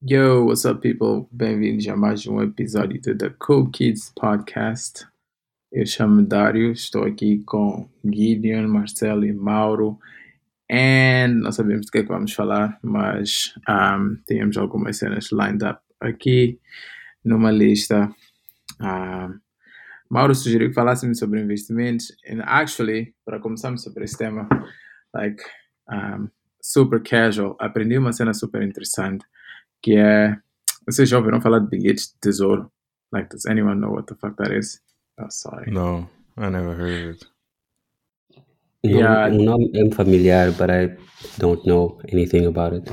Yo, what's up, people? Bem-vindos a mais um episódio do The Cool Kids Podcast. Eu chamo Dário, estou aqui com Gideon, Marcelo e Mauro. And não sabemos do que é que vamos falar, mas um, temos algumas cenas lined up aqui numa lista. Um, Mauro sugeriu que falássemos sobre investimentos. And actually, para começarmos sobre esse tema, like, um, super casual, aprendi uma cena super interessante que é. Vocês já ouviram falar de bilhetes de tesouro? Like, does anyone know what the fuck that is? Oh, sorry. No, I never heard of it. Yeah. O nome é familiar, but I don't know anything about it.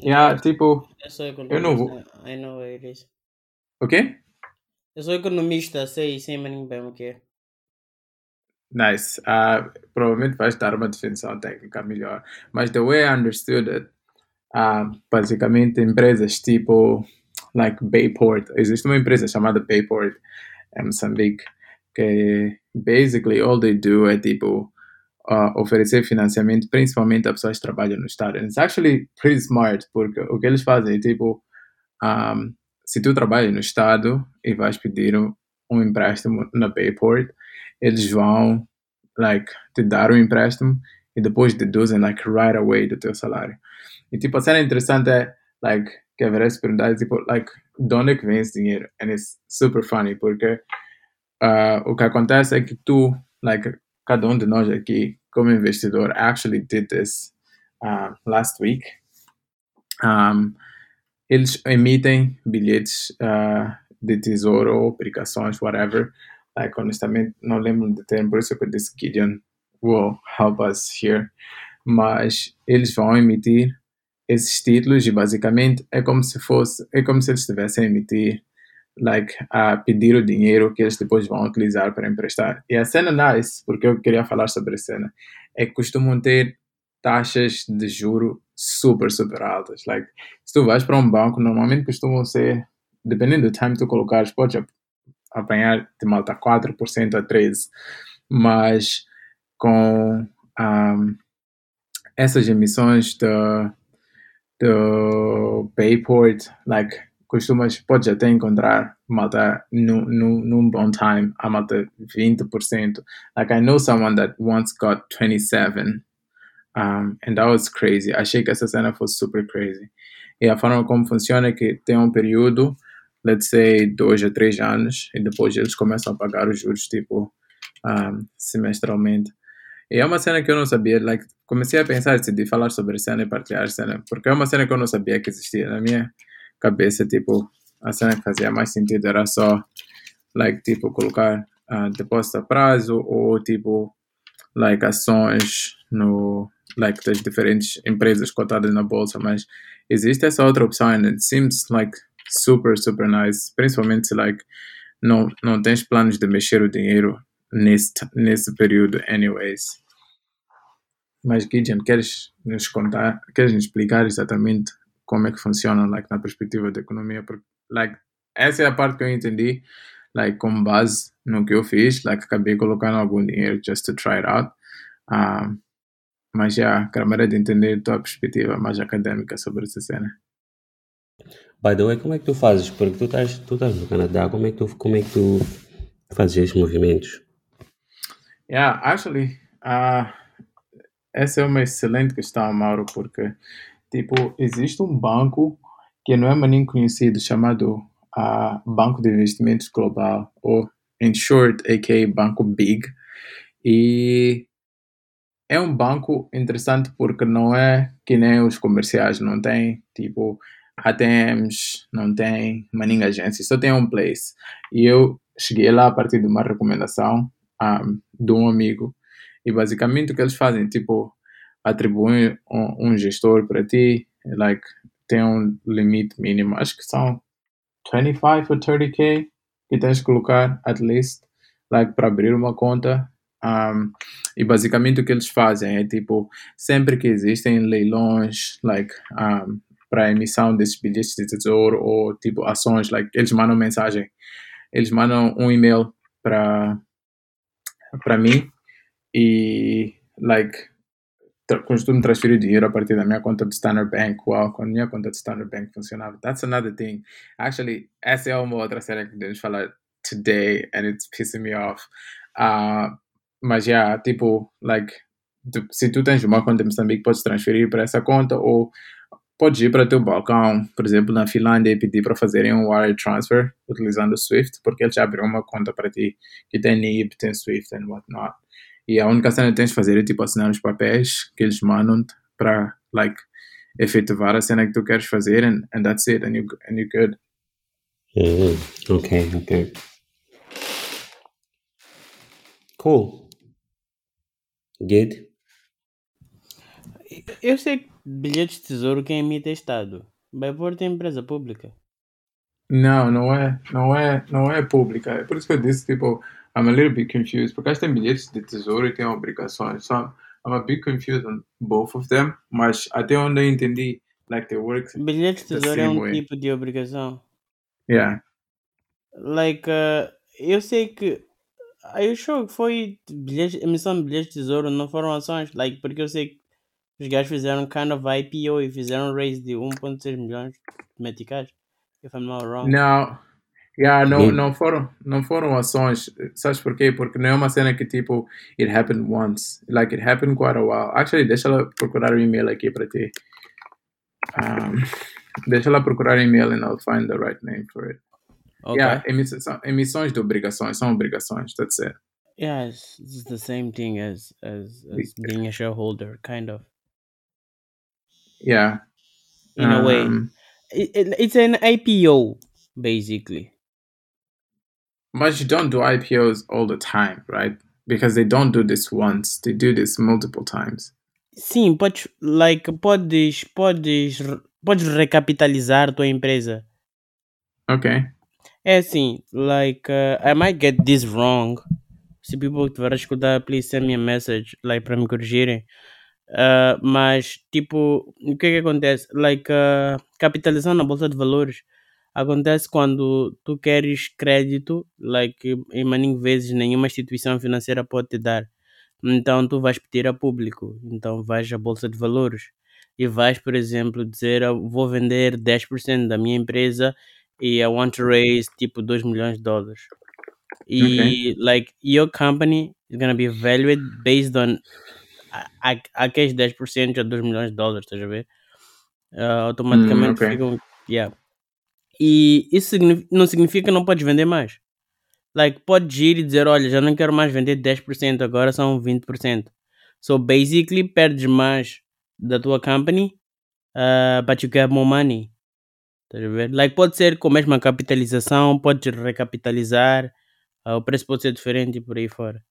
Yeah, tipo. Eu sou Eu não vou. I know what it is. Okay? quê? Eu sou economista, sei, sei maninho bem o que é. Nice. Uh, provavelmente vais dar uma definição técnica melhor. Mas the way I understood it, uh, basicamente empresas tipo like Bayport, existe uma empresa chamada Bayport em Moçambique que basically all they do é tipo uh, oferecer financiamento principalmente a pessoas que trabalham no estado. And it's actually pretty smart porque o que eles fazem é tipo um, se tu trabalhas no estado e vais pedir um, um empréstimo na Bayport, eles vão like te dar o empréstimo e depois deduzem like right away do teu salário. E tipo a cena interessante é like que se perguntar tipo like de onde é que vem esse dinheiro? And it's super funny porque uh, o que acontece é que tu like cada um de nós aqui como investidor actually did this uh, last week. Um, eles emitem bilhetes uh, de tesouro ou aplicações, whatever. Like, honestamente, não lembro de termo, por isso que eu disse Gideon will help us here. Mas eles vão emitir esses títulos e basicamente é como se fosse, é como se eles estivessem a emitir, like, a pedir o dinheiro que eles depois vão utilizar para emprestar. E a cena nice, porque eu queria falar sobre a cena, é que costumam ter taxas de juro super, super altas. Like, se tu vais para um banco, normalmente costumam ser, dependendo do time que tu colocares, pode ap- apanhar de malta 4% a 13%. Mas com um, essas emissões do, do Bayport, like, costumas, podes até encontrar malta num, num, num bom time, a malta 20%. Like, I know someone that once got 27%. Um, and that was crazy. Achei que essa cena fosse super crazy. E a forma como funciona é que tem um período, let's say, dois a três anos, e depois eles começam a pagar os juros, tipo, um, semestralmente. E é uma cena que eu não sabia, like, comecei a pensar se de falar sobre cena e partilhar cena, porque é uma cena que eu não sabia que existia. Na minha cabeça, tipo, a cena que fazia mais sentido era só, like, tipo, colocar uh, depósito a prazo ou, tipo, like, ações no, like, das diferentes empresas cotadas na bolsa, mas existe essa outra opção and it seems, like, super, super nice, principalmente se, like, não, não tens planos de mexer o dinheiro nesse, nesse período anyways. Mas Gideon, queres nos contar, queres nos explicar exatamente como é que funciona like, na perspectiva da economia? Porque like, essa é a parte que eu entendi, like, com base no que eu fiz, like, acabei colocando algum dinheiro just to try it out. Um, mas já, quero de entender a tua perspectiva mais acadêmica sobre essa cena. By the way, como é que tu fazes? Porque tu estás, tu estás no Canadá, como é que tu, como é que tu fazes esses movimentos? Yeah, actually, uh, essa é uma excelente questão, Mauro, porque, tipo, existe um banco que não é maninho conhecido, chamado uh, Banco de Investimentos Global, ou, in short, a.k.a. Banco Big, e é um banco interessante porque não é que nem os comerciais, não tem, tipo, ATMs, não tem maninha agência, só tem um place. E eu cheguei lá a partir de uma recomendação um, de um amigo. E basicamente o que eles fazem, tipo, atribuem um, um gestor para ti, like, tem um limite mínimo, acho que são 25 ou 30k que tens que colocar, at least, like, para abrir uma conta. Um, e basicamente o que eles fazem é, tipo, sempre que existem leilões, like, um, para emissão desses bilhetes de tesouro ou, tipo, ações, like, eles mandam mensagem, eles mandam um e-mail para para mim e like costumo transferir dinheiro a partir da minha conta de Standard Bank. Uau, quando minha conta de Standard Bank funcionava. That's another thing. Actually, essa é uma outra cena que podemos falar today and it's pissing me off. Uh, mas, yeah, tipo, like, se tu tens uma conta em Moçambique, podes transferir para essa conta ou podes ir para teu balcão, por exemplo, na Finlândia e pedir para fazerem um wire transfer utilizando o Swift, porque eles abrem uma conta para ti que tem NIB, tem Swift and whatnot. E a única cena que tens de fazer é tipo assinar os papéis que eles mandam para like efetivar a cena que tu queres fazer and, and that's it and you and you're good. Hum, ok, ok. Cool. Good. Eu sei que bilhetes de tesouro quem emite é Estado. Vai pôr tem empresa pública. Não, não é, não é, não é pública. É por isso que eu disse, tipo, I'm a little bit confused. Porque tem bilhetes de tesouro e tem obrigações. So I'm a bit confused on both of them. Mas até onde eu entendi, like they work, Bilhetes de tesouro é um way. tipo de obrigação. yeah. Like, uh, eu sei que. You sure que foi bilhetes, emissão de bilhetes de tesouro, não foram ações? Like, porque eu sei que os gajos fizeram kind of IPO e fizeram um raise de 1.6 milhões de meticais. If I'm not wrong. Não, yeah, não, não foram, não foram ações. Sabes porquê? Porque não é uma cena que tipo, it happened once. Like, it happened quite a while. Actually, deixa ela procurar o e-mail aqui para ti. Um, deixa ela procurar o e-mail and I'll find the right name for it. Ok. Yeah, emissão, emissões de obrigações, são obrigações, that's it. Yeah, it's, it's the same thing as, as, as being a shareholder, kind of. Yeah. In a way. Um, It, it- it's an IPO, basically. But you don't do IPOs all the time, right? Because they don't do this once, they do this multiple times. Sim, podes, like, podes, podes, podes recapitalizar tua empresa. Okay. É assim, like, uh, I might get this wrong. Se people tiver a escutar, please send me a message, like, para me corrigirem. Uh, mas, tipo, o que é que acontece? Like, uh, capitalização na bolsa de valores acontece quando tu queres crédito, like, em maninho vezes nenhuma instituição financeira pode te dar. Então, tu vais pedir a público. Então, vais à bolsa de valores e vais, por exemplo, dizer: "Eu vou vender 10% da minha empresa e I want to raise tipo 2 milhões de dólares. E, like, your company is gonna be valued based on a- a- aqueles 10% a 2 milhões de dólares, estás a ver? Ah, automaticamente ok. ficam. Yeah. E isso signif- não significa que não podes vender mais. Like, podes ir e dizer: olha, já não quero mais vender 10%, agora são 20%. So, basically, perdes mais da tua company, uh, but you get more money. Estás a ver? Like, pode ser com a mesma capitalização, podes recapitalizar, ah, o preço pode ser diferente e por aí fora.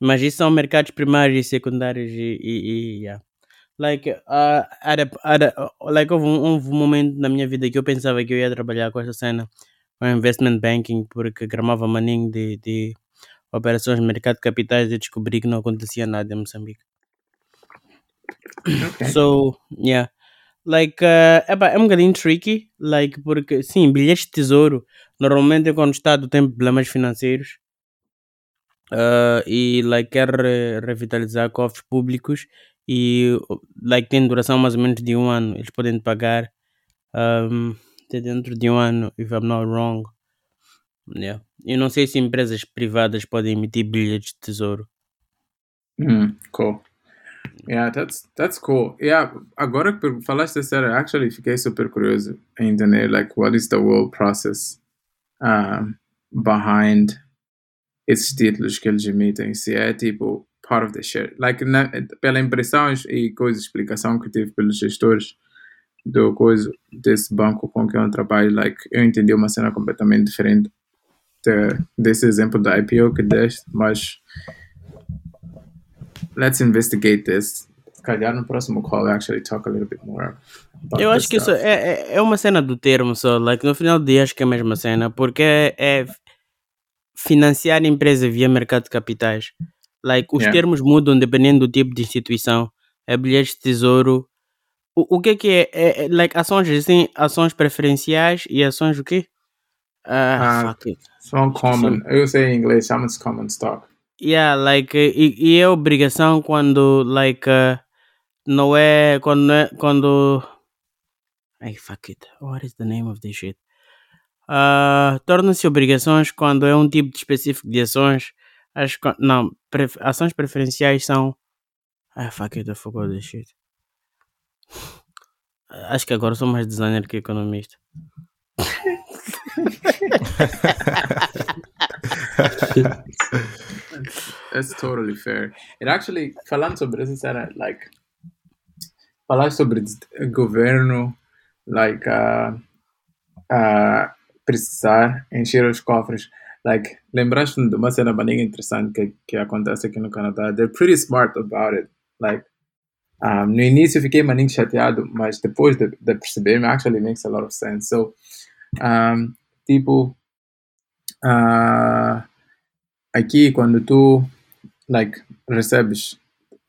Mas isso são mercados primários e secundários e, e, e yeah. Like, uh, at a- at a- like houve, um, houve um momento na minha vida que eu pensava que eu ia trabalhar com essa cena, com investment banking, porque gramava maninho de, de operações de mercado de capitais e descobri que não acontecia nada em Moçambique. Okay. So, yeah. Like, uh, epá, é um bocadinho tricky, like, porque, sim, bilhetes de tesouro, normalmente é quando o Estado tem problemas financeiros uh, e, like, quer re- revitalizar cofres públicos e, like, tem duração mais ou menos de um ano. Eles podem pagar um, até dentro de um ano, if I'm not wrong. Yeah. Eu não sei se empresas privadas podem emitir bilhetes de tesouro. Hmm, cool. Yeah, that's that's cool. Yeah, agora que falaste da série, actually fiquei super curioso em entender like what is the whole process um, behind esses títulos que eles emitem. Se é tipo part of the share, like na, pela impressão e coisa explicação que tive pelos gestores do coisa desse banco com que eu trabalho, like eu entendi uma cena completamente diferente de, desse exemplo da IPO que deste, mas let's investigate this. Se calhar no próximo call I actually talk a little bit more. Eu acho que isso stuff. é, é, é uma cena do termo só, like, no final do dia acho que é a mesma cena, porque é, é financiar a empresa via mercado de capitais. Like, os Yeah. termos mudam dependendo do tipo de instituição. É bilhetes de tesouro. O, o que é que é? é, é like, ações, existem ações preferenciais e ações o quê? Ah, fuck it. São common. Eu sei em inglês, chama-se common stock. Yeah, like, e, e é obrigação quando, like, uh, não é quando não é quando ai fuck it what is the name of this shit Ah, tornam-se obrigações quando é um tipo de específico de ações. Que não ações preferenciais são ai fuck it I forgot this shit. Acho que agora sou mais designer que economista. That's totally fair. It actually, falando sobre isso, era like, falar sobre governo, like, uh, uh, precisar encher os cofres. Like, lembraste de uma cena bem interessante que, que acontece aqui no Canadá? They're pretty smart about it. Like, um, no início fiquei maninho chateado, mas depois de, de perceber, actually makes a lot of sense. So, um, tipo, uh, aqui quando tu like recebes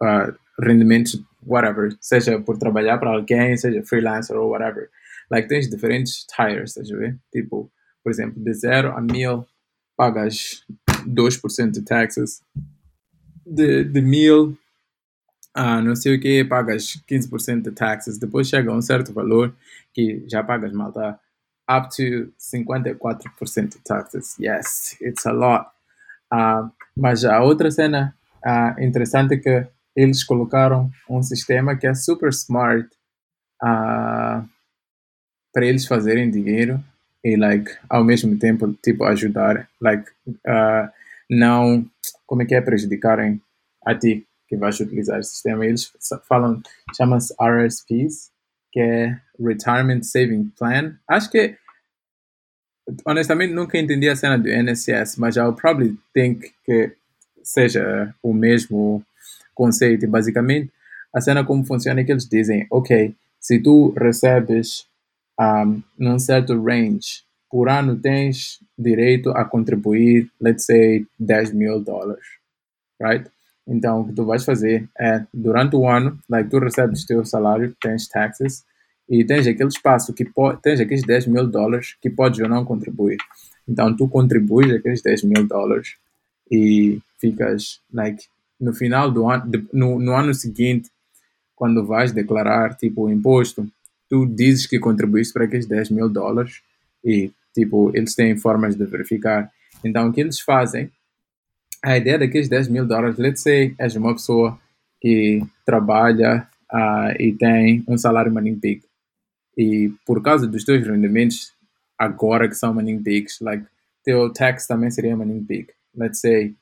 uh, rendimentos whatever seja por trabalhar para alguém seja freelancer ou whatever like tens diferentes tiers estás a ver? Tipo por exemplo de 0 a 1000 pagas 2% de taxes. De, de 1000 a não sei o que pagas 15% de taxes. Depois chega a um certo valor que já pagas malta up to 54% de taxes. Yes it's a lot. Ah, mas a outra cena ah, interessante é que eles colocaram um sistema que é super smart. Ah, para eles fazerem dinheiro e like ao mesmo tempo tipo ajudar like ah, não como é que é prejudicarem a ti que vais utilizar esse sistema eles falam chamam-se RSPs que é Retirement Saving Plan acho que honestamente nunca entendi a cena do NSS, mas I'll probably think que seja o mesmo conceito. Basicamente, a cena como funciona é que eles dizem, ok, se tu recebes um, num certo range, por ano tens direito a contribuir, let's say, 10 mil dólares, right? Então, o que tu vais fazer é, durante o ano, like, tu recebes teu salário, tens taxes, e tens aquele espaço que tens aqueles 10 mil dólares que podes ou não contribuir. Então, tu contribuis aqueles 10 mil dólares e ficas, like, no final do ano, no, no ano seguinte, quando vais declarar, tipo, o imposto, tu dizes que contribuíste para aqueles 10 mil dólares e, tipo, eles têm formas de verificar. Então, o que eles fazem, a ideia daqueles 10 mil dólares, let's say, és uma pessoa que trabalha ah, e tem um salário maninho big. E por causa dos teus rendimentos agora que são maninho bigs, like, teu tax também seria maninho big. Let's say,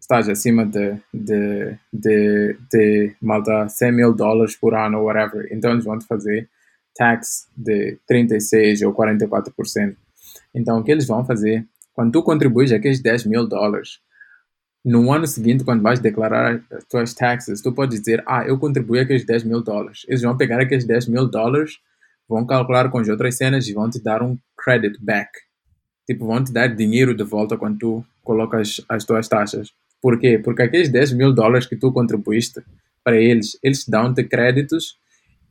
estás acima de, de, de, de malta 100 mil dólares por ano whatever. Então eles vão te fazer tax de 36% ou 44%. Então o que eles vão fazer, quando tu contribuis aqueles 10 mil dólares, no ano seguinte, quando vais declarar as tuas taxes, tu podes dizer, ah, eu contribuí aqueles 10 mil dólares. Eles vão pegar aqueles 10 mil dólares, vão calcular com as outras cenas e vão te dar um credit back. Tipo, vão te dar dinheiro de volta quando tu colocas as tuas taxas. Por quê? Porque aqueles 10 mil dólares que tu contribuíste para eles, eles dão-te créditos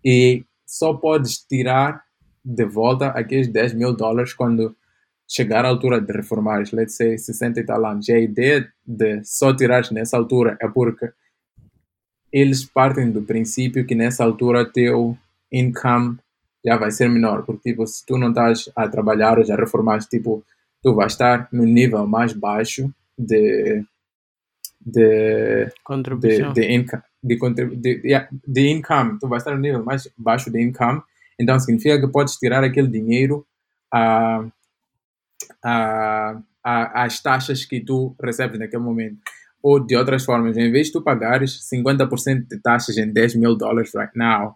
e só podes tirar de volta aqueles 10 mil dólares quando chegar à altura de reformar, let's say 60 e tal anos. E a ideia de só tirares nessa altura é porque eles partem do princípio que nessa altura teu income já vai ser menor, porque tipo, se tu não estás a trabalhar ou já reformaste, tipo, tu vais estar no nível mais baixo de de de, de income de, de, de income tu vais estar no nível mais baixo de income então significa que podes tirar aquele dinheiro a a, a, as taxas que tu recebes naquele momento. Ou de outras formas, em vez de tu pagares 50% de taxas em 10 mil dólares right now,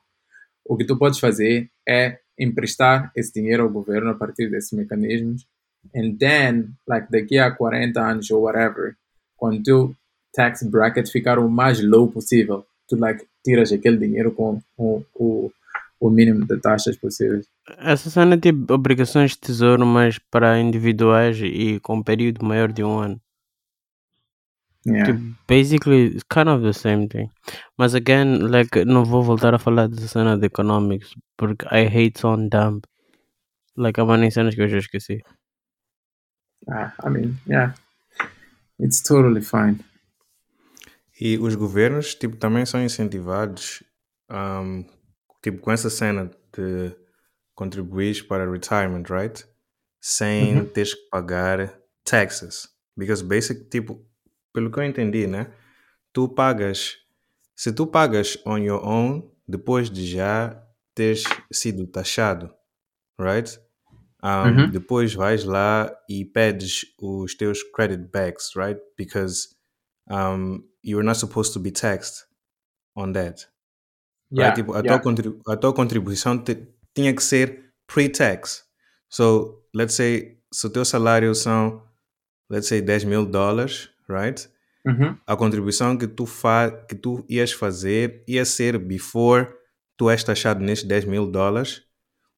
o que tu podes fazer é emprestar esse dinheiro ao governo a partir desses mecanismos. And then, like daqui a 40 anos ou whatever, quando teu tax bracket ficar o mais low possível, tu like tiras aquele dinheiro com o, o, o mínimo de taxas possíveis. essa cena é tipo obrigações de tesouro mas para individuais e com um período maior de um ano Yeah. Tipo, basically, it's kind of the same thing. Mas again, like, não vou voltar a falar dessa cena de economics, porque I hate on dumb. Like, há manem cenas que eu já esqueci. Ah, I mean, yeah. It's totally fine. E os governos tipo, também são incentivados um, tipo, com essa cena de contribuir para retirement, right? Sem Uhum. teres que pagar taxes. Because basic, tipo, pelo que eu entendi, né? Tu pagas, se tu pagas on your own, depois de já teres sido taxado, right? Um, Uhum. Depois vais lá e pedes os teus credit backs, right? Because um, you're not supposed to be taxed on that. Yeah, right? Tipo, a, yeah. tua contribu- a tua contribuição te- tinha que ser pre-tax. So, let's say, se o teu salário são, let's say, 10 mil dólares, right? Uhum. A contribuição que tu, fa que tu ias fazer ia ser before tu és taxado nestes 10 mil dólares.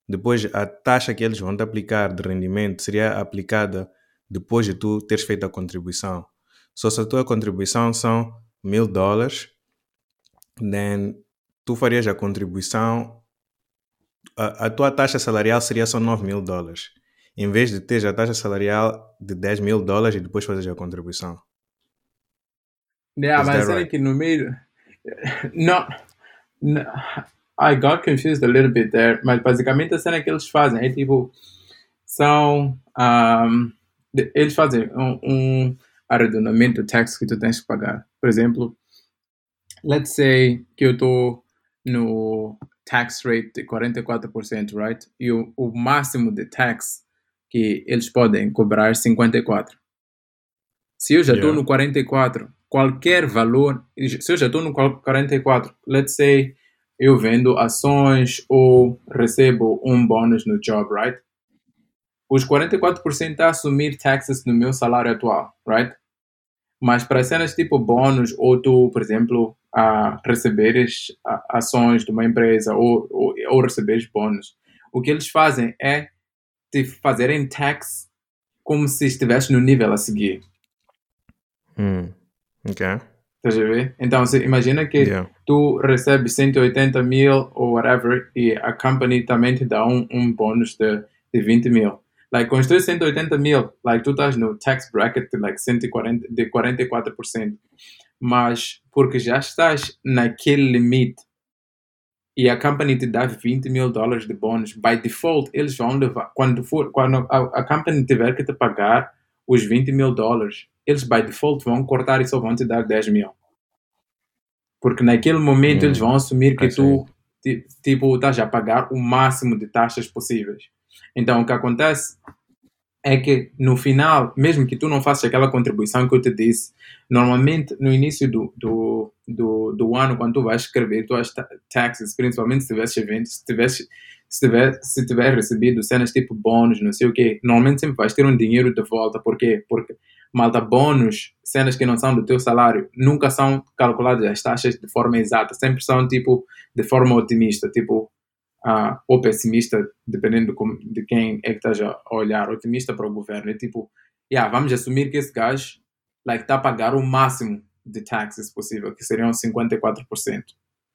Depois, a taxa que eles vão te aplicar de rendimento seria aplicada depois de tu teres feito a contribuição. So, se a tua contribuição são mil dólares, then tu farias a contribuição, a, a tua taxa salarial seria só 9 mil dólares, em vez de ter a taxa salarial de 10 mil dólares e depois fazer a contribuição. Yeah, Is mas será right? que no meio. Não. não, I got confused a little bit there, mas basicamente a cena que eles fazem é tipo. São. um, eles fazem um, um arredondamento do tax que tu tens que pagar. Por exemplo, let's say que eu estou no tax rate de 44%, right? E o, o máximo de tax que eles podem cobrar é 54%. Se eu já estou Yeah. no 44, qualquer valor, se eu já estou no qual- 44, let's say eu vendo ações ou recebo um bônus no job, right? Os 44% está a assumir taxes no meu salário atual, right? Mas para cenas tipo bônus ou tu, por exemplo, a receberes ações de uma empresa ou, ou, ou receberes bônus, o que eles fazem é te fazerem tax como se estivesse no nível a seguir. Hmm. Ok. Estás a ver? Então, se, imagina que Yeah. tu recebes 180 mil ou whatever e a company também te dá um, um bônus de, de 20 mil. Like, com os teus 180 mil, like, tu estás no tax bracket like, 140, de 44%. Mas, porque já estás naquele limite e a company te dá 20 mil dólares de bônus, by default, eles vão levar, quando, for, quando a, a company tiver que te pagar os 20 mil dólares, eles by default vão cortar e só vão te dar 10 mil. Porque naquele momento Hum, eles vão assumir que tu, ti- tipo, estás a pagar o máximo de taxas possíveis. Então, o que acontece é que no final, mesmo que tu não faças aquela contribuição que eu te disse, normalmente no início do, do, do, do ano, quando tu vais escrever tuas ta- taxes, principalmente se tivesse eventos, se tivesse se tiver, se tiver recebido cenas tipo bônus, não sei o quê, normalmente sempre vais ter um dinheiro de volta. Por quê? Porque, malta, bônus, cenas que não são do teu salário, nunca são calculadas as taxas de forma exata. Sempre são, tipo, de forma otimista. Tipo, ah, ou pessimista, dependendo de, de quem é que estás a olhar, otimista para o governo. É tipo, yeah, vamos assumir que esse gajo like, está a pagar o máximo de taxes possível, que seriam 54%.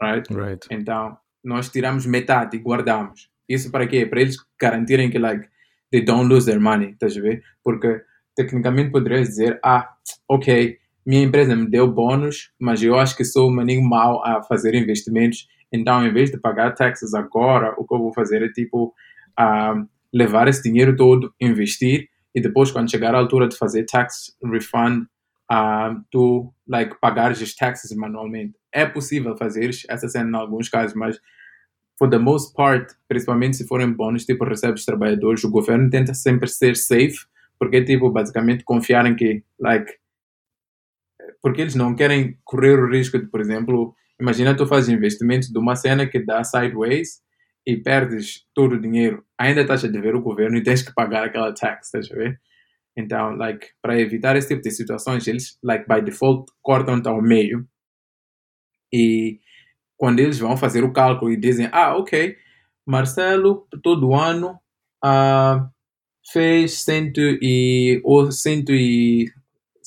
Right? Right. Então, nós tiramos metade e guardamos. Isso para quê? Para eles garantirem que, like, they don't lose their money, estás a ver? Porque, tecnicamente, poderias dizer, ah, ok, minha empresa me deu bônus, mas eu acho que sou um maninho mau a fazer investimentos, então, em vez de pagar taxas agora, o que eu vou fazer é, tipo, ah, levar esse dinheiro todo, investir, e depois, quando chegar a altura de fazer tax refund, ah, tu, like, pagares os taxes manualmente. É possível fazer essa cena em alguns casos, mas for the most part, principalmente se forem bônus, tipo, recebes trabalhadores, o governo tenta sempre ser safe, porque, tipo, basicamente confiarem que, like, porque eles não querem correr o risco de, por exemplo, imagina tu fazes investimento de uma cena que dá sideways e perdes todo o dinheiro, ainda estás a dever o governo e tens que pagar aquela tax, estás a ver? Então, like, para evitar esse tipo de situações, eles, like, by default, cortam-te ao meio e quando eles vão fazer o cálculo e dizem, ah, ok, Marcelo, todo ano, ah, fez cento e, ou cento e,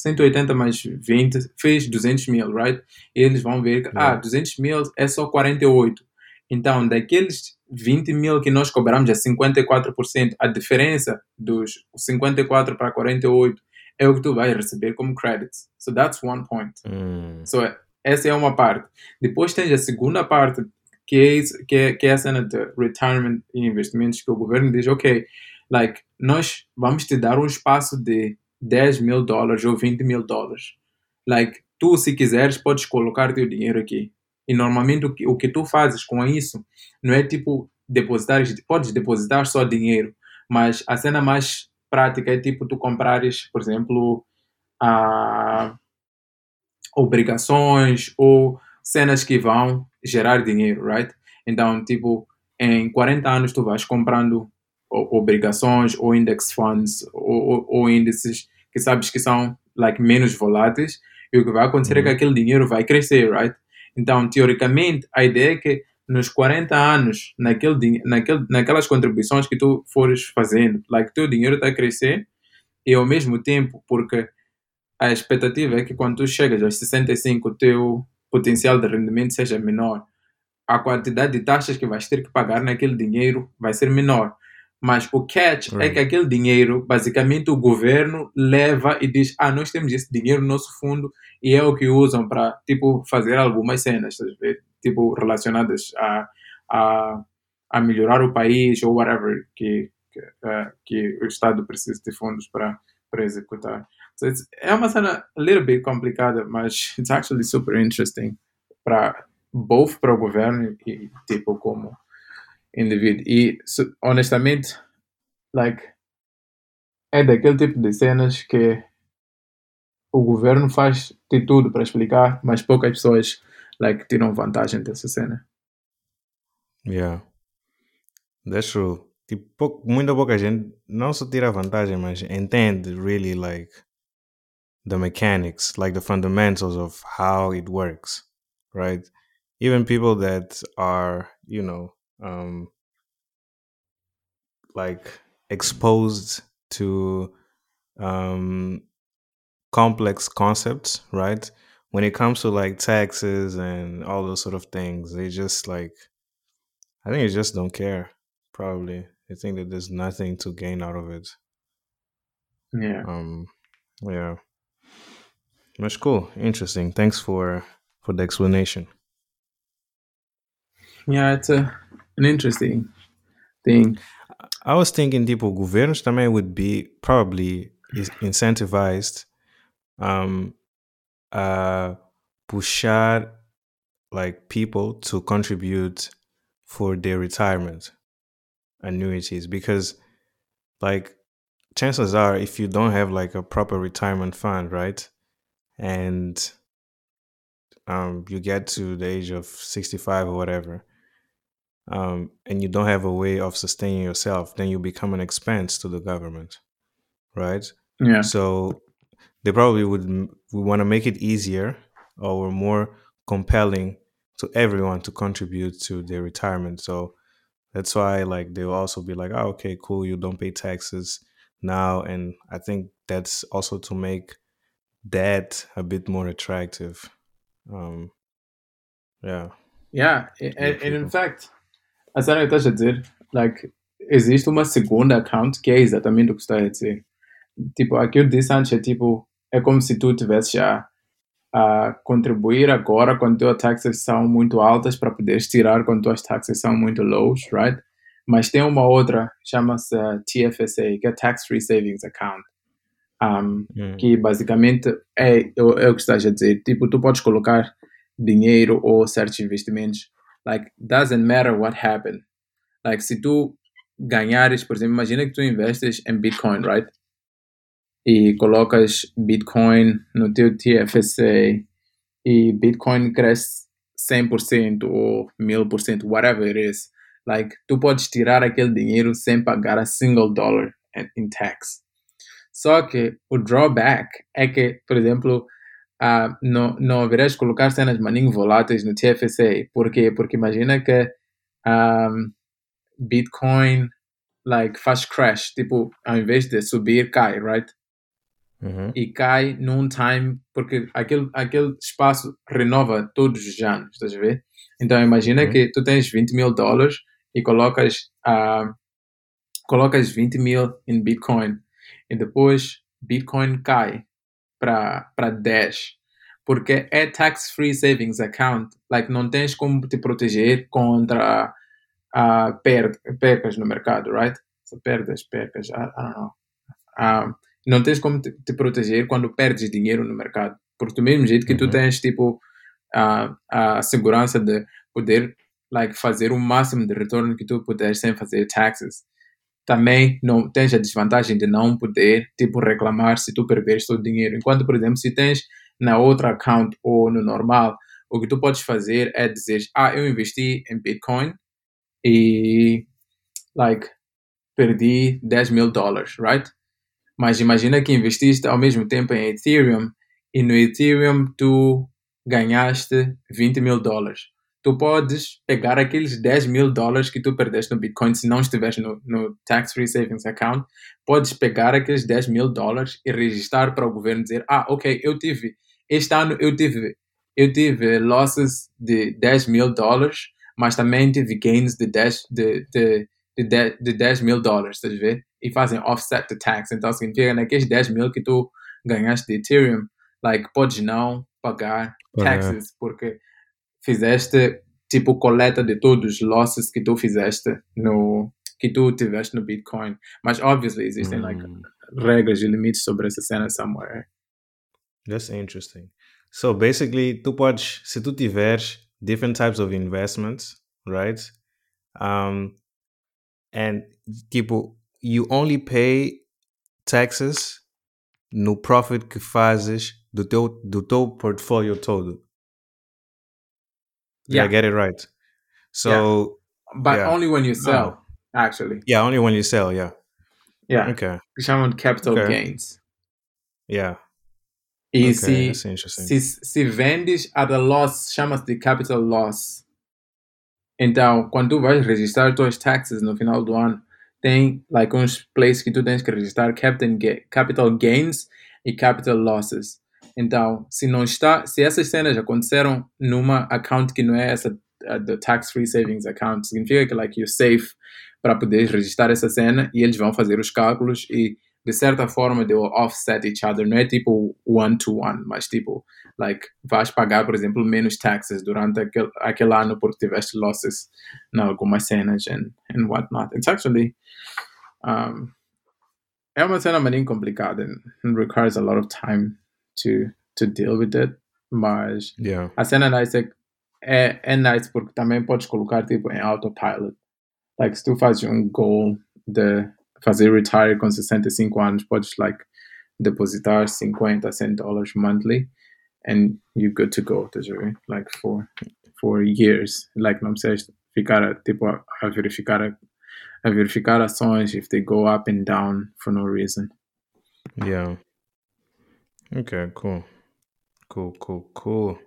180 mais 20, fez 200 mil, right? E eles vão ver que, ah, Yeah. 200 mil é só 48. Então, daqueles 20 mil que nós cobramos a 54%, a diferença dos 54 para 48 é o que tu vai receber como credits. So that's one point. Hmm. So, essa é uma parte. Depois tens a segunda parte, que é, isso, que, é, que é a cena de retirement e investimentos que o governo diz, ok, like, nós vamos te dar um espaço de 10 mil dólares ou 20 mil dólares. Like, tu, se quiseres, podes colocar teu dinheiro aqui. E normalmente o que, o que tu fazes com isso não é tipo depositar, podes depositar só dinheiro, mas a cena mais prática é tipo tu comprares, por exemplo, a obrigações ou cenas que vão gerar dinheiro, right? Então, tipo, em 40 anos tu vais comprando obrigações ou index funds ou, ou, índices que sabes que são like menos voláteis e o que vai acontecer uhum. é que uhum. aquele dinheiro vai crescer, right? Então, teoricamente, a ideia é que nos 40 anos, naquele, naquele, naquelas contribuições que tu fores fazendo, like, teu dinheiro está a crescer e ao mesmo tempo, porque a expectativa é que quando tu chegas aos 65, o teu potencial de rendimento seja menor. A quantidade de taxas que vais ter que pagar naquele dinheiro vai ser menor. Mas o catch right. é que aquele dinheiro, basicamente, o governo leva e diz: Ah, nós temos esse dinheiro no nosso fundo e é o que usam para, tipo, fazer algumas cenas, tipo, relacionadas a, a, a melhorar o país ou whatever que, que, uh, que o Estado precisa de fundos para, para executar. So it's, é uma cena a little bit complicada, mas it's actually super interesting para both para o governo e tipo como indivíduo. E honestamente, like é daquele tipo de cenas que o governo faz de tudo para explicar, mas poucas pessoas like tiram vantagem dessa cena. Yeah. True. Tipo, muita pouca gente não só tira vantagem, mas entende really like the mechanics, like the fundamentals of how it works, right? Even people that are, you know, um, like exposed to um, complex concepts, right? When it comes to like taxes and all those sort of things, they just like, I think they just don't care. Probably, they think that there's nothing to gain out of it. Yeah. Um. Yeah. That's cool. Interesting. Thanks for for the explanation. Yeah, it's a an interesting thing. I was thinking tipo governos também would be probably incentivized um uh pushar like people to contribute for their retirement annuities because like chances are if you don't have like a proper retirement fund right and um, you get to the age of 65 or whatever, um, and you don't have a way of sustaining yourself, then you become an expense to the government, right? Yeah. So they probably would we want to make it easier or more compelling to everyone to contribute to their retirement. So that's why like they'll also be like, oh, okay, cool, you don't pay taxes now, and I think that's also to make that a bit more attractive. Um, yeah. Yeah, and, and in fact, a que estás a dizer, like, existe uma segunda account que é exatamente o que está a dizer. Tipo, aqui eu disse antes é tipo, é como se tu tivesse já a contribuir agora quando tuas taxas são muito altas para poderes tirar quando tuas taxas são muito lows, right? Mas tem uma outra, chama-se TFSA, que é Tax Free Savings Account um, hum. que basicamente é, é, é, o que estás a dizer. Tipo, tu podes colocar dinheiro ou certos investimentos. Like, doesn't matter what happened. Like, se tu ganhares, por exemplo, imagina que tu investes em Bitcoin, right? E colocas Bitcoin no teu TFSA e Bitcoin cresce 100% ou 1000%, whatever it is. Like, tu podes tirar aquele dinheiro sem pagar a single dollar in tax. Só que o drawback é que, por exemplo, uh, não, não haverás colocar cenas maninho voláteis no TFSA. Por quê? Porque imagina que um, Bitcoin like, faz crash. Tipo, ao invés de subir, cai, right? Uhum. E cai num time, porque aquele, aquele espaço renova todos os anos, estás a ver? Então imagina uhum. que tu tens 20 mil dólares e colocas, uh, colocas 20 mil em Bitcoin e depois Bitcoin cai para 10. porque é tax-free savings account. Like, não tens como te proteger contra uh, per percas no mercado, right? So, perdas, percas, I, I don't know. Uh, não tens como te, te, proteger quando perdes dinheiro no mercado. Porque do mesmo jeito que uhum. tu tens, tipo, uh, a segurança de poder like, fazer o máximo de retorno que tu puderes sem fazer taxes. Também não tens a desvantagem de não poder, tipo, reclamar se tu perderes o dinheiro. Enquanto, por exemplo, se tens na outra account ou no normal, o que tu podes fazer é dizer, ah, eu investi em Bitcoin e, like, perdi 10 mil dólares, right? Mas imagina que investiste ao mesmo tempo em Ethereum e no Ethereum tu ganhaste 20 mil dólares. Tu podes pegar aqueles 10 mil dólares que tu perdeste no Bitcoin se não estiveres no, no Tax Free Savings Account. Podes pegar aqueles 10 mil dólares e registrar para o governo dizer: Ah, ok, eu tive, este ano eu tive, eu tive losses de 10 mil dólares, mas também tive gains de 10, de, de, de, de 10 mil dólares, estás a ver? E fazem offset the tax. Então significa naqueles 10 mil que tu ganhaste de Ethereum, like, podes não pagar taxes, porque fizeste tipo coleta de todos os losses que tu fizeste no que tu tiveste no Bitcoin. Mas obviously existem mm. like regras e limites sobre essa cena somewhere. That's interesting. So basically, tu podes, se tu tiveres different types of investments, right? Um, and tipo, you only pay taxes no profit que fazes do teu, do teu portfólio todo. Yeah. I get it right? So, yeah. but yeah. only when you sell, oh. actually. Yeah, only when you sell. Yeah. Yeah. Okay. Chamam capital okay. gains. Yeah. E okay, se, se, se vendes at a loss, chama-se de capital loss. Então, quando tu vais registrar tuas taxas no final do ano, tem like uns places que tu tens que registrar capital, capital gains e capital losses. Então, se não está, se essas cenas aconteceram numa account que não é essa the tax free savings account, significa que like you're safe para poder registrar essa cena e eles vão fazer os cálculos e de certa forma they will offset each other, não é tipo one to one, mas tipo like vais pagar, por exemplo, menos taxes durante aquele, aquele ano porque tiveste losses em algumas cenas and, and whatnot. It's actually um, é uma cena bem complicada and requires a lot of time to to deal with it. Mas yeah. a cena nice é, é, é nice porque também podes colocar tipo em autopilot. Like, se tu fazes um goal de fazer retire com 65 anos, podes like depositar 50, 100 dólares monthly and you're good to go, tá Like for for years. Like não precisas ficar tipo a, a verificar a, a verificar ações if they go up and down for no reason. Yeah. Okay, cool. Cool, cool, cool.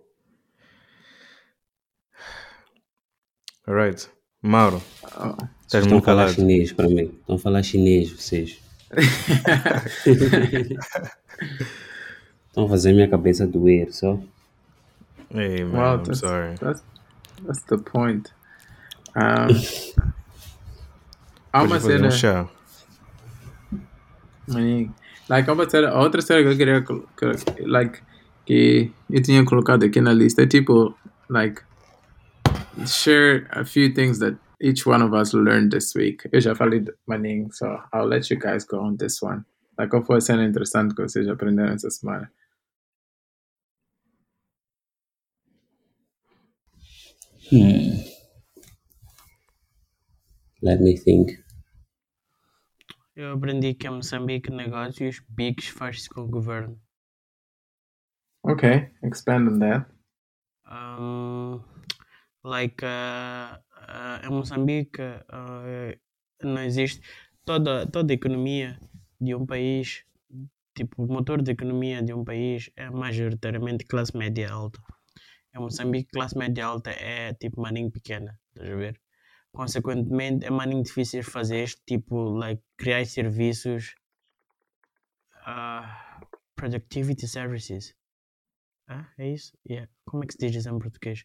All right. Mauro, oh, calado. Estão a falar chinês para mim. Estão a falar chinês, vocês. Estão a fazer minha cabeça doer, só. Hey, man, well, I'm that's, sorry. That's, that's the point. Um, há uma cena... Um chá. Like, cena... Outra cena que eu queria... Que, like, que eu tinha colocado aqui na lista é tipo... Like... Share a few things that each one of us learned this week. Eu já falei de so I'll let you guys go on this one. Like, qual foi a cena interessante que vocês aprenderam essa semana? Hmm. Let me think. Eu aprendi que em Moçambique negócios bigos faz-se com o governo. Okay, expand on that. Um, like uh, uh, em Moçambique uh, não existe toda toda a economia de um país tipo o motor de economia de um país é majoritariamente classe média alta em Moçambique classe média alta é tipo maninho pequena estás a ver consequentemente é maninho difícil fazer este tipo like criar serviços uh, productivity services ah, é isso? Yeah. como é que se diz isso em português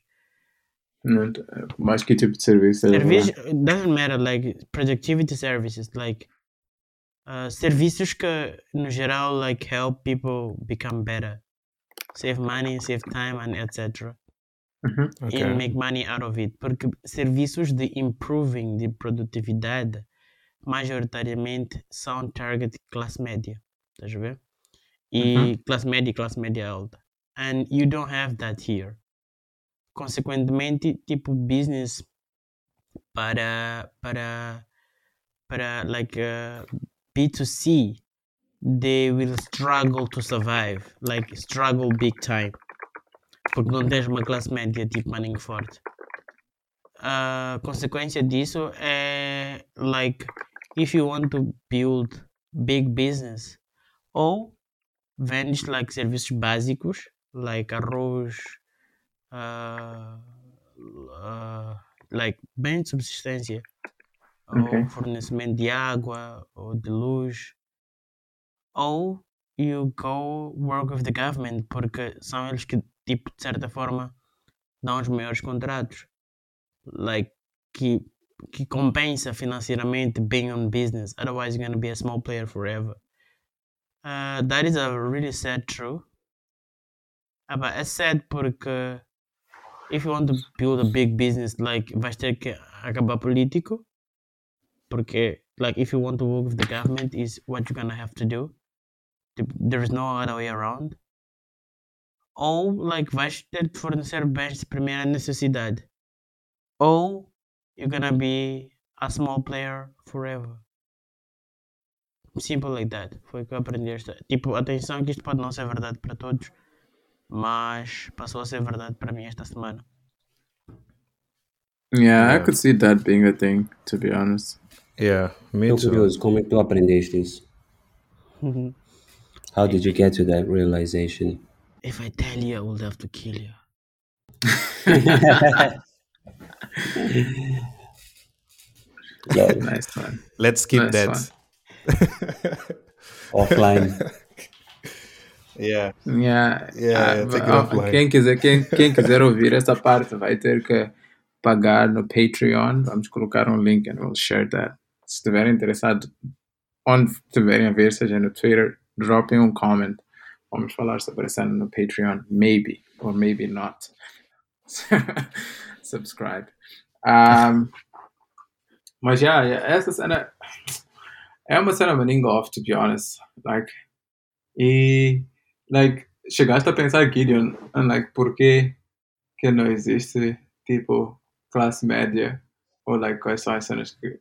não, mais que tipo de serviço? Serviço doesn't matter, like productivity services, like uh, serviços que no geral like help people become better. save money, save time, and etc. Uhum. Ok. and make money out of it. Porque serviços de improving de produtividade majoritariamente são target classe média. Estás a ver? E classe média e classe média alta. And you don't have that here. Consequentemente, tipo business para para para like uh, B2C they will struggle to survive, like struggle big time. Porque não tens uma classe média tipo maninho forte. A consequência disso é like if you want to build big business ou vendes like serviços básicos like arroz uh, uh, like bem de subsistência Ok. ou fornecimento de água ou de luz ou you go work with the government porque são eles que tipo de certa forma dão os maiores contratos. Like que que compensa financeiramente being on business. Otherwise you're gonna be a small player forever. Uh, that is a really sad truth. Ah, but é sad porque if you want to build a big business like vais ter que acabar político. Porque like if you want to work with the government is what you're gonna have to do. Tipo, there is no other way around ou like vais ter de fornecer bens de primeira necessidade ou you're gonna be a small player forever simple like that foi o que eu aprendi esta tipo atenção que isto pode não ser verdade para todos mas passou a ser verdade para mim esta semana Yeah, I could see that being a thing, to be honest. Yeah, me Estou too. curioso, como é que tu aprendeste isso? How did you get to that realization? If I tell you I will have to kill you Yeah, Nice one. Let's keep Nice that. offline. Yeah. Yeah, Yeah, ah, take it ah, offline. quem, quiser, quem, quem quiser ouvir essa parte vai ter que pagar no Patreon. Vamos colocar um link and we'll share that. Se estiverem interessados, onde estiverem a ver, seja no Twitter, dropem um comment. Vamos falar sobre essa no Patreon. Maybe, or maybe not. Subscribe. Um, mas yeah, yeah, essa cena é uma cena maninga off, to be honest. Like, e like chegaste a pensar Gideon and like por que que não existe tipo classe média ou like quais são as cenas que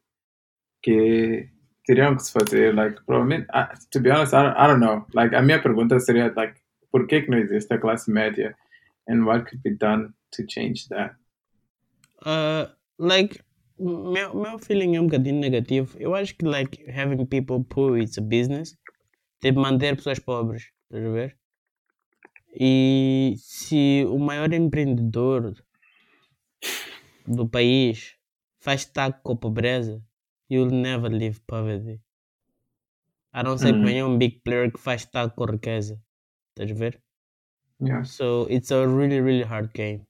que teriam que se fazer like provavelmente ah, to be honest I don't, I don't know like a minha pergunta seria like por que que não existe a classe média and what could be done to change that Uh, like meu, meu feeling é um bocadinho negativo. Eu acho que like having people poor it's a business. Tipo manter pessoas pobres, estás a ver? E se o maior empreendedor do país faz taco com a pobreza, you'll never leave poverty. A não ser que Uhum. venha um big player que faz taco com riqueza. Estás a ver? yeah So it's a really, really hard game.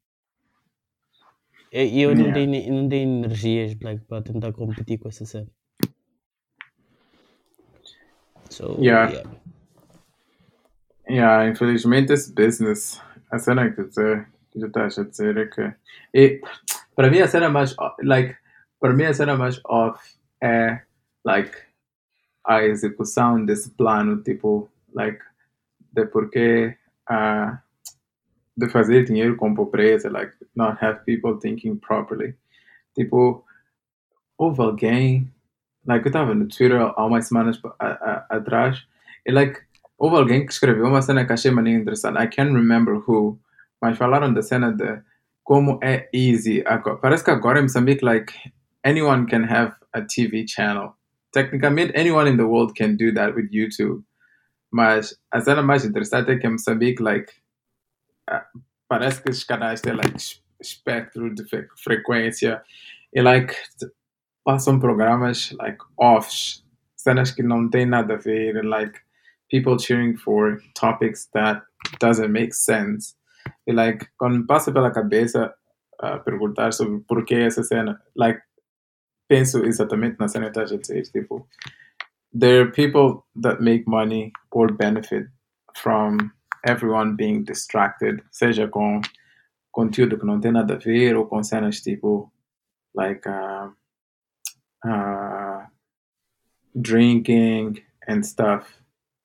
E eu não, Yeah. tenho, ne- não tenho energias like, para tentar competir com essa cena. So, Yeah. yeah. Yeah, infelizmente esse business, a cena que dizer, que tu estás a dizer é que. E, para mim a cena mais. Like, para mim a cena mais off é. Like, a execução desse plano, tipo. Like, de porque. ah, de fazer dinheiro com pobreza, like, not have people thinking properly. Tipo, houve alguém. Like, eu estava no Twitter há umas semanas a- a- atrás e, like, houve alguém que escreveu uma cena que achei maneira interessante. I can't remember who, mas falaram da cena de como é easy. Parece que agora em Moçambique, like, anyone can have a TV channel. Tecnicamente, anyone in the world can do that with YouTube. Mas a cena mais interessante é que em Moçambique, like, parece que os canais têm, like, es- espectro de fre- frequência e, like, passam programas, like, offs, cenas que não têm nada a ver, like, people cheering for topics that doesn't make sense. E, like, quando me passa pela cabeça uh, perguntar sobre por que essa cena, like, penso exatamente na cena que estás a dizer, tipo, there are people that make money or benefit from everyone being distracted, seja com conteúdo que não tem nada a ver ou com cenas tipo like uh, uh, drinking and stuff.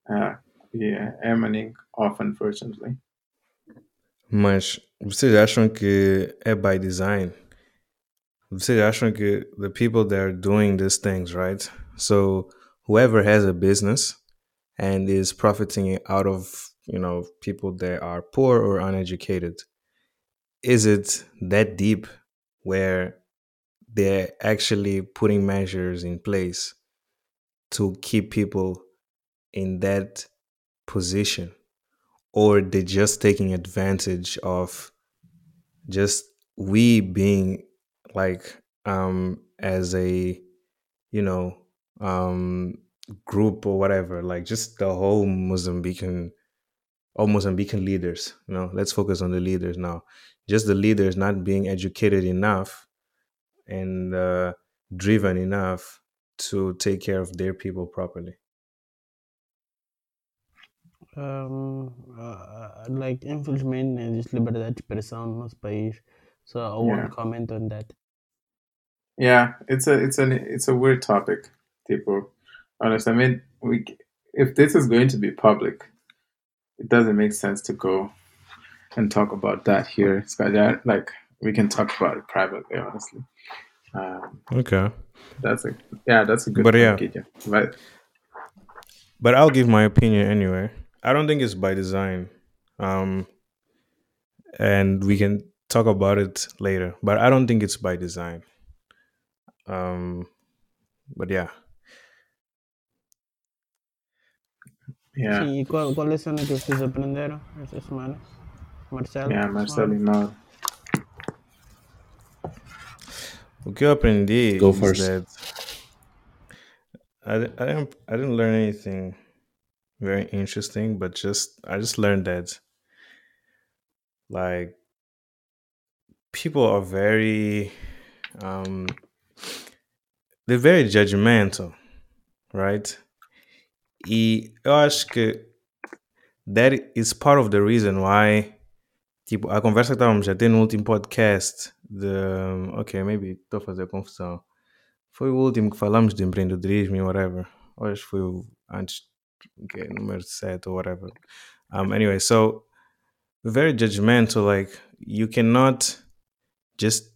Uh, yeah, emanating off, unfortunately. Mas vocês acham que é by design? Acham que the people that are doing these things, right? So whoever has a business and is profiting out of, you know, people that are poor or uneducated, is it that deep where they're actually putting measures in place to keep people in that position or they're just taking advantage of just we being like um as a you know um group or whatever like just the whole mozambican all mozambican leaders you know let's focus on the leaders now just the leaders not being educated enough and uh, driven enough to take care of their people properly Um, uh, like, infelizmente, existe liberdade de expressão no nosso país. So I won't Yeah. comment on that. Yeah, it's a it's an it's a weird topic, people. Honest, I mean, we if this is going to be public, it doesn't make sense to go and talk about that here. Skaja, like we can talk about it privately, honestly. Um, okay that's a yeah, that's a good But yeah. Gideon. But but i'll give my opinion anyway i don't think it's by design um and we can talk about it later but i don't think it's by design um but yeah yeah, Sim, e qual, qual lição é que vocês aprenderam esta semana? Marcelo? yeah, Marcelo, no. O que eu aprendi Go is first. that I, I didn't I didn't learn anything very interesting, but just I just learned that like people are very um they're very judgmental, right? E eu acho que that is part of the reason why tipo, a conversa que estávamos a ter no último podcast de ok, maybe estou a fazer confusão. Foi o último que falamos de empreendedorismo e whatever. Que foi o antes, okay, número 7 ou whatever. Um, anyway, so very judgmental, like you cannot just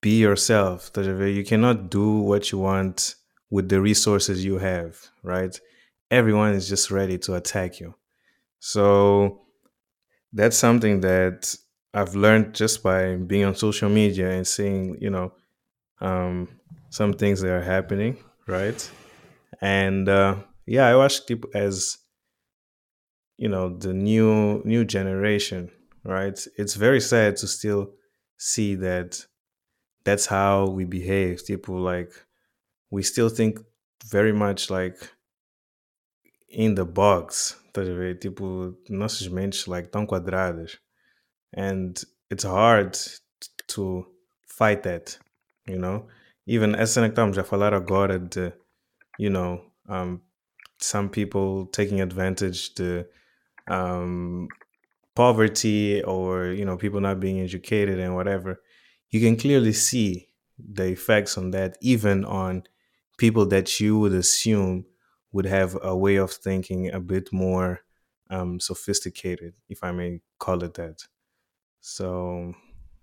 be yourself. You cannot do what you want with the resources you have, right? Everyone is just ready to attack you. So that's something that I've learned just by being on social media and seeing, you know, um, some things that are happening, right? And uh, yeah, I watched it as, you know, the new new generation, right? It's very sad to still see that that's how we behave. People like we still think very much like in the box. Estás a ver? Tipo, nossas mentes like tão quadradas. And it's hard to fight that, you know? Even essa cena que estamos a falar agora de, you know, um, some people taking advantage the um, poverty or, you know, people not being educated and whatever. You can clearly see the effects on that, even on people that you would assume would have a way of thinking a bit more um, sophisticated, if I may call it that. So,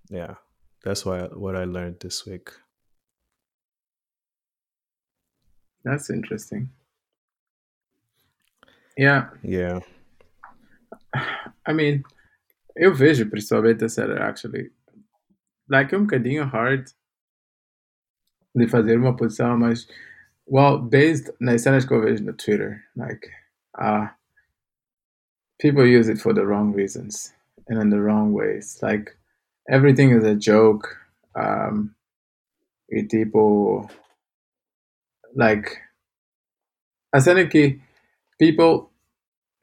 yeah, that's why what I learned this week. That's interesting. Yeah, Yeah, I mean, eu vejo principalmente a série, actually. Like, é um bocadinho hard de fazer uma posição, mas, well, based nas cenas que eu vejo no Twitter, like, uh, people use it for the wrong reasons and in the wrong ways. Like, everything is a joke. Um, e tipo, like, a cena que people,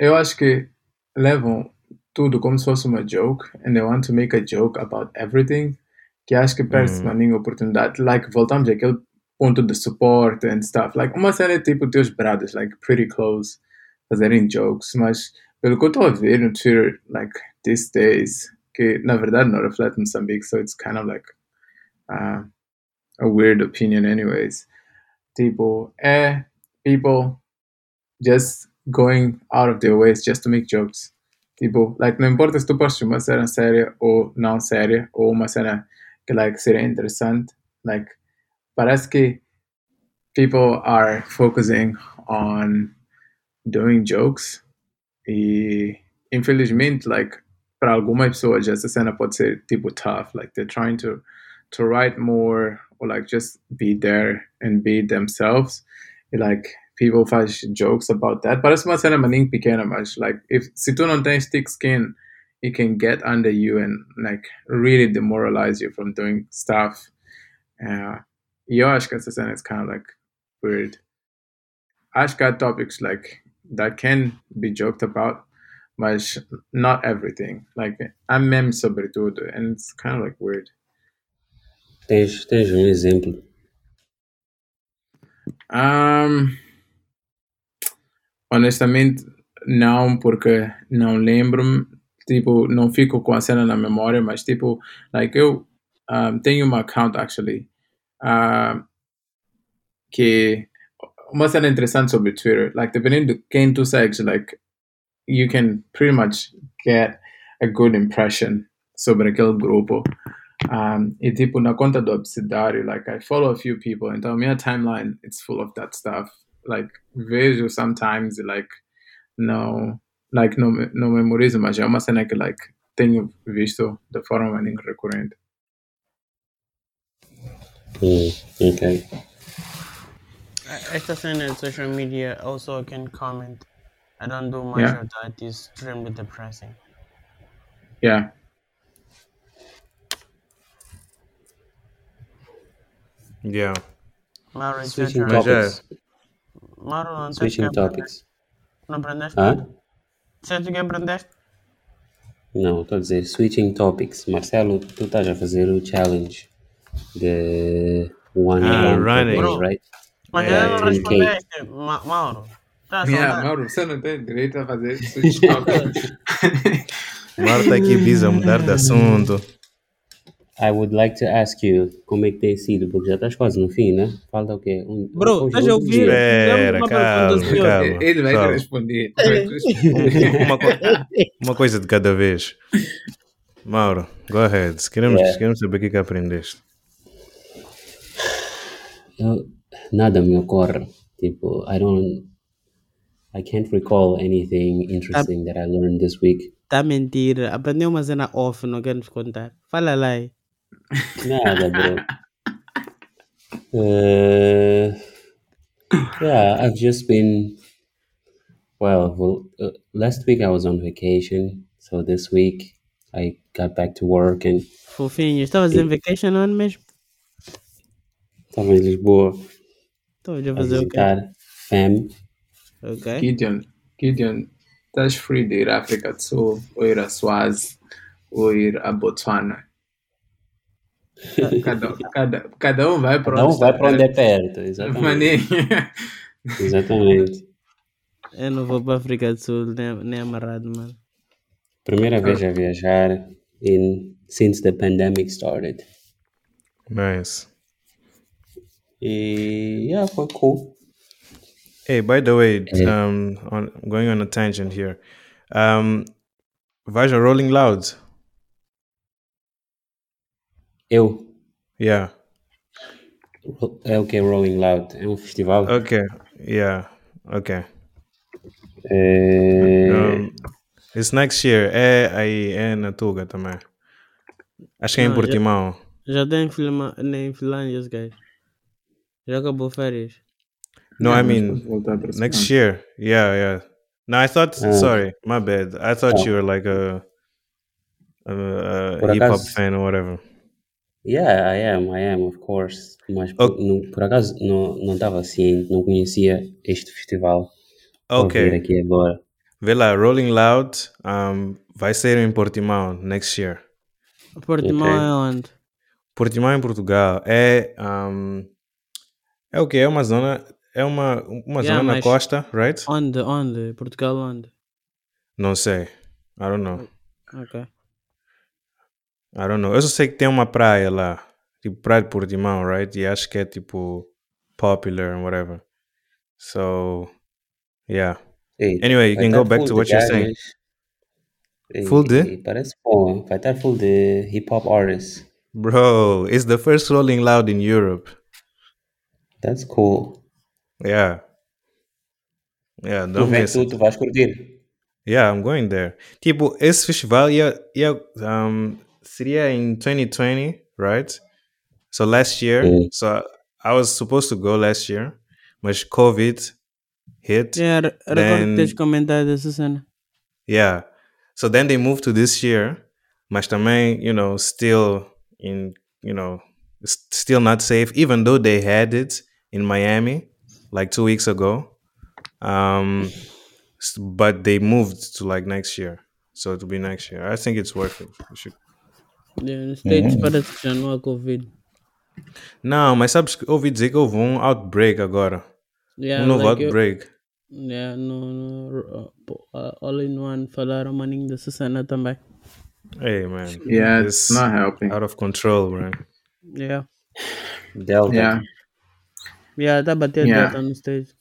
eu acho que levam tudo como se fosse uma joke and they want to make a joke about everything que acho que perde-se Uhum. na oportunidade like voltamos àquele ponto de suporte and stuff like uma série tipo teus brados like pretty close fazerem jokes mas pelo que eu estou a ver no Twitter, like, these days, que na verdade não reflete Moçambique, so it's kind of like uh, a weird opinion anyways. Tipo, é people just going out of their ways just to make jokes. Tipo, like, não importa se tu uma cena séria ou não séria, ou uma cena que, like, seria interessante, like, parece que people are focusing on doing jokes e, infelizmente, like, para algumas pessoas essa cena pode ser, tipo, tough, like, they're trying to, to write more or, like, just be there and be themselves. E, like, people faz jokes about that. But Parece uma cena maninho pequena, mas like if se tu não tens thick skin, it can get under you and like really demoralize you from doing stuff. Uh, e eu acho que essa cena is kind of like weird. Acho que há topics like that can be joked about, but not everything. Like I'm sobre tudo, and it's kind of like weird. Tens, tens um exemplo? Um, honestamente, não, porque não lembro-me, tipo, não fico com a cena na memória, mas tipo, like, eu um, tenho uma account, actually, uh, que uma cena interessante sobre Twitter, like, dependendo de quem tu segues, like, you can pretty much get a good impression sobre aquele grupo. Um, e tipo, na conta do Absidário, like, I follow a few people, então minha timeline, it's full of that stuff. Like, vejo sometimes, like, não, like, não, não memorizo, mas é uma cena que, like, tenho visto de forma maninho recorrente. Hum, ok. Esta cena de social media also I can comment. I don't do much Yeah. of that. It's extremely depressing. Yeah. Yeah. Mauro, it's Switching your turn. Mas é. topics. Mauro, não Switching topics. Não aprendeste? Hã? Disseste que aprendeste? Não, estou a dizer switching topics. Marcelo, tu estás a fazer o challenge de one Ah, per running. right? Mas É, ainda não 10K. respondeste, Ma Mauro. Tá Yeah. Mauro, você não tem direito a fazer switch topics. Marta tá aqui busy a mudar de assunto. I would like to ask you como é que tem sido, porque já estás quase no fim, né? Falta o quê? Um, Bro, hoje estás a é ouvir? Espera, calma, calma. Ele vai te calma. responder. Uma, uma coisa de cada vez. Mauro, go ahead. Queremos, Yeah. queremos saber o que, é que aprendeste. Eu- nada me ocorre. Tipo, I don't. I can't recall anything interesting that I learned this week. Tá mentira. Aprendeu uma cena off, não quero nos contar. Fala lá. aí. Nada, bro. Uh, yeah, I've just been. Well, well uh, last week I was on vacation, so this week I got back to work and Fofinho. Estavas em vacation onde mesmo? estava em Lisboa Estavas a a fazer o quê? visitar fam. Ok. Gideon, Gideon, estás free de ir à África do Sul, ou ir a Suaz, ou ir a Botswana. Cada, cada, cada um vai para um onde vai está para onde é perto. exatamente. Exatamente. Eu não vou para a África do Sul, nem, nem amarrado, mano. Primeira vez a viajar in, since the pandemic started. Nice. E yeah, foi cool. Hey, by the way, Yeah. um, on, going on a tangent here. Um, vais a Rolling Loud? Eu, Yeah. é o que é Rolling Loud? É um festival? Okay. Yeah. Okay. É, Um, it's next year. É aí, é na Tuga também. Acho que é em já- Portimão. Já tem em, Filma, nem em Finlândia, os gajos. Já acabou férias. No, I mean next year. Yeah, yeah. No, I thought. Ah. Sorry, my bad. I thought Ah. you were like a, a, a hip hop fan or whatever. Yeah, I am, I am, of course. Mas por, Ok. não- por acaso não não estava ciente, não conhecia este festival. Okay. aqui agora. Vê lá, Rolling Loud um, vai ser em Portimão next year. Portimão Ok. é onde? Portimão em Portugal é um, é o que é uma zona é uma uma Yeah, zona na costa, right? Onde? Onde? Portugal onde? Não sei. I don't know. Ok. I don't know. Eu só sei que tem uma praia lá. Tipo, Praia de Portimão, right? E acho que é tipo popular and whatever. So, yeah. Ei, Anyway, you can estar go back to what you're saying. Ei, Full de? ei, Parece bom. Vai estar full de hip hop artists. Bro, it's the first Rolling Loud in Europe. That's cool. Yeah. Yeah, Tu don't vem, miss tu, tu vais curtir. Yeah, I'm going there. Tipo, esse festival ia, ia, um, seria in 2020, right? So last year, Mm. so I was supposed to go last year, mas COVID hit. Yeah, re- recordo Then- teres comentado essa cena. Yeah. So then they moved to this year, mas também, you know, still in, you know, still not safe, even though they had it in Miami like two weeks ago. Um, but they moved to like next year. So it'll be next year. I think it's worth it. Yeah, nos States parece que já não há Covid. Não, mas sabes que ouvi dizer que houve um outbreak agora. Yeah, um novo like eu- outbreak. yeah, no, no, uh, uh, All in One falaram maninho dessa cena também. Hey, man. Yeah, it's It's not helping. out of control, man. Yeah. Delta. Yeah, Yeah, tá a bater Yeah. data nos States.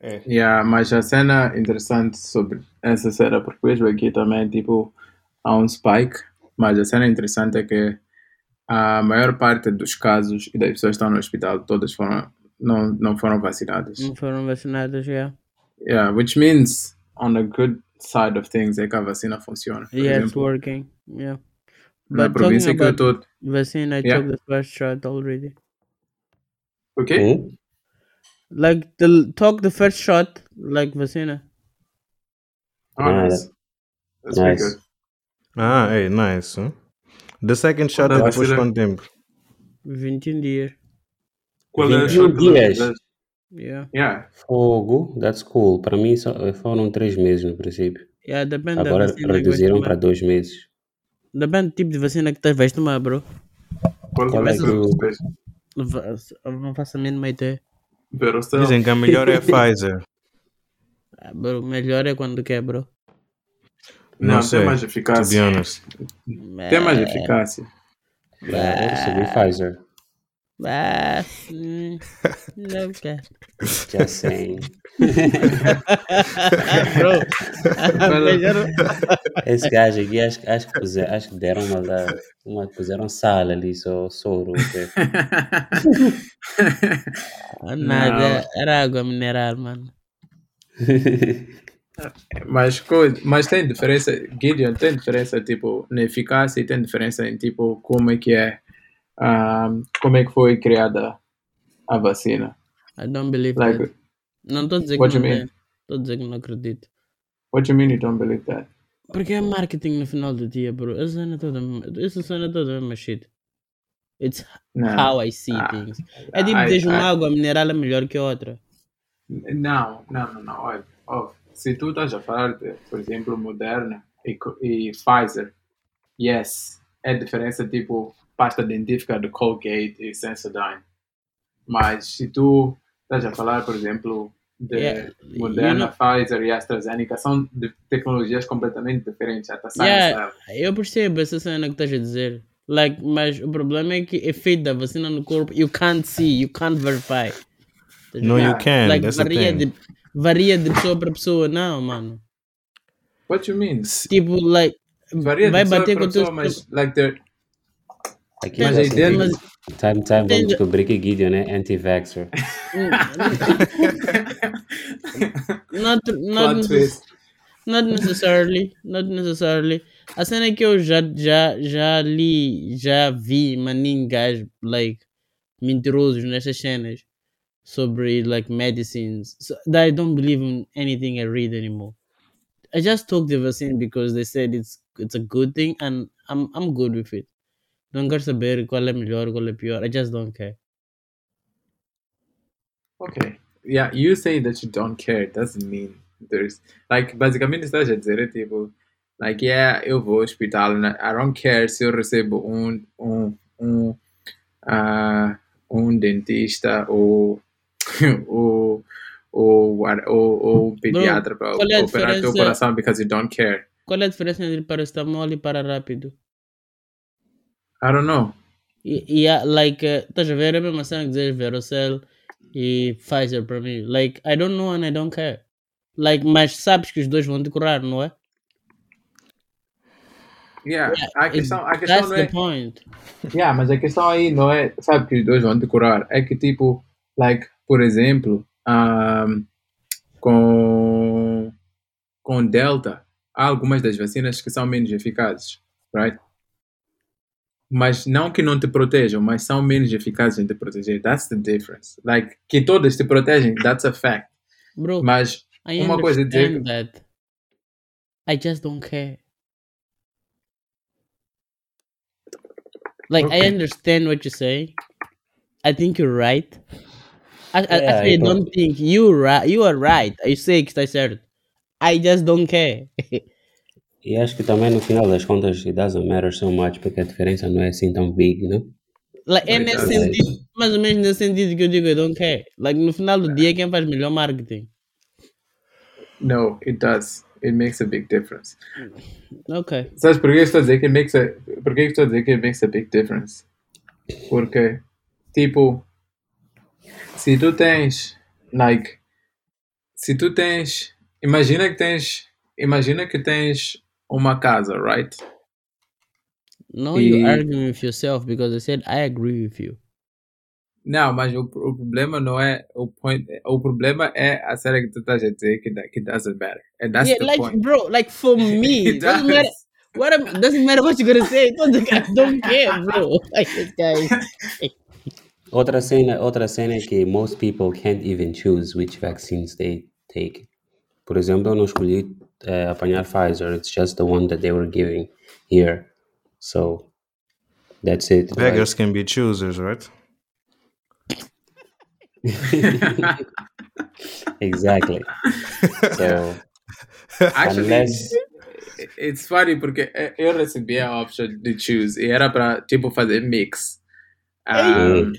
Hey. yeah, mas a cena interessante sobre essa cena, porque vejo aqui também, tipo, há um spike, mas a cena interessante é que a maior parte dos casos e das pessoas que estão no hospital, todas foram, não, não foram vacinadas. Não foram vacinados, yeah. Yeah, which means, on a good side of things, é que a vacina funciona. Por Yeah, it's exemplo, working. Yeah. na But província talking que eu about estou... vaccine, I Yeah. took the first shot already. O quê? Hum? Like the took the first shot, like vacina. Oh, nice. That's pretty nice. good. Ah, hey, nice. The second shot é a depois de quanto tempo? 21 dias. Qual é a 21 shot? dias. Yeah. Yeah. Fogo, that's cool. Para mim só, foram três meses no princípio. Yeah, depende Agora reduziram para dois meses. Depende do tipo de vacina que tu vais tomar, bro. Qual, Qual é é que o- Não fa- não faço a mínima ideia. Dizem que a melhor é a Pfizer. Ah, bro, melhor é quando quer, bro. Não, Não sei, tem mais To be eficácia. Tem mais eficácia. Yeah, eu recebi Pfizer. Ah, hum, não quero. Já sei. Esse gajo aqui acho, que- acho, que, puser, acho que deram uma, da- uma puseram sal ali, só soro. ok? Nada, era água mineral, mano. mas, mas tem diferença, Gideon, tem diferença tipo na eficácia e tem diferença em tipo como é que é, ah, como é que foi criada a vacina. I don't believe Like, that. Não estou a dizer que não tem. Estou a dizer que não acredito. what you mean you don't believe that? Porque é marketing no final do dia, bro. Essa cena toda, essa cena toda é uma shit. It's Não. how I see Ah, things. É tipo, deixa uma água mineral é melhor que outra. Não, não, não, não. Olha, ó, se tu estás a falar de, por exemplo, Moderna e, co- e Pfizer, yes, é diferença tipo pasta dentífica do Colgate e Sensodyne. Mas se tu estás a falar, por exemplo, de Yeah, Moderna, you Pfizer e AstraZeneca, são de tecnologias completamente diferentes. Até science Yeah, eu percebo essa cena que estás a dizer. Like, mas o problema é que efeito da vacina no corpo, you can't see, you can't verify. No, Yeah. you can. like, That's the varia thing. de, varia de pessoa para pessoa, não, mano. What you mean? Tipo, like, Varia de vai pessoa bater para com pessoa, teus... mas like they're Aqui Mas já a sei. ideia- mas- Time, time, vamos descobrir que Gideon é anti-vaxxer. not, not, necess- twist. not necessarily, not necessarily. A cena é que eu já, já, já li, já vi maninho like, mentirosos nestas cenas sobre, like, medicines. So, that I don't believe in anything I read anymore. I just took the vaccine because they said it's it's a good thing and I'm I'm good with it. Não quero saber qual é melhor, qual é pior. I just don't care. Okay. Yeah, you say that you don't care doesn't mean there's like basicamente estás a dizer tipo like yeah, eu vou ao hospital, and I don't care se eu recebo um um um ah, um dentista ou ou ou, ou, ou um pediatra para é a operar teu coração because you don't care. Qual é a diferença entre paracetamol e para rápido? I don't know. E, e like, uh, estás a ver é a mesma cena que dizer Verocell e Pfizer para mim. Like, I don't know and I don't care. Like, mas sabes que os dois vão te curar, não é? Yeah, a It- questão, a questão that's não the é. point. Yeah, mas a questão aí não é, sabe que os dois vão te curar. É que tipo, like, por exemplo, um, com, com Delta, há algumas das vacinas que são menos eficazes, right? Mas não que não te protejam, mas são menos eficazes em te proteger. That's the difference. Like, que todas te protegem, that's a fact. Bro, Mas I uma coisa é dizer that. I just don't care. Like, I Okay. understand what you say. I think you're right. I, I, actually, I I thought- don't think you right. You are right. Eu sei que está certo. I just don't care. E acho que também no final das contas it doesn't matter so much porque a diferença não é assim tão big, né? like, é nesse sentido, mais ou menos nesse sentido que eu digo, I don't care. Like, no final do dia, quem faz melhor marketing? no, it does. It makes a big difference. Ok. Sabes por que eu estou a dizer que makes a, por que eu estou a dizer que it makes a big difference? Porque, tipo, se tu tens, like, se tu tens, imagina que tens, imagina que tens uma casa, right? No, you E- arguing with yourself because I said I agree with you. Não, mas o, o problema não é o point, o problema é a série que tu estás a dizer que, que doesn't matter. And that's yeah, the like, point. bro, like for me, It doesn't does. matter. What am, doesn't matter what you're gonna say. Don't, I don't care, bro. Like this guy. Outra cena, outra cena é que most people can't even choose which vaccines they take. Por exemplo, eu não escolhi eh, apanhar Pfizer, it's just the one that they were giving here. So that's it. like- Beggars can be choosers, right? exactly. So Actually, unless It's funny porque eu recebi a option de choose e era para tipo fazer mix. Um,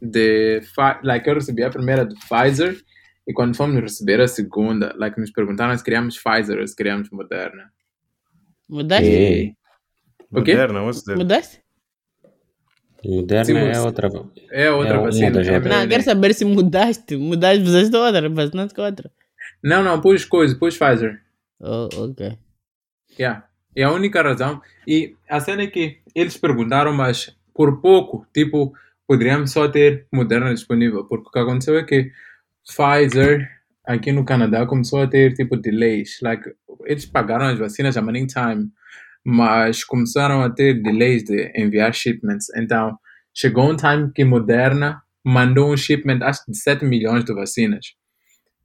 de like eu recebi a primeira do Pfizer e quando fomos receber a segunda, like nos perguntaram se queríamos Pfizer ou se queríamos Moderna. Mudaste? O quê? Moderna, what's that? Mudaste? Moderna Sim, é mas- outra. É outra É vacina. é. Não, quero saber se mudaste. Mudaste, fizeste outra, bastante com outra. Não, não, pus coisa, pus Pfizer. Oh, ok. Yeah. É a única razão. E a cena é que eles perguntaram, mas por pouco, tipo, poderíamos só ter Moderna disponível. Porque o que aconteceu é que Pfizer, aqui no Canadá, começou a ter, tipo, delays. Like, eles pagaram as vacinas a money time, mas começaram a ter delays de enviar shipments. Então, chegou um time que Moderna mandou um shipment, acho de 7 milhões de vacinas.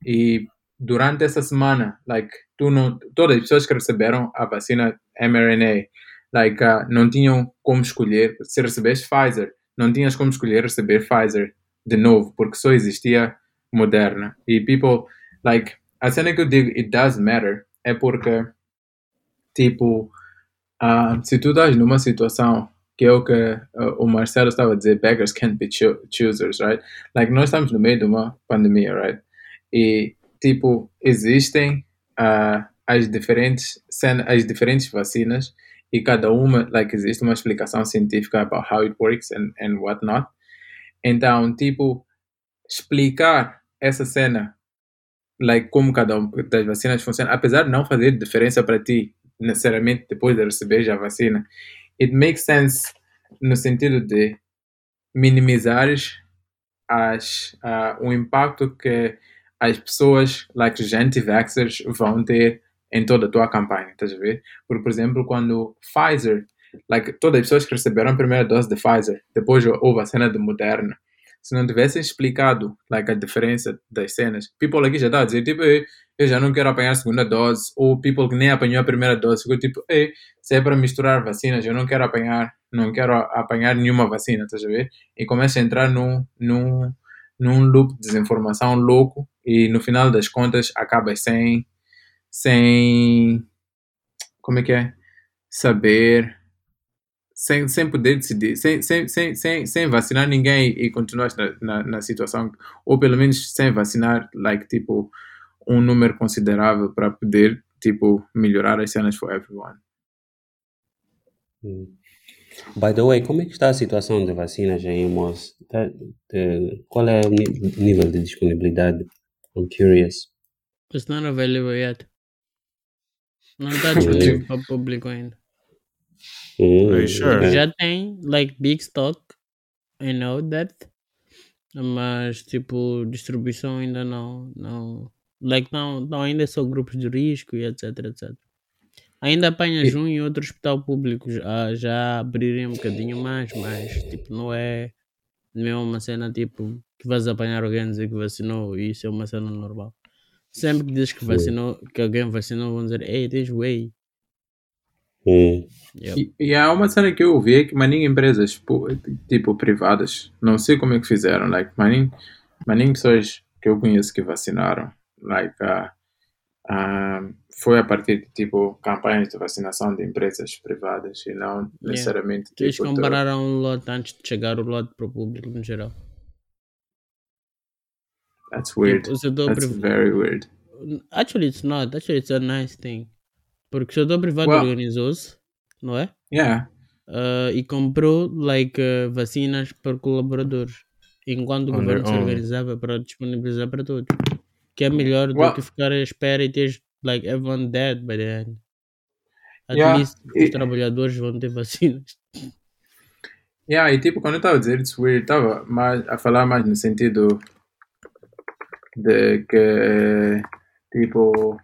E durante essa semana, like, tu não, todas as pessoas que receberam a vacina mRNA, like, uh, não tinham como escolher, se recebeste Pfizer, não tinhas como escolher receber Pfizer de novo, porque só existia Moderna. E people, like, a cena que eu digo, it does matter, é porque, tipo, ah, se tu estás numa situação que é o que ah, o Marcelo estava a dizer, beggars can't be choo- choosers, right? Like, nós estamos no meio de uma pandemia, right? E, tipo, existem ah, as diferentes as diferentes vacinas e cada uma, like, existe uma explicação científica about how it works and, and whatnot. Então, tipo, explicar essa cena, like, como cada uma das vacinas funciona, apesar de não fazer diferença para ti, necessariamente depois de receber a vacina, it makes sense no sentido de minimizares as, ah, o impacto que as pessoas, like os anti-vaxxers, vão ter em toda a tua campanha, estás a ver? Porque, por exemplo, quando Pfizer, like, todas as pessoas que receberam a primeira dose de Pfizer, depois houve a cena de Moderna, se não tivessem explicado, like, a diferença das cenas, people aqui já está a dizer, tipo, "Ei, eu já não quero apanhar a segunda dose, ou people que nem apanhou a primeira dose, ficou tipo, ei, se é para misturar vacinas, eu não quero apanhar, não quero apanhar nenhuma vacina, estás a ver? E começa a entrar num, num, num loop de desinformação louco e no final das contas acaba sem, sem, como é que é? Saber, sem, sem poder decidir, sem, sem, sem, sem, sem vacinar ninguém e continuar na, na, na situação, ou pelo menos sem vacinar, like, tipo, um número considerável para poder, tipo, melhorar as cenas for everyone. Hum. By the way, como é que está a situação de vacinas aí, Moz? Tá- qual é o nível de disponibilidade? I'm curious. It's not available yet. Não está disponível para público ainda. Are you sure? Já tem, like, big stock. I know that. Mas, tipo, distribuição ainda não. não like, não, não, ainda é só grupos de risco e etc, etc. Ainda apanhas um e outro hospital público já, já abrirem um bocadinho mais, mas, tipo, não é mesmo uma cena, tipo, que vais apanhar alguém dizer que vacinou e isso é uma cena normal. Sempre que dizes que vacinou, que alguém vacinou, vão dizer, ei, tens whey. Hum, Yep. E, e há uma cena que eu ouvi é que maninho empresas tipo privadas, não sei como é que fizeram, like, maninho, maninho pessoas que eu conheço que vacinaram, like, ah, ah, foi a partir de tipo campanhas de vacinação de empresas privadas e não necessariamente Eles tipo, de- compararam um lote antes de chegar o lote para o público no geral. That's weird. Tipo, That's priv- very weird. Actually, it's not. Actually, it's a nice thing. Porque o setor privado Well- organizou-se, não é? Yeah. Ah, e comprou like, ah, vacinas para colaboradores. Enquanto o On governo se organizava para disponibilizar para todos. Que é melhor do Well- que ficar à espera e teres like, everyone dead by the end. At Yeah, least e- os trabalhadores vão ter vacinas. Yeah, e tipo, quando eu estava a dizer it's weird, estava a falar mais no sentido de que, tipo,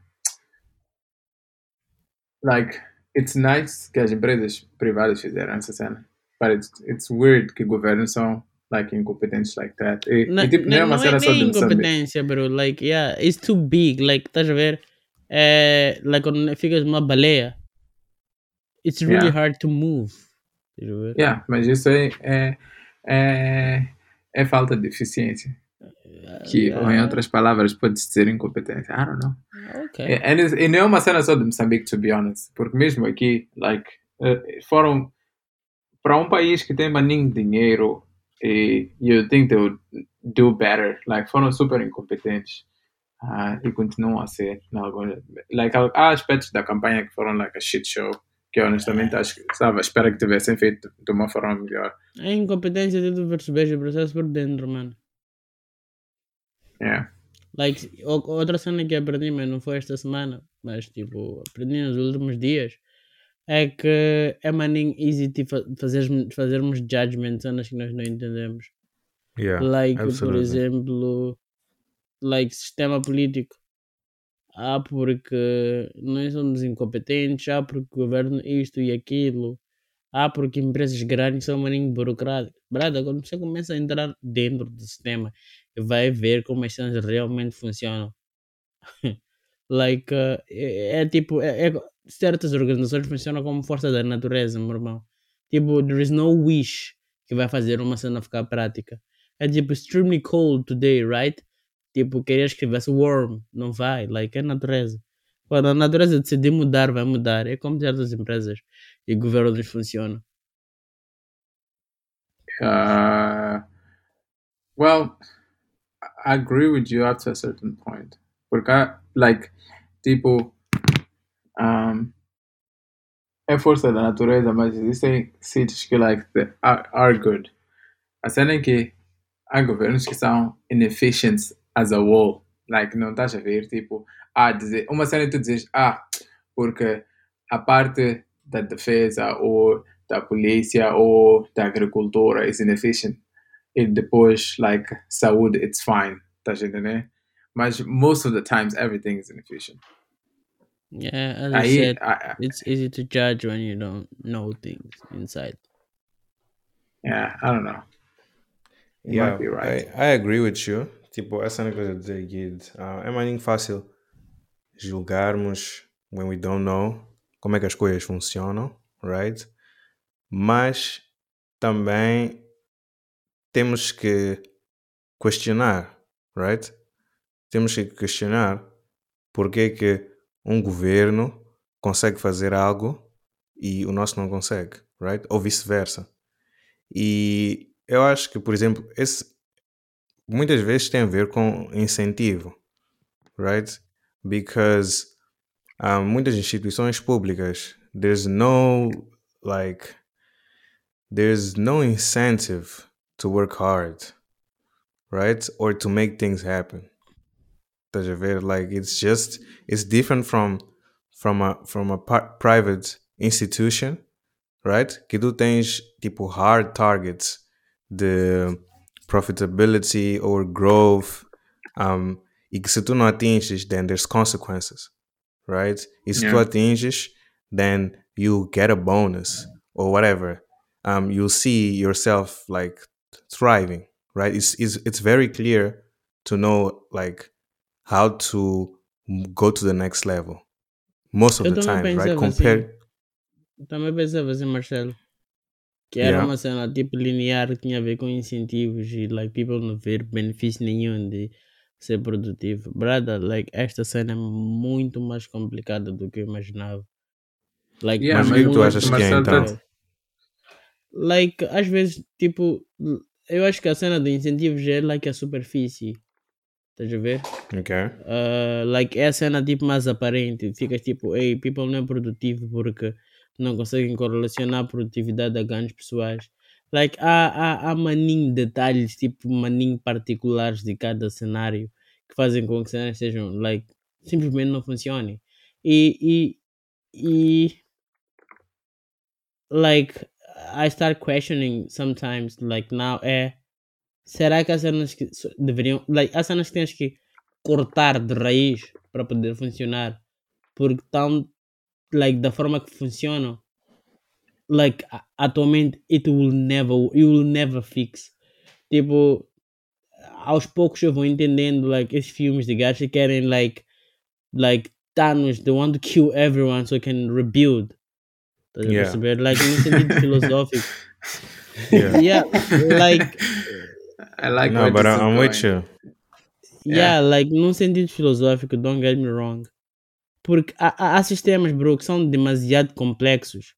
like, it's nice que as empresas privadas fizeram essa cena, but it's, it's weird que governos são, like, incompetentes like that. E, Não, e tipo, não é uma não cena é só de incompetência, bro. Like, yeah, it's too big. Like, estás a ver? É, like, quando ficas numa baleia, it's really Yeah. hard to move. Yeah, mas isso é, é, é, é falta de eficiência. Que, ou em outras palavras, pode ser incompetência. I don't know. ok. E, e- não é uma cena só de Moçambique, to be honest. Porque mesmo aqui, like, eh, foram para um país que tem maninho dinheiro e you think they would do better. Like, foram super incompetentes. ah, e continuam a ser. Alguns, like, há aspectos da campanha que foram like a shit show. Que eu honestamente acho que estava espera que tivessem feito de uma forma melhor. A incompetência de tu perceberes o processo por dentro, mano. Yeah. Like, outra cena que aprendi, mas não foi esta semana, mas tipo, aprendi nos últimos dias, é que é maninho easy fa fazermos, fazermos judgment cenas que nós não entendemos. Yeah, like, por absolutely. exemplo, like sistema político. Ah, porque nós somos incompetentes, ah, porque o governo isto e aquilo, ah, porque empresas grandes são maninho burocráticas. Brada, quando você começa a entrar dentro do sistema vai ver como as coisas realmente funcionam. like, uh, é, é tipo, é, é- certas organizações funcionam como força da natureza, meu irmão. Tipo, there is no wish que vai fazer uma cena ficar prática. É tipo, extremely cold today, right? Tipo, querias que tivesse warm. Não vai, like, é natureza. Quando a natureza decidir mudar, vai mudar. É como certas empresas e governos funcionam. Uh, well, agree with you up to a certain point. Porque, like, tipo, um, é força da natureza, mas existem sítios que, like, are, are good. A cena é que há governos que são inefficient as a whole. Like, não estás a ver, tipo, ah, dizer, uma cena é tu dizes, ah, porque a parte da defesa ou da polícia ou da agricultura is inefficient. E depois, like, saúde, it's fine. Estás a entender? Mas most of the times, everything is inefficient. Yeah, as I Aí, said, I, it's easy to judge when you don't know things inside. yeah, I don't know. You Yeah, might be right. I, I agree with you. Tipo, essa é a coisa de dizer, Guide. Ah, é mais fácil julgarmos when we don't know como é que as coisas funcionam, right? Mas também temos que questionar, right? Temos que questionar porque é que um governo consegue fazer algo e o nosso não consegue, right? Ou vice-versa. E eu acho que, por exemplo, esse muitas vezes tem a ver com incentivo, right? Because um, muitas instituições públicas, there's no like there's no incentive to work hard, right? Or to make things happen. Estás a ver? Like it's just it's different from from a from a private institution, right? Que tu tens tipo hard targets de profitability or growth, um, e que se tu não atinges, then there's consequences, right? E se tu Yeah. atinges, then you get a bonus or whatever. Um, you'll see yourself like thriving, right? It's, it's it's very clear to know like how to go to the next level most of Eu the time, right? pensava assim. Também pensava assim, Marcelo. Que era Yeah. uma cena tipo linear que tinha a ver com incentivos e like people não ver benefício nenhum de ser produtivo. Brother, like esta cena é muito mais complicada do que eu imaginava. Like, Yeah, Mas o que que tu achas que é, mais então? Like, às vezes, tipo, eu acho que a cena de incentivos é like a superfície. Estás a ver? okay? Uh, like é a cena tipo mais aparente. Ficas tipo, ei, people não é produtivo porque não conseguem correlacionar a produtividade a ganhos pessoais. Like há, há, há maninho detalhes, tipo maninho particulares de cada cenário que fazem com que cenas sejam, like, simplesmente não funcionem. E, e, e like, I start questioning sometimes, like now é será que há cenas que deveriam. Like, há cenas que tens que cortar de raiz para poder funcionar porque estão like da forma que funcionam like atualmente it will never you will never fix tipo aos poucos eu vou entendendo like esses filmes de gajos que querem like like Thanos they want to kill everyone so they can rebuild Estás a Yeah. perceber? like no sentido filosófico Yeah. yeah like I like no, but I'm with going. you. Yeah, like num sentido filosófico, don't get me wrong. Porque há, há- sistemas, bro, que são demasiado complexos.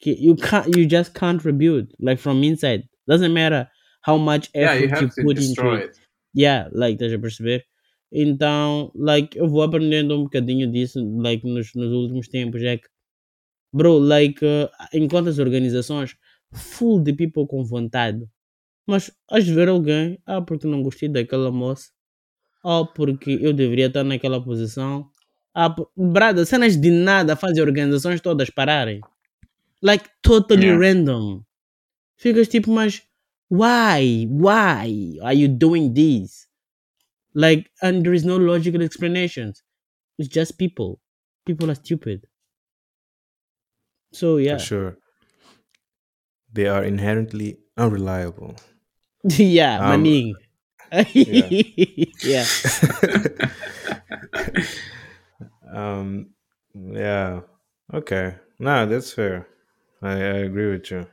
Que you can't, you just can't rebuild, like from inside. Doesn't matter how much Yeah, effort you you, have to put into destroy it. it. Yeah, like, estás a perceber? Então, like, eu vou aprendendo um bocadinho disso, like, nos, nos últimos tempos, é que, bro, like, uh, enquanto as organizações, full de people com vontade, mas has de ver alguém, ah, porque não gostei daquela moça, ah, porque eu deveria estar naquela posição, ah, por... brada, cenas de nada fazem organizações todas pararem. Like, totally Yeah. random. Ficas tipo, mas why? Why are you doing this? Like, and there is no logical explanations. It's just people. People are stupid. So yeah, For sure. They are inherently unreliable. yeah, Um, maning. yeah. um, yeah. Okay. No, that's fair. I, I agree with you.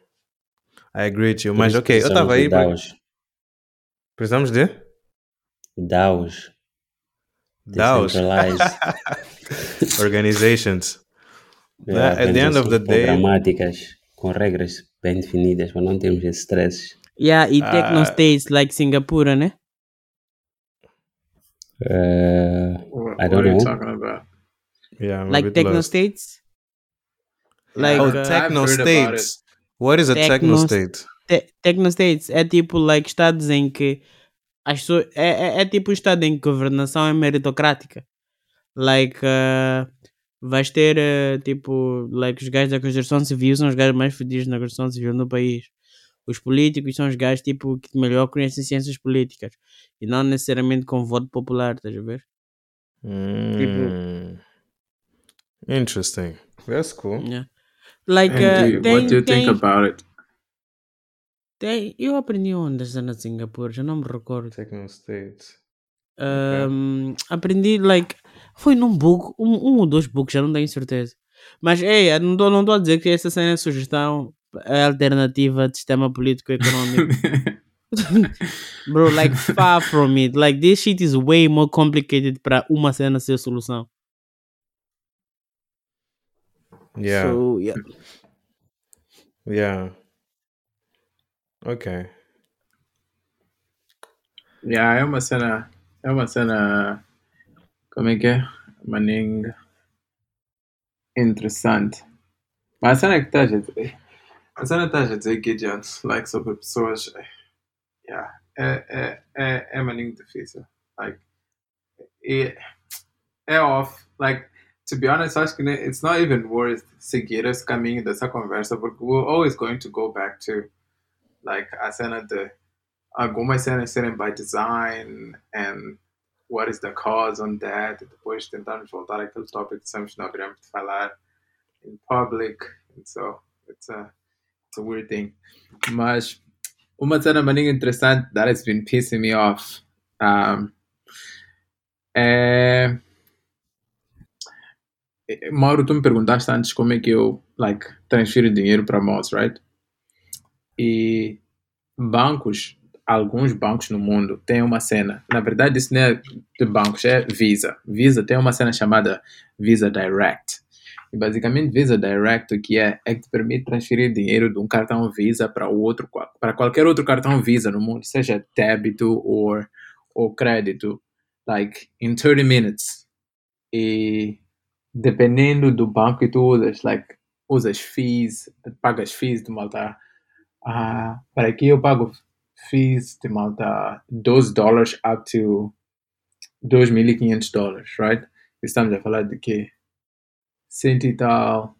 I agree with you. Por Mas ok, eu precisamos estava de aí. por- DAOs. Precisamos de? DAOs. DAOs. Organizations. Yeah, at the end of the day- Programáticas, com regras bem definidas, para não termos esses stresses. Yeah, e Ah. techno states like Singapura, né? Uh, What, I what don't are you know. talking about? Yeah, I'm Like techno lost. states. Like Oh, uh, techno states. What is a techno Techno- state? te- techno states é tipo like estados em que as pessoas é, é, é tipo um estado em que governação é meritocrática. Like uh, vais ter uh, tipo like os gajos da construção civil são os gajos mais fodidos na construção civil no país. Os políticos são os gajos tipo que melhor conhecem ciências políticas e não necessariamente com voto popular, estás a ver? Mm. Interesting. That's cool. Yeah. Like And uh, you- tem, what do you think tem- about it? tem- eu aprendi onde essa na Singapura, já não me recordo. Techno states. Um, aprendi, like, foi num book, um, um ou dois books, já não tenho certeza. Mas, é, não estou não tô a dizer que essa cena é sugestão é alternativa de sistema político econômico. Bro, like, far from it. Like, this shit is way more complicated para uma cena ser solução. Yeah. So, yeah. Yeah. Ok. Yeah, é uma cena. É uma cena. Como é que? Maning. Interessante. Mas a cena que estás a dizer. A cena que estás a dizer, Gideon, like, sobre pessoas. Yeah. É, é, é, é difícil. Like. É, é off. Like, to be honest, acho que it's not even worth seguir esse caminho dessa conversa, porque we're always going to go back to, like, a cena de algumas cenas serem by design and what is the cause on that, e depois tentarmos voltar àquele tópico que sempre não queremos falar in public, and so it's a, it's a weird thing. Mas uma cena maninha interessante that has been pissing me off um, é... Mauro, tu me perguntaste antes como é que eu, like, transfiro dinheiro para Moz, right? E bancos, alguns bancos no mundo têm uma cena. Na verdade, isso não é de bancos, é Visa. Visa tem uma cena chamada Visa Direct. E basicamente, Visa Direct, o que é? É que te permite transferir dinheiro de um cartão Visa para outro, para qualquer outro cartão Visa no mundo, seja débito ou, ou crédito, like, in 30 minutes. E dependendo do banco que tu usas, like, usas fees, pagas fees de malta. Ah, para aqui eu pago fees de malta 12 dólares up to 2.500 dólares, right? Estamos a falar de que cento e tal,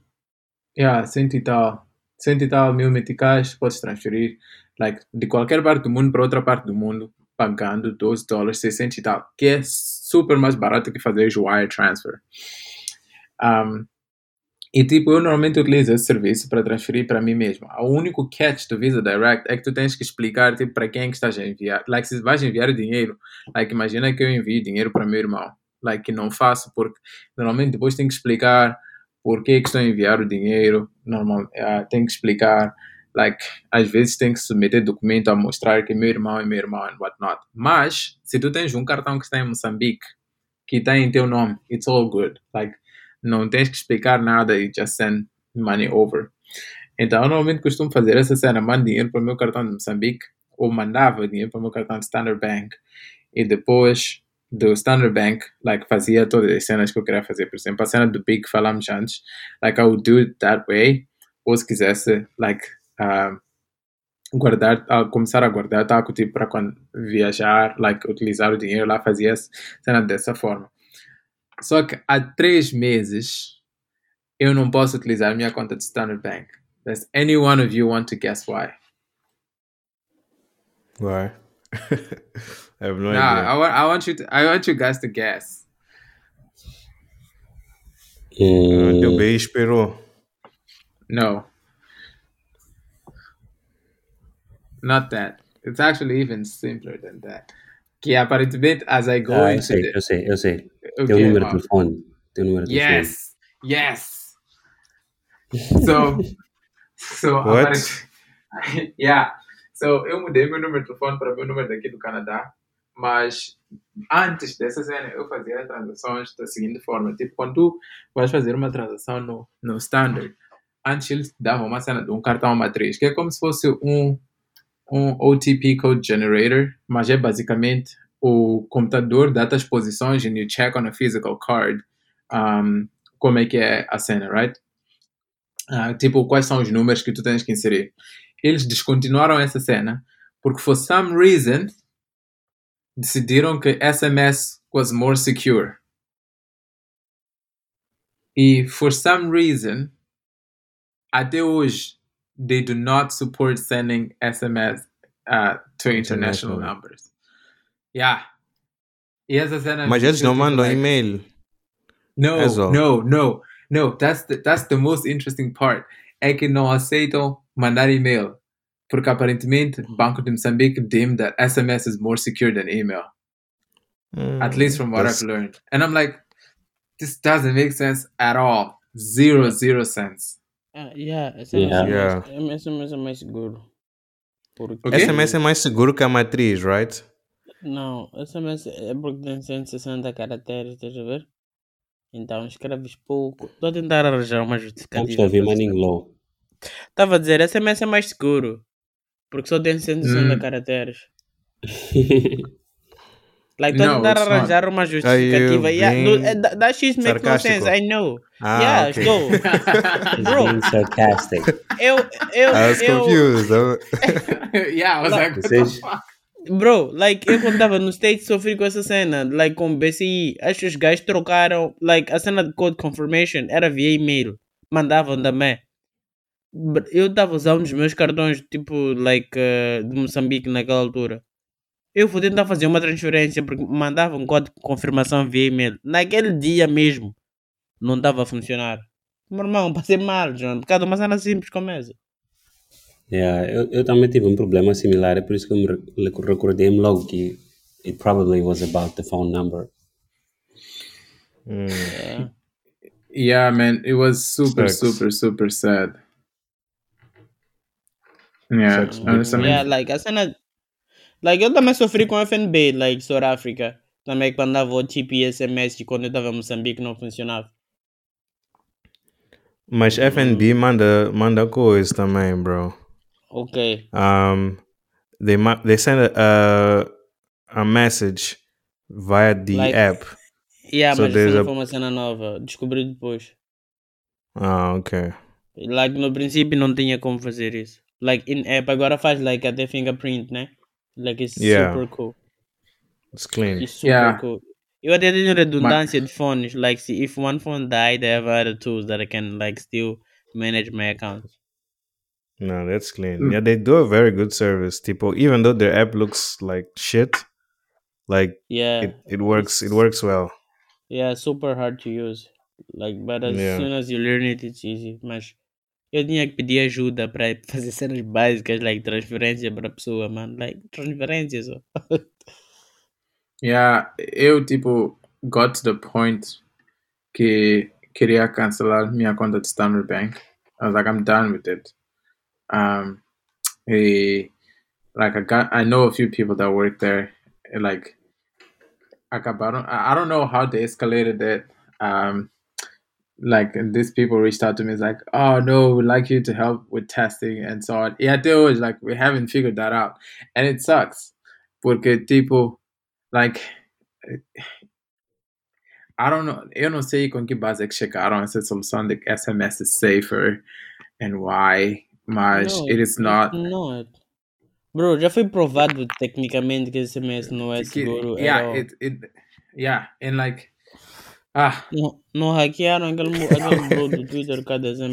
yeah, cento e tal, cento e tal mil meticais podes transferir, like, de qualquer parte do mundo para outra parte do mundo, pagando 12 dólares, 600 e tal, que é super mais barato que fazer wire transfer. Um, e tipo, eu normalmente utilizo esse serviço para transferir para mim mesmo. O único catch do Visa Direct é que tu tens que explicar tipo, para quem é que estás a enviar. Like, se vais enviar dinheiro, like, imagina que eu envio dinheiro para meu irmão. Like, que não faço, porque normalmente depois tenho que explicar por que, que estou a enviar o dinheiro. Normal, uh, tenho que explicar, like, às vezes tem que submeter documento a mostrar que meu irmão é meu irmão and whatnot. Mas, se tu tens um cartão que está em Moçambique, que está em teu nome, it's all good. Like, não tens que explicar nada e just send money over. Então, eu normalmente costumo fazer essa cena, mando dinheiro para o meu cartão de Moçambique, ou mandava dinheiro para o meu cartão de Standard Bank, e depois do Standard Bank, like, fazia todas as cenas que eu queria fazer. Por exemplo, a cena do Big falamos antes, like, I would do it that way, ou se quisesse, like, uh, guardar, uh, começar a guardar taco, tipo, para quando viajar, like, utilizar o dinheiro lá, fazia cena dessa forma. Só que há três meses eu não posso utilizar minha conta de Standard Bank. Does any one of you want to guess why? Why? I have no nah, idea. I want, I want you to, I want you guys to guess. Uh, Hum, teu BI esperou. No. Not that. It's actually even simpler than that. Que aparentemente, as I go ah, eu sei, the, eu sei, eu sei. o Teu quê, número de telefone. Teu número de telefone. Yes, yes. So, so What? yeah. So eu mudei meu número de telefone para meu número daqui do Canadá, mas antes dessa cena eu fazia transações da seguinte forma, tipo quando tu vais fazer uma transação no, no Standard, antes eles davam uma cena de um cartão matriz, que é como se fosse um um OTP Code Generator, mas é basicamente o computador dá as posições and you check on a physical card um, como é que é a cena, right? Ah, tipo, quais são os números que tu tens que inserir. Eles descontinuaram essa cena porque, for some reason, decidiram que SMS was more secure. E, for some reason, até hoje, they do not support sending SMS uh, to international International. numbers. Yeah. E essa cena Mas eles não mandam like, e-mail. No, no, no, no. That's the, that's the most interesting part. É que não aceitam mandar e-mail. Porque aparentemente o Banco de Moçambique deemed that SMS is more secure than email. At least from what I've learned. And I'm like, this doesn't make sense at all. Zero, zero sense. Ah, yeah, SMS, Yeah. Yeah. É mais, SMS é mais seguro. Porque? SMS é mais seguro que a matriz, right? Não, SMS é porque tem 160 caracteres, estás a ver? Então escreves pouco. Estou a tentar arranjar uma Estamos justificativa. a Manning isto. Low. Estava a dizer, SMS é mais seguro. Porque só tem 160 Hum. caracteres. Like, No, tentar not. arranjar uma justificativa. Yeah, no, that, that shit makes no sense, I know. Ah, yeah, ok. estou. He's Bro. being sarcastic. Eu, eu, I was eu, confused. Yeah, I was like, what the fuck? Bro, like, eu quando estava no States sofri com essa cena, like, com BCI. Acho que os gajos trocaram, like, a cena de code confirmation era via e-mail. Mandavam também. Eu estava usando os meus cartões, tipo, like, eh, de Moçambique naquela altura. Eu fui tentar fazer uma transferência porque mandavam código de confirmação via e-mail. Naquele dia mesmo, não estava a funcionar. Meu irmão, passei mal, John. Por causa de uma cena simples como essa. Yeah, eu, eu também tive um problema similar, é por isso que eu me re- recordei-me logo que it probably was about the phone number. Mm. Yeah. Yeah, man, it was super, Sucks. super, super sad. Yeah, Sucks. Yeah, like, a cena... Like, eu também sofri com FNB, like, South Africa. Também que mandava o tipo SMS quando eu estava em Moçambique não funcionava. Mas FNB manda, manda coisa também, bro. Ok. Um, they they send a, a, a message via the Like- app. Yeah, So mas isso não a- foi uma cena nova. Descobri depois. Ah, ok. Like, no princípio não tinha como fazer isso. Like, in app agora faz, like, até fingerprint, né? Like, it's Yeah. super cool. It's clean. It's super Yeah. cool. Eu até tenho redundância de fones. Like, see, if one phone died, I have other tools that I can, like, still manage my account. No, that's clean. Mm. Yeah, they do a very good service. Tipo, even though their app looks like shit, like Yeah. it, it works it works well. Yeah, super hard to use. Like, but as Yeah. soon as you learn it, it's easy. Mas eu tinha que pedir ajuda para fazer cenas básicas, like transferência para pessoa, man. Like, transferência só. Yeah, eu tipo got to the point que queria cancelar minha conta de Standard Bank. I was like, I'm done with it. Um, eh, like I got, I know a few people that work there. Like, acabaron. I I don't know how they escalated it. Um, like these people reached out to me. It's like, oh no, we'd like you to help with testing and so on. Yeah, they always like we haven't figured that out, and it sucks. Porque tipo, like I don't know. Eu não sei com que base é que chegaram essa solução de que SMS is safer and why, mas No, it is not. not. Bro, já foi provado tecnicamente que esse SMS não é seguro. yeah, it it yeah, and like ah Não, não hackearam aquele, aquele bro do Twitter por causa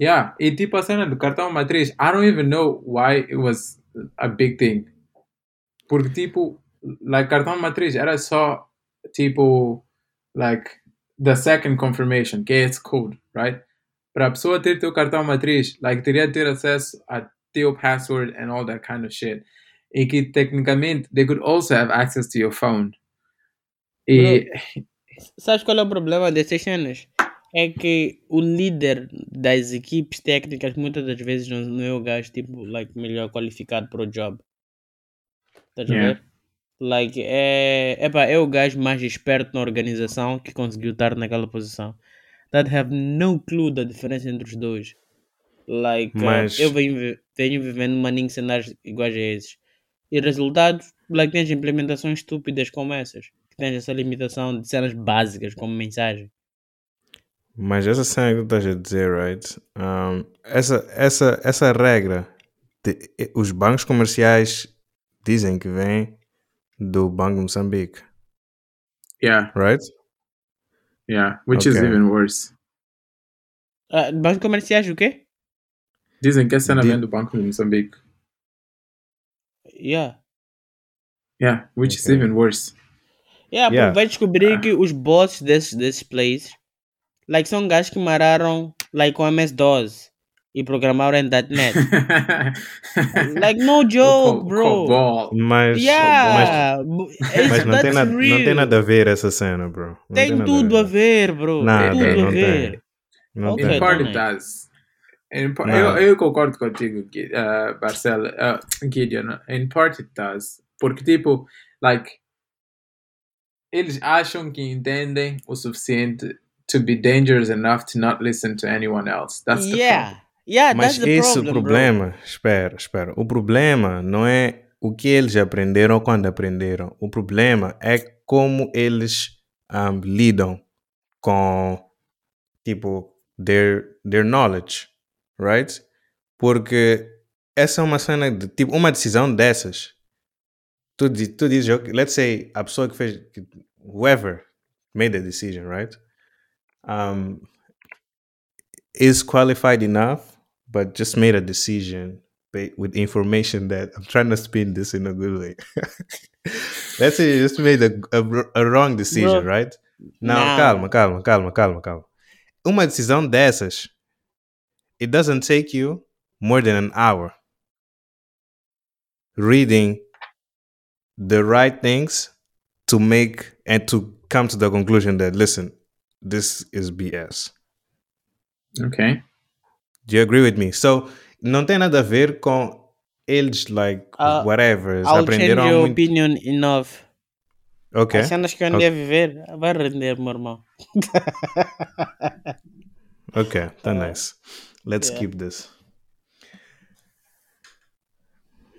yeah, e tipo a cena do cartão matriz, I don't even know why it was a big thing. Porque tipo, like cartão matriz era só tipo like the second confirmation, que é esse code, right? Para a pessoa ter teu cartão matriz, like teria ter acesso a teu password and all that kind of shit. E que tecnicamente they could also have access to your phone. E Sabes qual é o problema dessas cenas? É que o líder das equipes técnicas muitas das vezes não, não é o gajo tipo, like, melhor qualificado para o job. Estás a Yeah. ver? Like, é, epá, é o gajo mais esperto na organização que conseguiu estar naquela posição. That have no clue da diferença entre os dois. Like, uh, Mas- eu venho, venho vivendo maninho cenários iguais a esses. E resultado, like, tens implementações estúpidas como essas. Que tens essa limitação de cenas básicas como mensagem. Mas essa cena que tu estás a dizer, right? Um, essa, essa, essa regra, de- os bancos comerciais dizem que vem do Banco de Moçambique, yeah, right? yeah, which is Okay. even worse. Ah, bancos comerciais o quê? Dizem que a cena Di- vem do Banco de Moçambique. Yeah. Yeah, which is Okay. even worse. Yeah, Yeah. Vai descobrir que os bosses desses, desses plays like, são gajos que mararam like, com MS-DOS e programaram em .NET. like, no joke, Co- bro. Mas, Yeah, it's, mas não, tem nada, não tem nada a ver essa cena, bro. Não Tem nada tudo a ver, bro. Nada, tudo não a ver. tem. Não Ok. In tem. part também. it does. In eu, eu concordo contigo, uh, Marcelo, uh, Gideon. In part it does. Porque, tipo, like, eles acham que entendem o suficiente to be dangerous enough to not listen to anyone else. That's the Yeah. Yeah, Mas that's the esse problem, bro. problema, espera, espera. O problema não é o que eles aprenderam quando aprenderam. O problema é como eles um, lidam com, tipo, their, their knowledge, right? Porque essa é uma cena de, tipo, uma decisão dessas. Tu, di- tu dizes, ok, let's say, a pessoa que fez, que- whoever made the decision, right? Um, is qualified enough, but just made a decision with information that I'm trying to spin this in a good way. Let's say you just made a, a, a wrong decision, Bro, right? Não, Não. calma, calma, calma, calma, calma. Uma decisão dessas, it doesn't take you more than an hour reading the right things to make and to come to the conclusion that listen, this is BS. Ok. Do you agree with me? So, não tem nada a ver com eles, like, Uh, whatever. eles I'll change your muito. opinion enough. Ok. As cenas que eu andei a viver, vai render, meu irmão. Ok, tá nice. Let's yeah. keep this.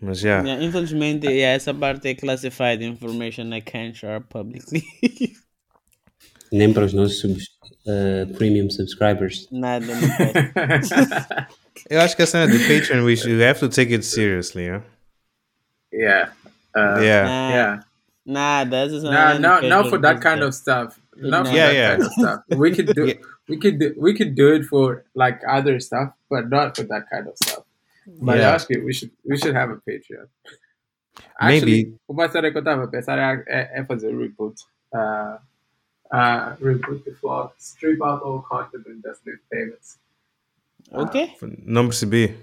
Mas já. Yeah, infelizmente, yeah, essa parte é classified information I can't share publicly. Nem para os nossos subs- uh, premium subscribers. Nada, não posso. Eu acho que a cena de Patreon, we should have to take it seriously, yeah? yeah. Uh, yeah. Nah, Yeah. Nada, essa No, no, not for that kind of stuff. Not for Yeah, that yeah. kind of stuff. We could do, Yeah. we could do, we could do it for like other stuff, but not for that kind of stuff. But Yeah. acho que we should, we should have a Patreon. Maybe. uma cena que eu tava a pensar é, é, é fazer reboot. Uh, uh, reboot the vlog, strip out all content and just leave payments. Ok? Não percebi.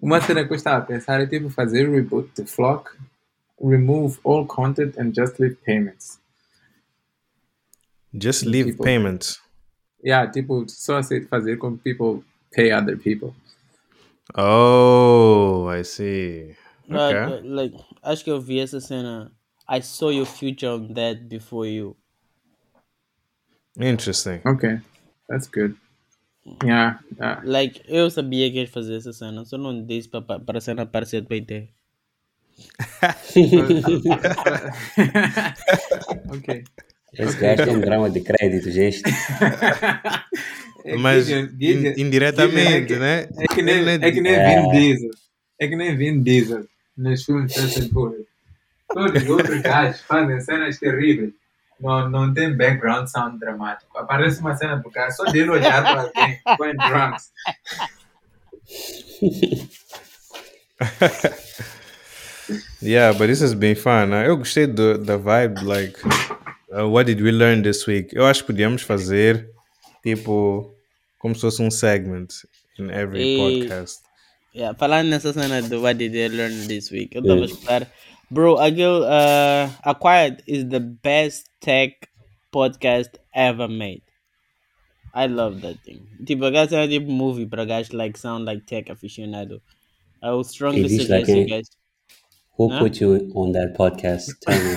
Uma cena que eu estava a pensar é tipo fazer reboot the vlog, remove all content and just leave payments. Just leave People. payments. Yeah, tipo, só aceito fazer com people pay other people. Oh, I see. But, Okay. uh, like, acho que eu vi. I saw your future on that before you. Interesting. Okay, that's good. Yeah, yeah. Like, eu sabia que ia fazer essa cena, só não disse para pa, para a cena aparecer do PT. ok. Esse gajo tem um drama de crédito, gente. É Mas Gideon- Gideon- in- indiretamente, Gideon né? É que nem, é que nem É. Vin Diesel. É que nem Vin Diesel nos filmes Fast and Furious. Todos os outros gajos fazem cenas terríveis. Não, não tem background sound dramático. Aparece uma cena do cara só dele olhar para alguém com drums. Yeah, but this has been fun. né? Eu gostei do, da vibe, like, uh, what did we learn this week? Eu acho que podíamos fazer, tipo, como se fosse um segment in every E- podcast. Yeah, falando nessa cena do What Did I Learn This Week, eu estava a escutar. Bro, aquele uh, Acquired is the best tech podcast ever made. I love that thing. Tipo, aquela cena tipo movie para gajos like sound like tech aficionado. I will strongly suggest like you guys. Who Huh? put you on that podcast? Tell me.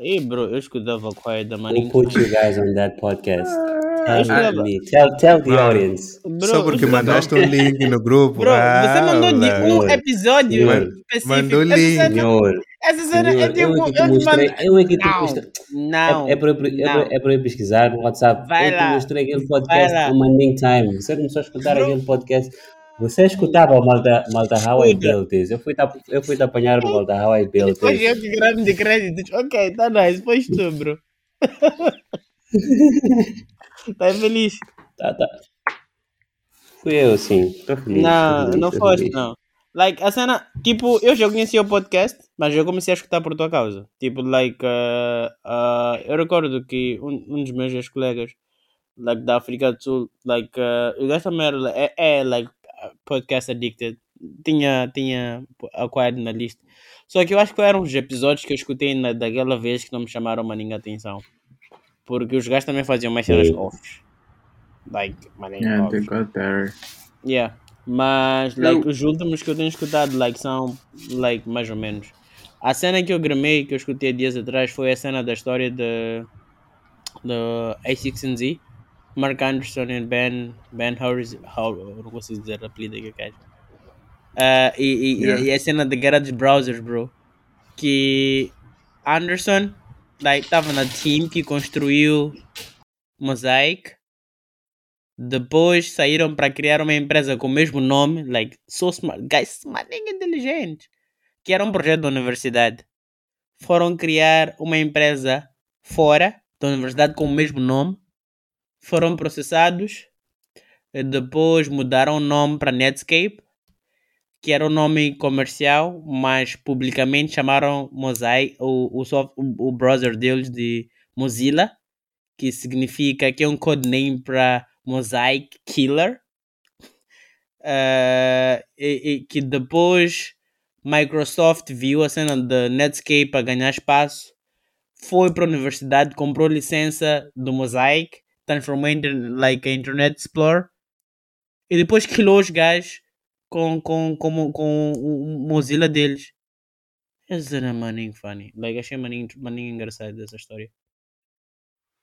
Ei, bro, eu escutava Acquired da Who maninha. put you guys on that podcast? Tell escutava. me. Tell, tell the audience. Bro, Só porque escutava- mandaste um link no grupo. Bro, você Ah, mandou de um episódio Senhor. específico. Mandou Essa link. cena- Senhor, Essa cena é tipo. eu é que te eu te mostrei. Eu é que te Não, mostrei. não. É, é, para, eu- é, é para eu pesquisar no WhatsApp. Vai eu te lá. mostrei aquele podcast no Manding Time. Você começou a escutar Bro. aquele podcast. Você escutava o Malta, Malta How I. Built This. Eu fui, eu fui te apanhar o Malta How I Built Depois This. eu que grande de créditos. Ok, tá nice. Pois tu, bro. tá feliz? Tá, tá. Fui eu, sim. Estou feliz. Não, tô feliz, não tô foste, não. Like, a cena, tipo, eu já conhecia o podcast, mas eu comecei a escutar por tua causa. Tipo, like, uh, uh, eu recordo que um, um dos meus ex-colegas, like, da África do Sul, like, uh, o gajo também era, é, é, like, podcast addicted. Tinha, tinha acquired na lista. Só que eu acho que eram os episódios que eu escutei na, daquela vez que não me chamaram uma ninguém atenção. Porque os gajos também faziam mais cenas off. Like, maninho Yeah, off. they got better. Yeah. Mas, like, Eu- os últimos que eu tenho escutado, like, são, like, mais ou menos. A cena que eu gramei, que eu escutei dias atrás, foi a cena da história de, de A6Z. Mark Anderson e Ben, ben Harris, how, não consigo dizer o apelido que gajo. Uh, e, e, Yeah. e a cena de guerra dos browsers, bro. Que Anderson like, tava na team que construiu Mosaic. Depois saíram para criar uma empresa com o mesmo nome, like, so smart, guys, smart e inteligente, que era um projeto da universidade. Foram criar uma empresa fora da universidade com o mesmo nome. Foram processados. Depois mudaram o nome para Netscape, que era o nome comercial, mas publicamente chamaram Mosaic, o, o, o, browser deles de Mozilla, que significa que é um codename para Mosaic Killer. Eh, e, e que depois Microsoft viu a cena de Netscape a ganhar espaço, foi para a universidade, comprou licença do Mosaic, transformou em like, Internet Explorer e depois quilou os gajos com, com, com, com o Mozilla deles. Essa era maninho funny. Like, achei maninho, maninho engraçado dessa história.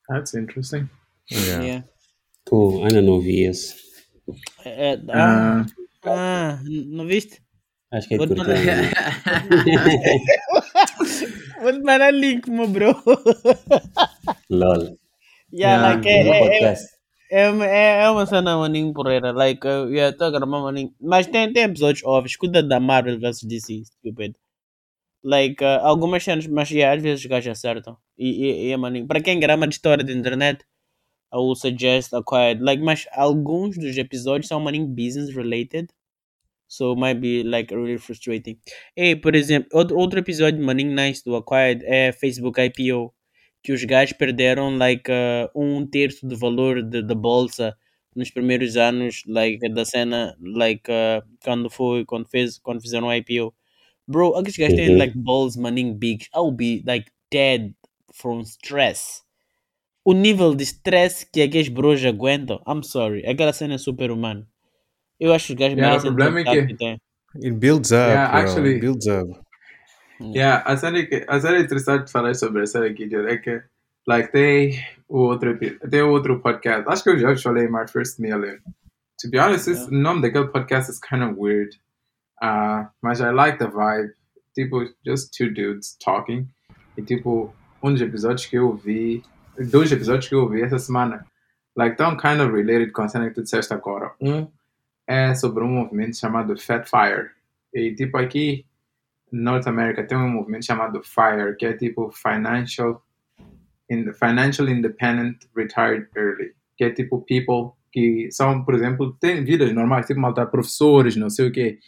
That's interesting. Yeah. Yeah. Cool, ainda não vi esse. É, é, ah, Uh, ah, n- não viste? Acho que é Vou te curto. Vou te mandar link, meu bro. LOL. yeah, Yeah, like, é, No é, é, é, é, uma cena maninho porreira. Like, uh, yeah, tô a maninho. Mas tem, tem episódios óbvios. Escuta da Marvel vs DC, stupid. Like, uh, algumas cenas, mas yeah, às vezes os gajos acertam. E, e, é maninho. Para quem grama de história de internet, I will suggest a quiet. Like, mas alguns dos episódios são maninho business related. So might be like really frustrating. Hey, por exemplo, outro, outro episódio maninho nice do Acquired é Facebook IPO. Que os gajos perderam like uh, um terço do valor de- da bolsa nos primeiros anos like, da cena, like uh, quando foi, quando fez, quando fizeram o IPO. Bro, aqueles gajos têm Uhum. like balls maninho big. I will be like dead from stress. O nível de stress que aqueles bros aguentam, I'm sorry, aquela cena é super humana. Eu acho que os gajos Yeah, o merecem problema todo é o que- que. It builds up, Yeah, bro. actually- It builds up. Yeah, a cena, que, a cena interessante de falar sobre essa Jed, é que like, tem o outro, tem outro podcast. Acho que eu já falei My First Million. To be honest, esse- o nome daquele podcast is kind of weird. Uh, mas I like the vibe. Tipo, just two dudes talking. E tipo, um dos episódios que eu vi, dois episódios que eu vi essa semana, like, tão kind of related com a cena que tu disseste agora. Um é sobre um movimento chamado Fat Fire. E tipo, aqui North America tem um movimento chamado FIRE, que é tipo Financial, in, Financial Independent Retired Early, que é tipo people que são, por exemplo, têm vidas normais, tipo malta professores, não sei o quê,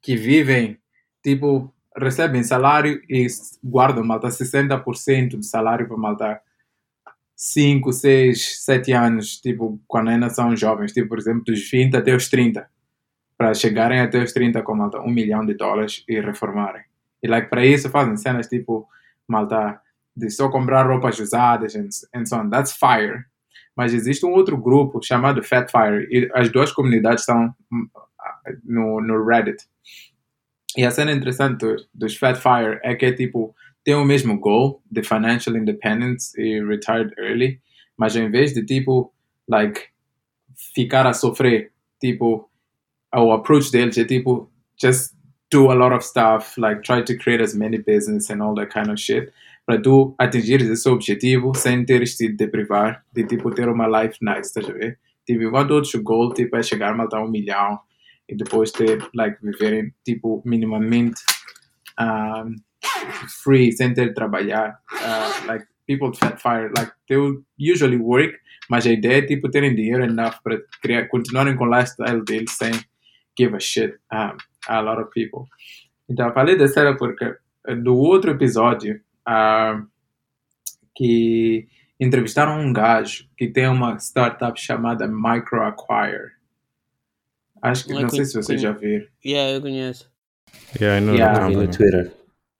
que vivem, tipo, recebem salário e guardam malta 60% do salário para malta 5, 6, 7 anos, tipo, quando ainda são jovens, tipo, por exemplo, dos 20 até os 30, para chegarem até os 30 com malta 1 milhão de dólares e reformarem. E like, para isso fazem cenas tipo, malta, de só comprar roupas usadas and, so on. That's FIRE. Mas existe um outro grupo chamado Fat Fire e as duas comunidades estão hum, no, no Reddit. E a cena interessante do- dos Fat Fire é que é tipo, tem o mesmo goal de financial independence e retired early, mas ao invés de tipo, like, ficar a sofrer, tipo, o approach deles é tipo, just do a lot of stuff, like try to create as many business and all that kind of shit, para tu atingires esse objetivo sem teres de te privar de tipo ter uma life nice, estás a ver? Tipo, enquanto outros o goal tipo, é chegar a um milhão e depois ter, like, viverem tipo minimamente um, free sem ter de trabalhar. Uh, like, people fat fire, like, they usually work, mas a ideia é tipo terem dinheiro enough para criar, continuarem com o lifestyle deles sem give a shit um, a lot of people. Então, eu falei dessa era porque eh, do outro episódio ah, que entrevistaram um gajo que tem uma startup chamada MicroAcquire. Acho que Ah, não sei conhe- se vocês já viram. Yeah, eu conheço. Yeah, I know Yeah. Vi no. Twitter.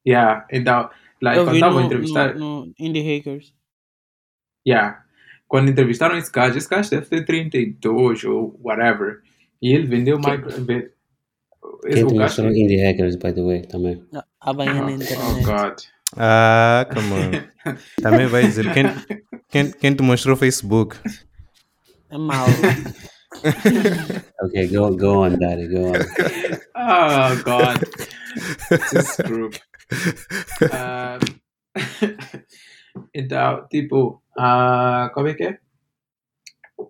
Yeah, então, like, eu quando estavam a no, entrevistar, no, no Indie Hackers. yeah, quando entrevistaram esse gajo, esse gajo deve ter 32 ou whatever, e ele vendeu micro. Quem o te gajo. mostrou Indie Hackers, by the way, também. Ah, A banha na Oh, internet. oh God. Ah, come on. Também vai dizer. Quem, quem, quem te mostrou o Facebook? É mau. Okay, go go on, Daddy. Go on. oh God, this group. Ah, então, tipo, ah, como é que é?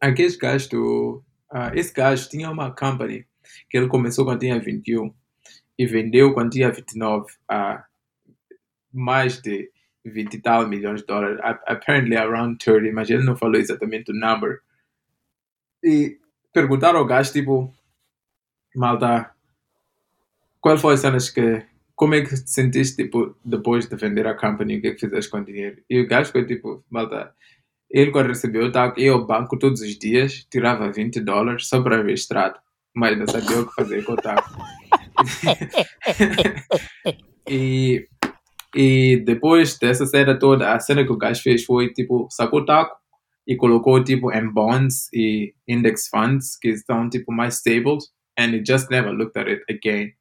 Aqueles gajos do. ah, esse gajo tinha uma company que ele começou quando tinha 21 e vendeu quando tinha 29 a mais de 20 e tal milhões de dólares. Apparently around 30, mas ele não falou exatamente o number. E perguntaram ao gajo, tipo, malta, qual foi as cenas que. Como é que te sentiste tipo, depois de vender a company? O que é que fizeste com o dinheiro? E o gajo foi tipo, malta, ele quando recebeu taco, ia ao banco todos os dias, tirava 20 dólares só para ver extrato, mas não sabia o que fazer com o taco. e, e depois dessa cena toda, a cena que o gajo fez foi tipo, sacou o taco e colocou tipo em bonds e index funds que estão tipo mais stable and he just never looked at it again.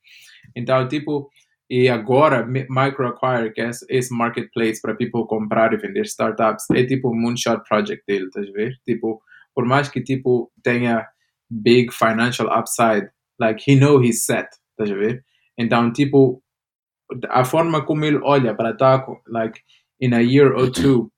Então, tipo, e agora Mi- Microacquire, que é esse- marketplace para people comprar e vender startups, é tipo moonshot project dele, estás a ver? Tipo, por mais que tipo tenha big financial upside, like he know he's set, estás a ver? Então, tipo, a forma como ele olha para taco, like in a year or two,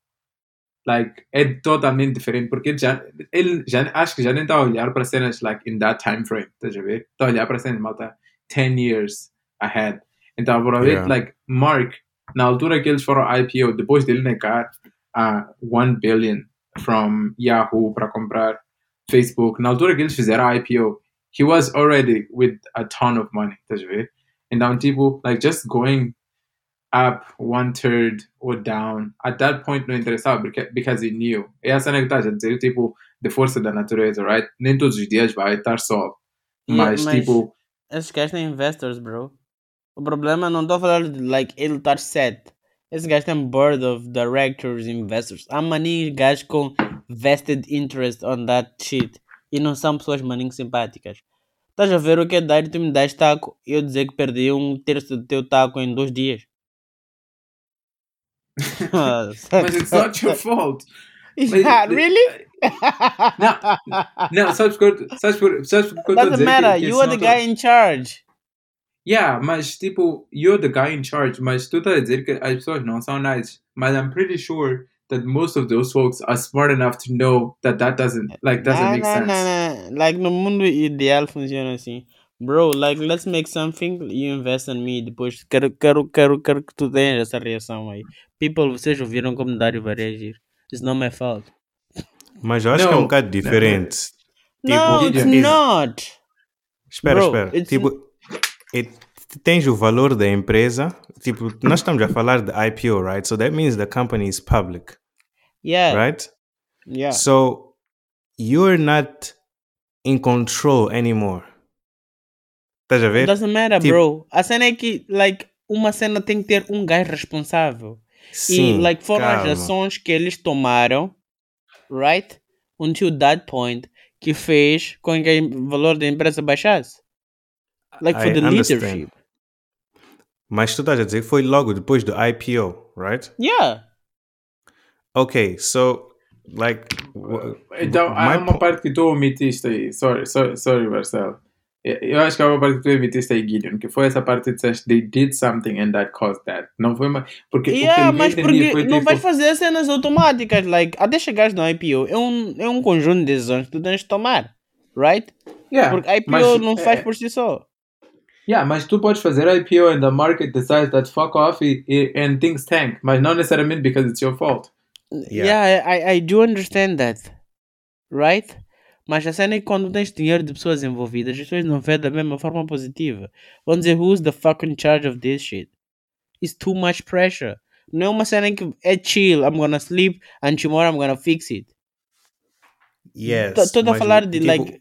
like é totalmente diferente porque ele já ele já acho que já nem está a olhar para cenas like in that time frame estás a ver está a olhar para cenas malta 10 years ahead então por Yeah. like Mark na altura que eles foram IPO depois dele negar a 1 billion from Yahoo para comprar Facebook na altura que eles fizeram a IPO he was already with a ton of money estás a ver então tipo like just going up one third or down. At that point não interessava porque, because he knew. É a que a dizer, tipo, de força da natureza, right? Nem todos os dias vai estar sol. Yeah, Mas, mas- tipo, Esses gajos têm investors, bro. O problema não estou a falar de like ele estar set. Esse gajo tem board of directors, investors. Há maninhos gajos com vested interest on that shit. E não são pessoas maninhos simpáticas. Estás a ver o que é dar e tu me das taco e eu dizer que perdi um terço do teu taco em dois dias? mas it's not your fault. Yeah, really? Não, sabes por sabes por sabes por que Doesn't matter. que, que You are the not a- guy in charge. Yeah, mas tipo, you're the guy in charge, mas tu estás a dizer que as pessoas não são nice. Mas I'm pretty sure that most of those folks are smart enough to know that that doesn't, like, doesn't Nah, make nah, sense. nah, nah. Like no mundo ideal funciona assim. Bro, like let's make something, you invest in me. Depois quero, quero, quero, quero que tu tenhas essa reação aí. People, vocês ouviram como Dário vai reagir. It's not my fault. Mas eu acho que é um Não, bocado diferente. no, Tipo, it's not. Espera, Bro, espera. it's- Tipo, it- tens o valor da empresa. Tipo, nós estamos a falar de IPO, right? So that means the company is public, Yeah, right? yeah. So you're not in control anymore. Estás a It ver? doesn't matter, Tipo- bro. A cena é que, like, uma cena tem que ter um gajo responsável. Sim, e, like, foram as calma. ações que eles tomaram, right? Until that point, que fez com que o valor da empresa baixasse. Like, for I the understand. leadership. Mas tu estás a dizer que foi logo depois do IPO, right? Yeah. Okay, so like w- Então, há uma parte que tu omitiste aí. Sorry, sorry, sorry Marcelo. Eu acho que há uma parte que tu omitiste aí, Gideon, que foi essa parte que disseste, they did something and that caused that. Não foi uma... Porque Yeah, o que mas porque foi não tipo... vais fazer cenas automáticas, like, até chegares no IPO, é um, é um conjunto de decisões que tu tens de tomar, right? Yeah, Porque IPO mas, não faz é, por si só. Yeah, mas tu podes fazer IPO and the market decides that fuck off e, e, and things tank, mas não necessariamente because it's your fault. Yeah, I, I do understand that, right? Mas a cena é que quando tens dinheiro de pessoas envolvidas, as pessoas não veem da mesma forma positiva. Vão dizer, who's the fucking charge of this shit? It's too much pressure. Não é uma cena em que é chill, I'm gonna sleep and tomorrow I'm gonna fix it. yes. Estou a falar de tipo, like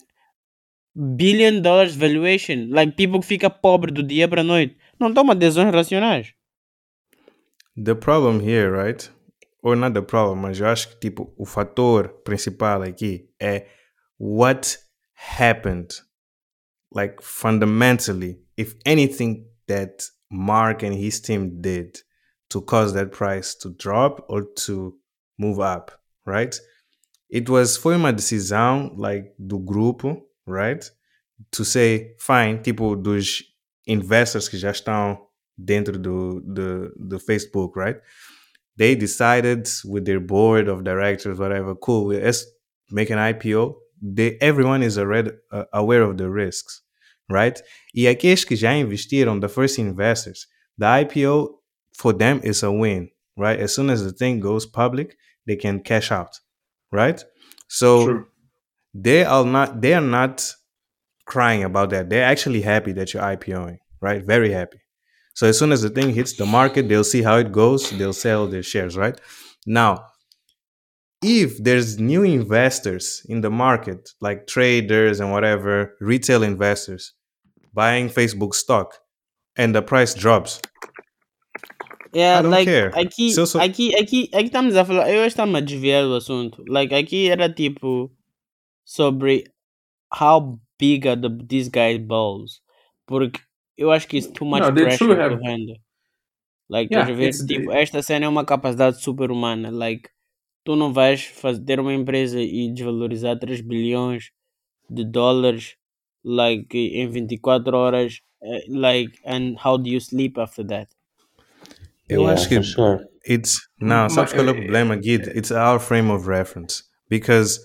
billion dollars valuation, like people que fica pobre do dia para noite. Não toma decisões racionais. The problem here, right? Or not the problem, mas eu acho que tipo o fator principal aqui é what happened. Like fundamentally, if anything that Mark and his team did to cause that price to drop or to move up, right? it was foi uma decisão like do grupo, right? To say fine, tipo dos investors que já estão dentro do, do, do Facebook, right? They decided with their board of directors, whatever, cool, let's make an IPO. They, everyone is already uh, aware of the risks, right? E aqueles que já investiram, the first investors, the IPO for them is a win, right? As soon as the thing goes public, they can cash out, right? So True. they are not they are not crying about that. They're actually happy that you're IPOing, right? Very happy. So as soon as the thing hits the market, they'll see how it goes, they'll sell their shares, right? Now, if there's new investors in the market, like traders and whatever, retail investors buying Facebook stock and the price drops, Yeah, I don't like, care. Aqui, eu sou- aqui, aqui, aqui estamos a falar. Eu estamos a desviar do assunto. Like, aqui era tipo sobre how big are the, these guys' balls. Porque eu acho que it's too much No, pressure to have- handle. Like, Yeah, ver? it's the- Tipo, esta cena é uma capacidade super-humana. Like, tu não vais fazer, ter uma empresa e desvalorizar 3 bilhões de dólares like em 24 horas. eh, Like, and how do you sleep after that? eu yeah, acho que sure. It's now, Ma- sabes qual é o eh, problema, Guide? It's our frame of reference. Because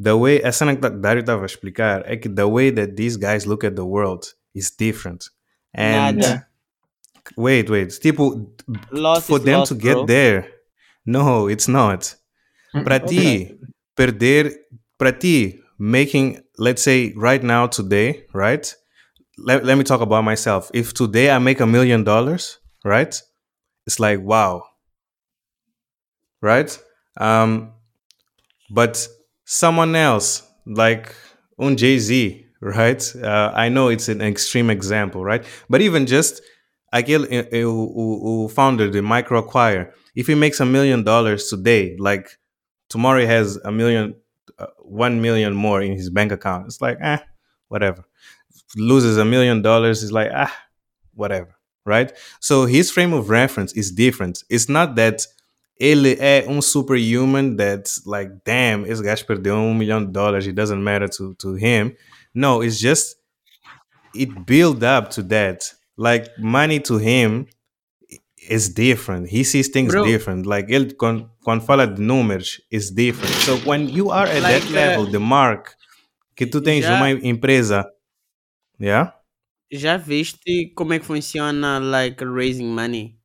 the way, a cena que Dário estava a explicar é que the way that these guys look at the world is different. And Nada. wait, wait, tipo, Loss for them loss, to get bro. there, no, it's not. Para ti, perder, para ti, making, let's say right now, today, right? Let, let me talk about myself. If today I make a million dollars, right? It's like, wow. Right? Um, but someone else, like un Jay Z, right? Uh, I know it's an extreme example, right? But even just aquele eh, eh, o, o, o founder if he makes a million dollars today, like tomorrow he has a million, uh, one million more in his bank account. It's like, eh, whatever. Loses a million dollars, it's like, ah, whatever, right? So his frame of reference is different. It's not that ele é um superhuman that's like, damn, esse gajo perdeu um milhão de dólares, it doesn't matter to, to him. No, it's just, it build up to that. Like, money to him is different. He sees things Bro. different. Like, ele, quando, quando fala de números, is different. So, when you are at Like, that level, uh, the mark, que tu tens já- uma empresa, yeah? Já viste como é que funciona like raising money?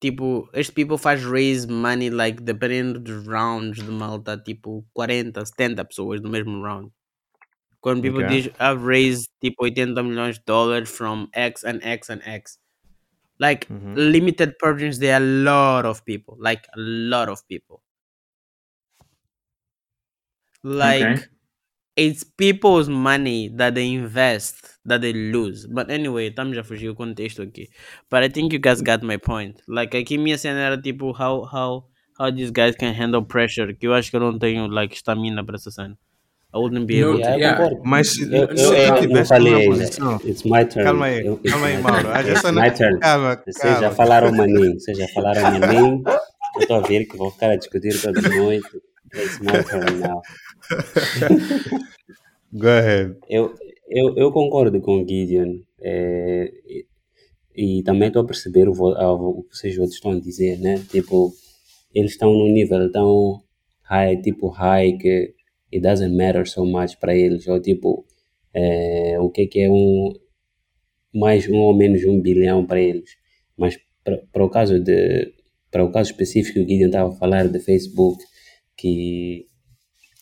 Tipo, este people faz raise money like dependendo dos rounds de malta, tipo 40, 70 pessoas no mesmo round. Quando people Okay. I've raised tipo 80 milhões de dólares from X and X and X. Like Mhm. limited purchase, there are a lot of people. Like a lot of people. Like Okay. it's people's money that they invest that they lose. But anyway, estamos a fugir o contexto aqui. But I think you guys got my point. Like aqui minha cena era tipo how how how these guys can handle pressure. Que eu acho que eu não tenho like stamina para essa cena. I wouldn't be able Yeah, to. eu Yeah. Mas Eu, se eu, eu não tivesse falei posição... It's my turn. Calma aí, Eu- calma aí, Mauro. It's my turn. Calma, Vocês já calma. falaram maninho, vocês já falaram maninho. Eu estou a ver que vou ficar a discutir toda noite. It's my turn now. Go ahead. Eu, eu, eu concordo com o Gideon. é, e, e também estou a perceber o, a- o que vocês outros estão a dizer, né? Tipo, eles estão num nível tão high, tipo high, que it doesn't matter so much para eles. Ou tipo, é, o que é que é um mais um ou menos um bilhão para eles. Mas para o caso de para o caso específico que o Gideon estava a falar de Facebook, que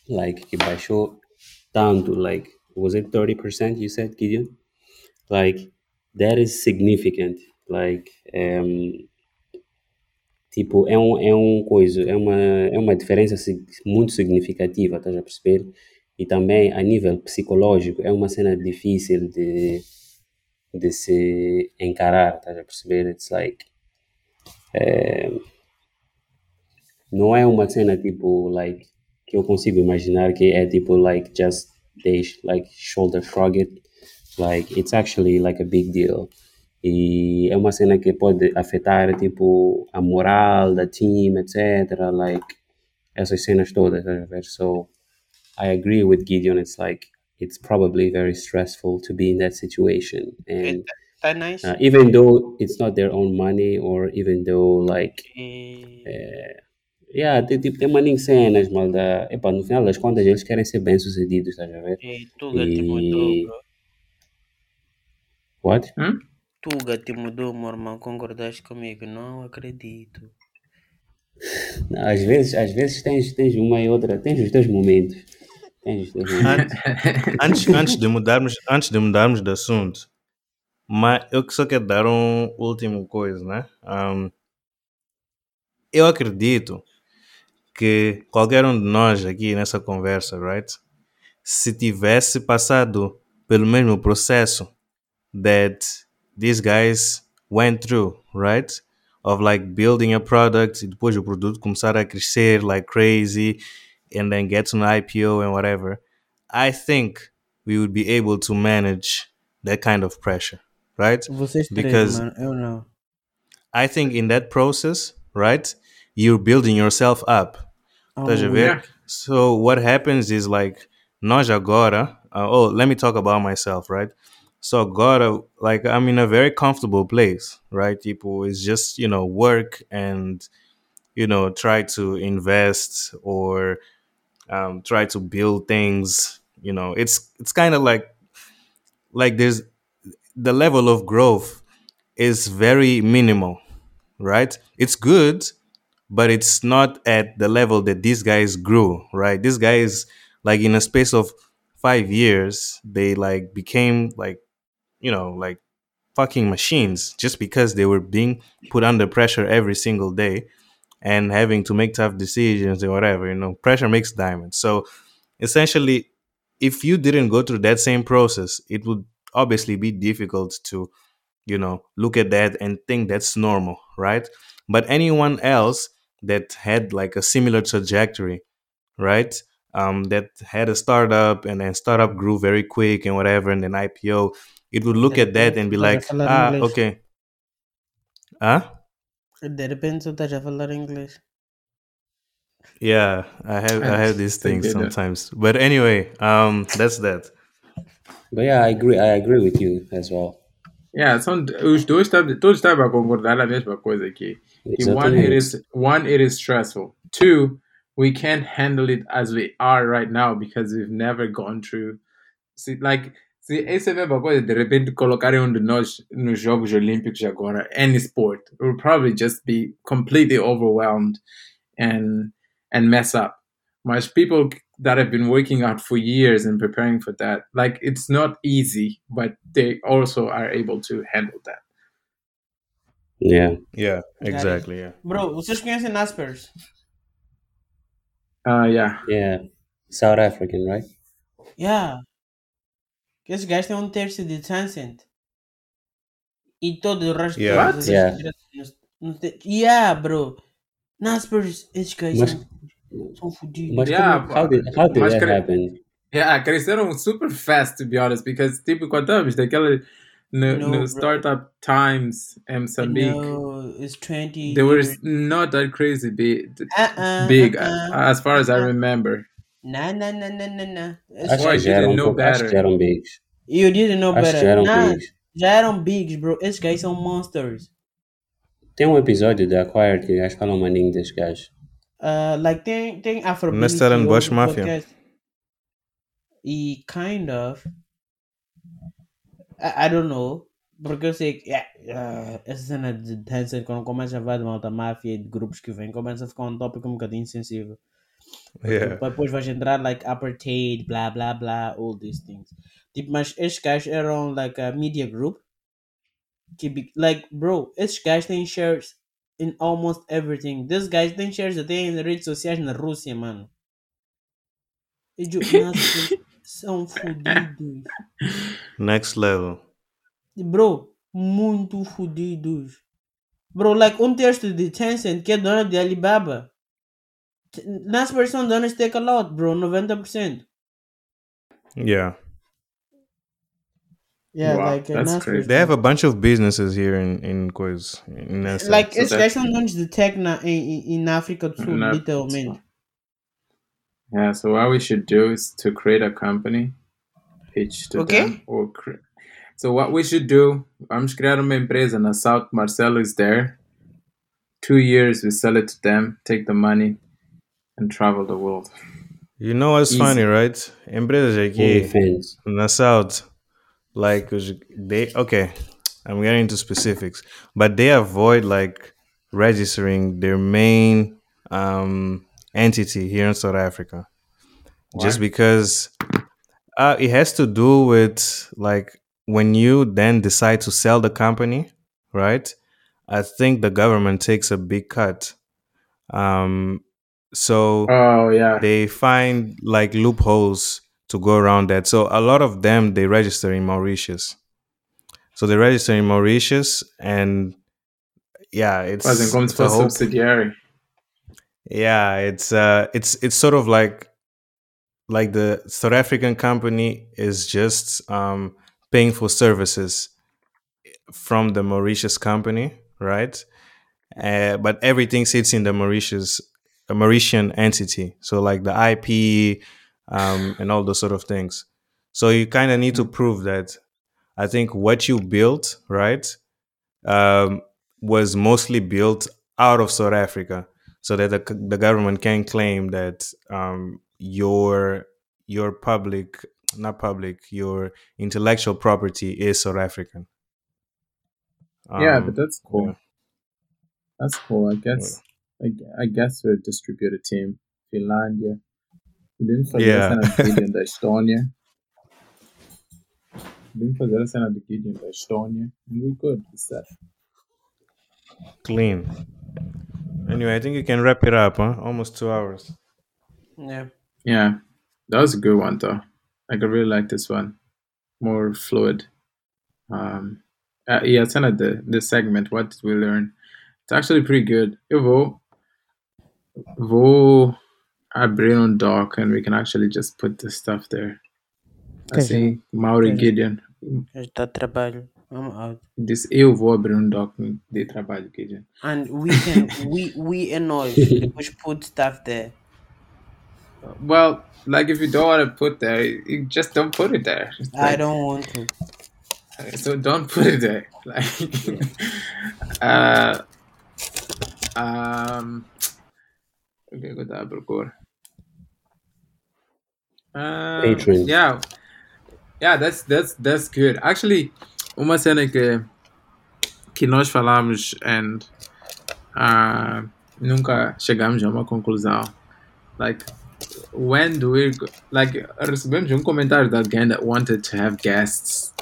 like que baixou tanto, like was it 30% you said, Gideon? Like that is significant. Like um, tipo é um é um coisa, é uma é uma diferença muito significativa, estás a perceber? E também a nível psicológico é uma cena difícil de de se encarar, estás a perceber? It's like eh, não é uma cena tipo like que eu consigo imaginar que é tipo like just they like shoulder shrug it like it's actually like a big deal e é uma cena que pode afetar tipo a moral da team etc like essas cenas todas? So I agree with Gideon. It's like it's probably very stressful to be in that situation, and Tá nice. uh, even though it's not their own money, or even though like E... yeah, tem, tipo, tem maninho cenas, malda. Epá, no final das contas eles querem ser bem sucedidos, estás a ver? E Tuga te E- mudou, bro. What? Tuga te mudou, meu irmão. Concordaste comigo? Não acredito. Às vezes, às vezes tens, tens uma e outra, tens os teus momentos. Tens os teus momentos. Antes, antes, de mudarmos, antes de mudarmos de assunto, mas eu que só quero dar um último coisa, né? Um, eu acredito que qualquer um de nós aqui nessa conversa, right? Se tivesse passado pelo mesmo processo that these guys went through, right? Of like building a product e depois o produto começar a crescer like crazy and then get an IPO and whatever. I think we would be able to manage that kind of pressure, right? Vocês três, Because- mano. Eu não. I think in that process, right, you're building yourself up. Oh, yeah. So what happens is like nós agora. Uh, oh, let me talk about myself, right? So agora, like I'm in a very comfortable place, right? People is just you know work and you know try to invest or um, try to build things. You know, it's it's kind of like like there's the level of growth is very minimal, right? It's good, but it's not at the level that these guys grew, right? These guys, like in a space of five years, they like became like, you know, like fucking machines just because they were being put under pressure every single day and having to make tough decisions or whatever, you know, pressure makes diamonds. So essentially, if you didn't go through that same process, it would obviously be difficult to you know look at that and think that's normal right but anyone else that had like a similar trajectory right um that had a startup and then startup grew very quick and whatever and then ipo it would look at that and be like ah inglês. okay huh De repente tu estás a falar inglês. yeah i have i have these things they do. sometimes but anyway um that's that But yeah, I agree. I agree with you as well. Yeah, são, os dois estão todos estavam a concordar na mesma coisa aqui. Que one, it Exatamente. is one, it is stressful. Two, we can't handle it as we are right now because we've never gone through. See, like, se essa é a mesma coisa, de repente colocarem um de nós nos Jogos Olímpicos agora, any sport, we'll probably just be completely overwhelmed and and mess up. Mas people that have been working out for years and preparing for that, like it's not easy, but they also are able to handle that. Yeah. yeah Got it. exactly yeah Bro, vocês conhecem Naspers? Uh, yeah. Yeah. South African, right? Yeah. Que esses gajos têm um terço de Tencent. E todo o resto Yeah. empresas não tem- Yeah, bro. Naspers, esses gajos Mas- são, fodidos. But Yeah, como- how did how did mas that cre- happen? Yeah, cresceram super fast, to be honest, because tipo, quando estávamos daquela no, No, no bro. Startup Times em Moçambique, No, it's 20 they were not that crazy big, Uh-uh, big uh-uh. as far as I remember. Nah, nah, nah, nah, nah, nah. Acho que já eram, know um acho better. que já eram bigs. You didn't know Acho better. já eram Nah, bigs. já eram bigs, bro. Esses gajos são monsters. Tem um episódio da Acquired que acho que falam maninho desses gajos. Uh, like tem tem Afrobeat. Nesse era no Bush Mafia. E kind of. I, I don't know. Porque eu sei que yeah, uh, essa cena de Tencent, quando começa a falar de malta máfia e de grupos que vêm, começa a ficar um tópico um bocadinho sensível. Yeah Depois vais entrar like apartheid, blá blá blá, all these things. Tipo, mas estes gajos eram like a media group. Que, like, bro, esses gajos têm shares in almost everything. These guys têm shares até em redes sociais na Rússia, mano. E jo- nossa, são fodidos. next level Bro, muito fodidos. Bro, like um terço de Tencent que é dona de Alibaba. T- Nas versões donas a lot, bro, 90%. yeah Yeah, Wow, like uh, that's crazy. They have a bunch of businesses here in in Cois in SA. Like, So esses that- gajos são donos tech na, em, em, em África do Sul, Na- literalmente. Yeah, so what we should do is to create a company, pitch to Okay. them, or cre- so what we should do. Vamos criar uma empresa na South. Marcelo is there. Two years, we sell it to them, take the money, and travel the world. You know what's Easy. funny, right? Empresas aqui OnlyFans. na South, like os- they okay, I'm getting into specifics, but they avoid like registering their main um, entity here in South Africa, just because uh, it has to do with like when you then decide to sell the company, right? I think the government takes a big cut. Um, so Oh yeah, they find like loopholes to go around that. So a lot of them they register in Mauritius. So they register in Mauritius, and yeah, it's, wasn't going it's for subsidiary. yeah, it's uh, it's it's sort of like like the South African company is just um, paying for services from the Mauritius company, right? Uh, but everything sits in the Mauritius a Mauritian entity. So like the IP um, and all those sort of things. So you kind of need to prove that. I think what you built, right, um, was mostly built out of South Africa, so that the, the government can claim that um, your your public, not public, your intellectual property is South African. yeah, Um, but that's cool. yeah. That's cool. I guess. I, I guess we're a distributed team. Finlandia. We didn't fazer Yeah. a cena de Gideon da Estônia. We didn't fazer a cena Gideon da Estônia. And we good. We set. Clean. Anyway, I think you can wrap it up, huh? Almost two hours. Yeah. Yeah, that was a good one though. Like I really like this one. More fluid. Um, uh, yeah, it's kind of the the segment. What did we learn? It's actually pretty good. Eu vou, vou abrir um doc and we can actually just put the stuff there. Okay. Assim, Mauri Okay. Gideon Já está trabalho. I'm out. disse eu vou abrir um doc de trabalho, Gideon. And we can we we and all depois put stuff there. Well, like if you don't want to put there, you just don't put it there. It's I like- don't want to. so don't put it there. Like, uh, um, good that procura. Um, Patreon. Yeah, yeah, that's that's that's good. Actually, uma cena que que nós falamos and uh, nunca chegamos a uma conclusão. Like, when do we go, like recebemos um comentário de alguém that wanted to have guests.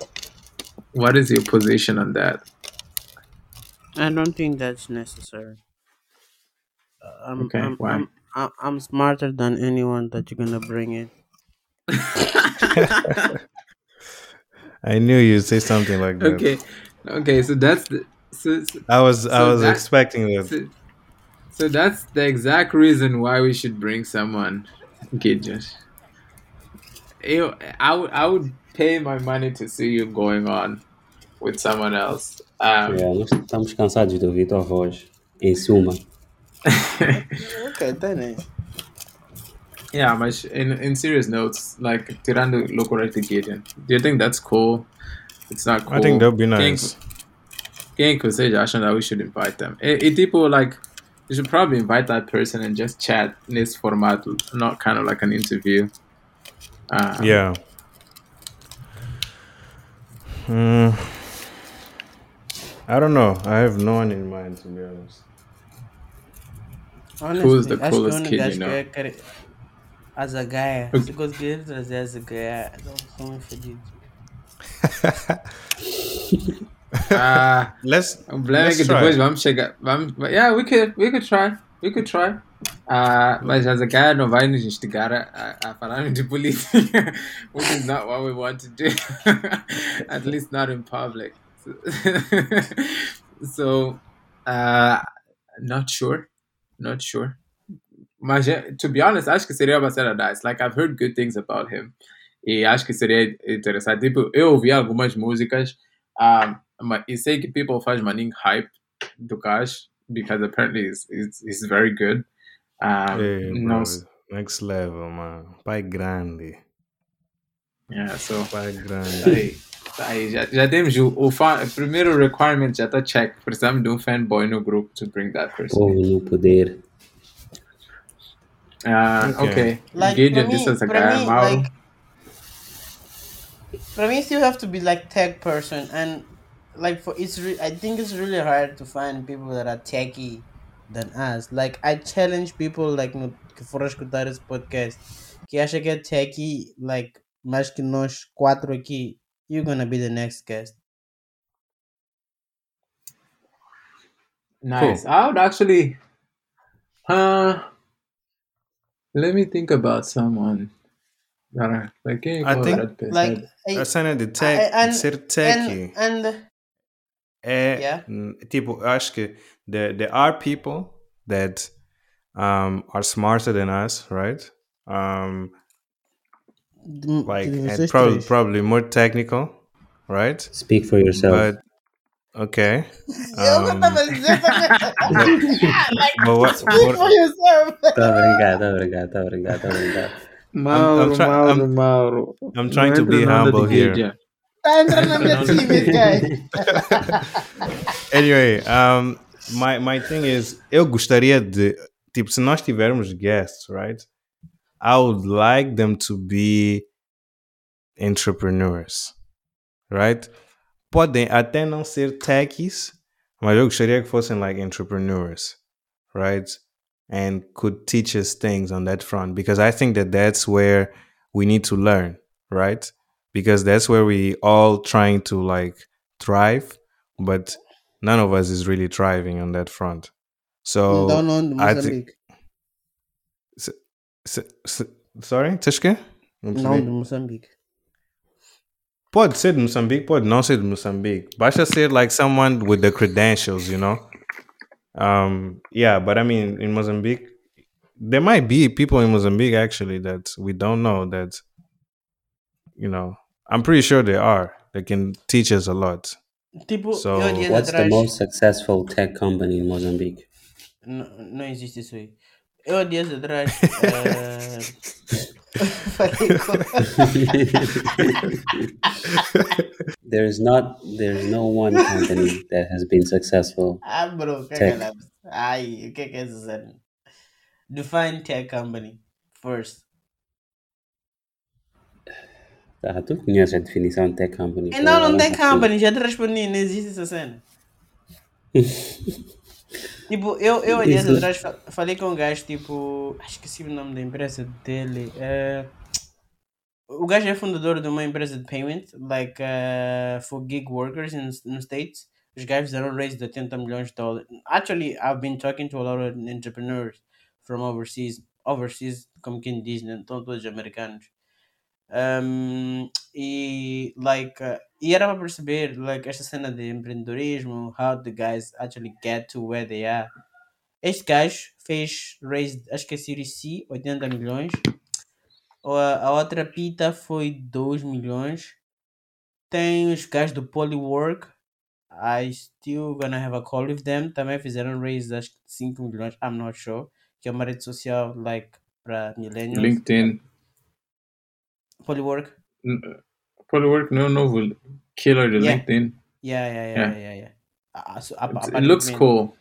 What is your position on that? I don't think that's necessary. I'm, Okay, I'm, why? I'm, I'm, I'm smarter than anyone that you're gonna bring in. I knew you'd say something like that. Okay, okay, so that's the so, so, I was I was that- expecting that. so, so that's the exact reason why we should bring someone Gideon. You, I would I would pay my money to see you going on with someone else. Um, Yeah, nós estamos cansados de ouvir tua voz. Em suma. Okay, then yeah, but in in serious notes, like tirando Locorete Gideon, do you think that's cool? It's not cool. I think that'd be nice. Quem que vocês acham that we should invite them? E, e tipo, like, you should probably invite that person and just chat in this format, not kind of like an interview. Uh, Yeah. Hmm. I don't know. I have no one in mind to be honest. Honestly, Who's the acho que coolest o único kid you gajo que know? eu ia querer- A Zagaia. Okay. Se conseguir trazer a Zagaia, não sou muito fedido. Ah, Let's o problema é let's que try. depois vamos chegar. Vamos, yeah, we could, we could try. We could try. Ah, mas a Zakaya não vai nos instigar a, a, a falar de política, which is not what we want to do. At least not in public. so, uh, not sure. Not sure. Mas, to be honest, acho que seria bastante nice. Like, I've heard good things about him. E acho que seria interessante. Tipo, eu ouvi algumas músicas. Um, e sei que people faz maninho hype do Cash because apparently he's, he's very good. Um, Yeah, bro. Next level, mano. Pai grande. Yeah, so Pai grande. aí, tá aí já, já temos o, o fan, primeiro requirement já está check. Precisamos de um fanboy no grupo to bring that person. Povo no poder. Ah, Okay. okay. Like Gideon, for this me, is a for guy. me, Mauro. like for me, still have to be like tech person, and like for it's. Re- I think it's really hard to find people that are techy than us. Like I challenge people like no que foram escutar esse podcast que acha que é techy, like mais que nós quatro aqui. You're gonna be the next guest. Nice. I would actually. Uh, let me think about someone. That I, like, quem é I que think- Like I- A cena de I- tech, and- de ser techy and and é Yeah. hum, tipo, eu acho que there, there are people that um, are smarter than us, right? Um, like and vocês probably probably more technical, right? Speak for yourself. But okay. Eu não Um, tava dizendo like, but what, speak what- for yourself. Obrigado, obrigado, obrigado, obrigado. Mauro, I'm try- Mauro, I'm- Mauro. I'm trying Não to entra be na onda humble de here. Gideon. Tá entrando na minha time, esse guy. anyway, um, my my thing is, eu gostaria de tipo se nós tivermos guests, right? I would like them to be entrepreneurs, right? Podem até não ser techies, mas eu gostaria que fossem like entrepreneurs, right? And could teach us things on that front because I think that that's where we need to learn, right? Because that's where we all trying to like thrive, but none of us is really thriving on that front. So Não, não, de I think- Moçambique. S- s- sorry, Tishke? Não Não, percebi. de Moçambique. Pode ser de Moçambique, pode não ser de Moçambique. Basta ser like someone with the credentials, you know? Um, yeah, but I mean, in Mozambique, there might be people in Mozambique actually that we don't know that, you know, I'm pretty sure there are. They can teach us a lot. Tipo, So- eu há dias What's the most successful tech company in Mozambique? Não, não existe isso aí. Eu dias atrás. eh, com. there's not there's no one company that has been successful. Ah, bro, o que é Tech. que ela. Ai, o que é que é essa cena? Define tech company first. Ah, tu conheces a definição de tech company? Não, não tem consigo. company, já te respondi, não existe essa cena. tipo, eu, eu Isso. atrás fa- falei com um gajo, tipo, acho que esqueci o nome da empresa dele. eh, o gajo é fundador de uma empresa de payment, like uh, for gig workers in, no States. Os gajos fizeram raise de 80 milhões de dólares. Actually, I've been talking to a lot of entrepreneurs from overseas. Overseas, como quem diz, né? Estão todos americanos. Um, e like uh, e era para perceber like esta cena de empreendedorismo how the guys actually get to where they are. Este gajo fez raise acho que é Series C 80 milhões. A, a outra pita foi 2 milhões. Tem os gajos do Polywork. I still gonna have a call with them. Também fizeram raise acho que 5 milhões I'm not sure que é uma rede social like para millennials. LinkedIn. Polywork. Polywork não é o novo killer de Yeah. LinkedIn. Yeah, yeah, yeah, Yeah. yeah, yeah. Uh, so, it looks aparentemente- cool.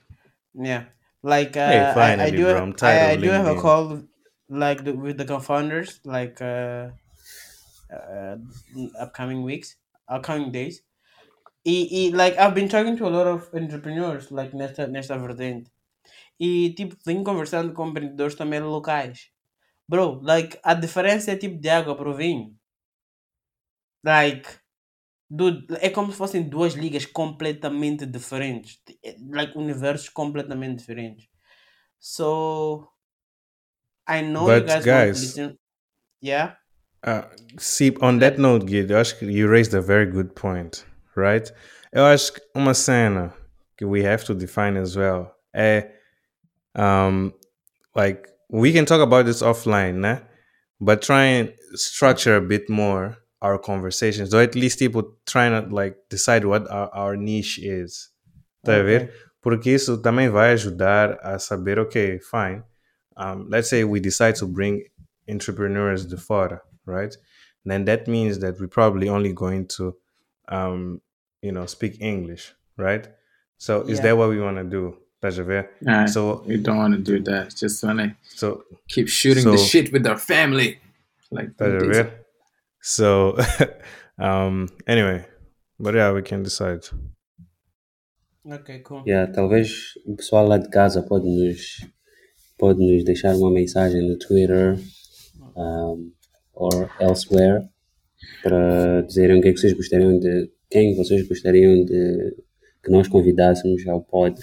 Yeah, like uh, Hey, I, I finally, do, bro, I'm tired I, I do have a call like the, with the co-founders, like uh, uh, in upcoming weeks, upcoming days. E, e, like I've been talking to a lot of entrepreneurs, like nesta nesta vertente. E tipo venho conversando com empreendedores também locais. Bro, like a diferença é tipo de água para o vinho. Like Dude, é como se fossem duas ligas completamente diferentes. Like, universos completamente diferentes. So, I know you But, guys, want guys- to listen. Yeah? Uh, see, on that note, Guido, eu acho que you raised a very good point, right? Eu acho que uma cena que we have to define as well é, um, like, we can talk about this offline, né? But try and structure a bit more our conversations, or at least people trying to, like, decide what our, our niche is. Tá a ver? Porque isso também vai ajudar a saber, ok, fine. um, let's say we decide to bring entrepreneurs de fora, right? Then that means that we're probably only going to, um, you know, speak English, right? So is Yeah. that what we want to do? Estás a ver? Nah, So we don't want to do that. Just want to so keep shooting the shit with our family. Like So um anyway, but yeah, we can decide. Ok, cool. Yeah, talvez o pessoal lá de casa pode nos, pode nos deixar uma mensagem no Twitter um, or elsewhere para dizerem o que é que vocês gostariam de. Quem vocês gostariam de que nós convidássemos ao pod.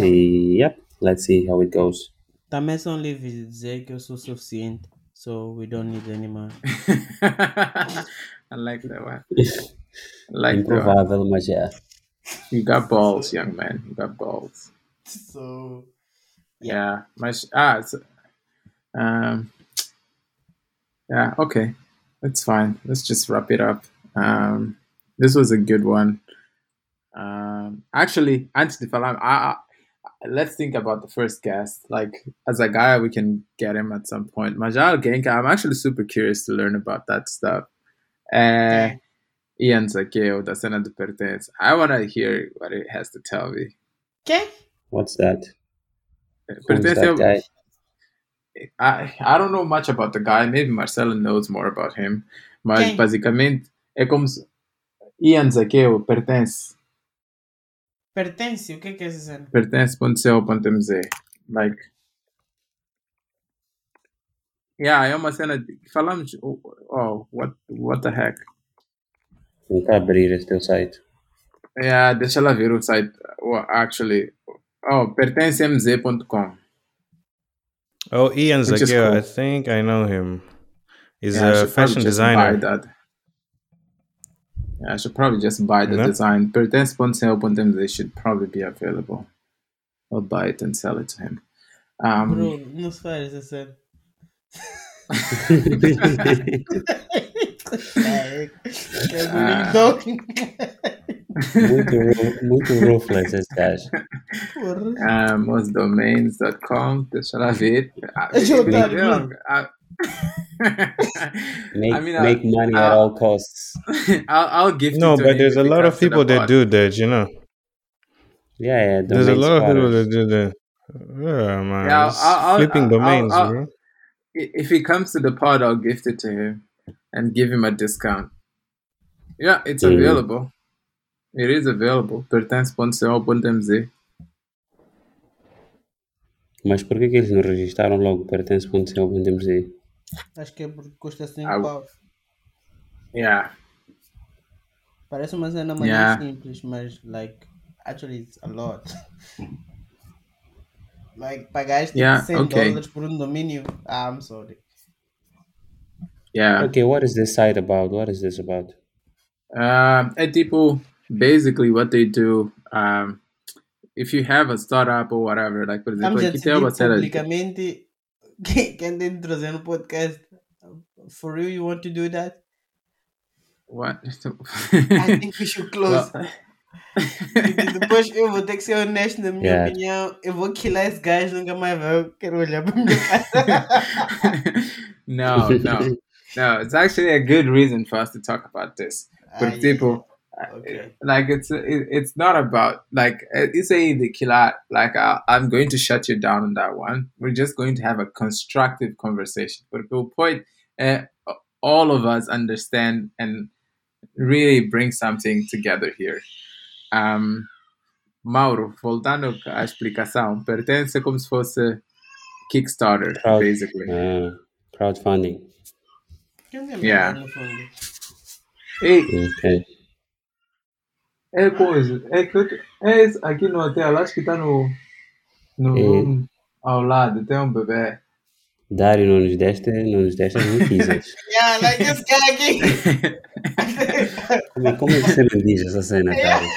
E yep, let's see how it goes. Também são livres de dizer que eu sou suficiente, so we don't need anyone. I like that one. I like that one. Improvável, mas é. You got balls, young man. You got balls. So, Yeah. My sh- ah. It's, um. Yeah. Okay. That's fine. Let's just wrap it up. Um. This was a good one. Um. Actually, antes de falar, I, I, let's think about the first guest. Like as a guy, we can get him at some point. Majal Genka. I'm actually super curious to learn about that stuff. Uh, Ian Zakeo, the Senate de Pertence. I want to hear what it has to tell me. Okay. What's that? Pertence that guy? I, I don't know much about the guy. Maybe Marcelo knows more about him. Mas Quem? basicamente é como Ian Zakeo pertence. Pertence, o que é que é essa cena? Pertence.co.mz. Like. Yeah, é uma cena de, falamos. Oh, oh, what, what the heck? Vou tentar abrir esse teu site. Yeah, deixa lá ver o site. Well, actually. Oh, pertencemz.com. Oh, Ian Which is Zakeo, cool. I think I know him. He's Yeah, a fashion designer. That. Yeah, I should probably just buy the Yeah. design. Pertence.co.mz should probably be available. I'll buy it and sell it to him. Um, Bro, não se faz essa cena. É, é Ah. bonito. muito, ru- muito ruthless esse gajo. Porra. um, mostdomains.com. Deixa lá ver. Ah, Deixa eu dar, não, Make, I mean, uh, make money at uh, all costs. I'll, I'll give No, it to but there's a lot of comes to the people that pod. do that, you know. Yeah, yeah. There's a domain lot of people that do that. Yeah, man. Yeah, I'll- I'll- flipping I'll- domains, I'll- bro. I- If he comes to the pod, I'll gift it to him and give him a discount. Yeah, it's Mm. available. It is available. Pertence.co.mz. Mas por que, que eles não registaram logo pertence.co.mz? Acho que é porque custa 5 Ah, paus. Yeah. Parece uma cena mais Yeah. simples, mas like actually it's a lot. like pagaste Yeah, 100 okay. dólares por um domínio. Ah, I'm sorry. Yeah. Okay, what is this site about? What is this about? Um, and people basically what they do. Um, if you have a startup or whatever, like Estamos a aqui tem uma cena. publicamente quem, quem tem de trazer podcast. For real, you want to do that? What? I think we should close. Well, Porque depois eu vou ter que ser honesto na minha Yeah. opinião. Eu vou killar esse gajo, nunca mais vai quero olhar para a minha cara. no, no, no. It's actually a good reason for us to talk about this. But people, Okay. like it's it, it's not about like uh, you say the killer. Like I, I'm going to shut you down on that one. We're just going to have a constructive conversation. But the point, uh, all of us understand and really bring something together here. Um, Mauro, voltando à explicação, pertence como se fosse Kickstarter, Crowd- basically. Ah, crowdfunding. Yeah. no fundo? Ei, Okay. É coisa, é que eu- é aqui no hotel, acho que está no, no É. room ao lado, tem um bebê. Dário, não nos deste, não nos deste as notícias. Yeah, like this guy aqui. Como, é- como é que você me diz essa cena, Dário?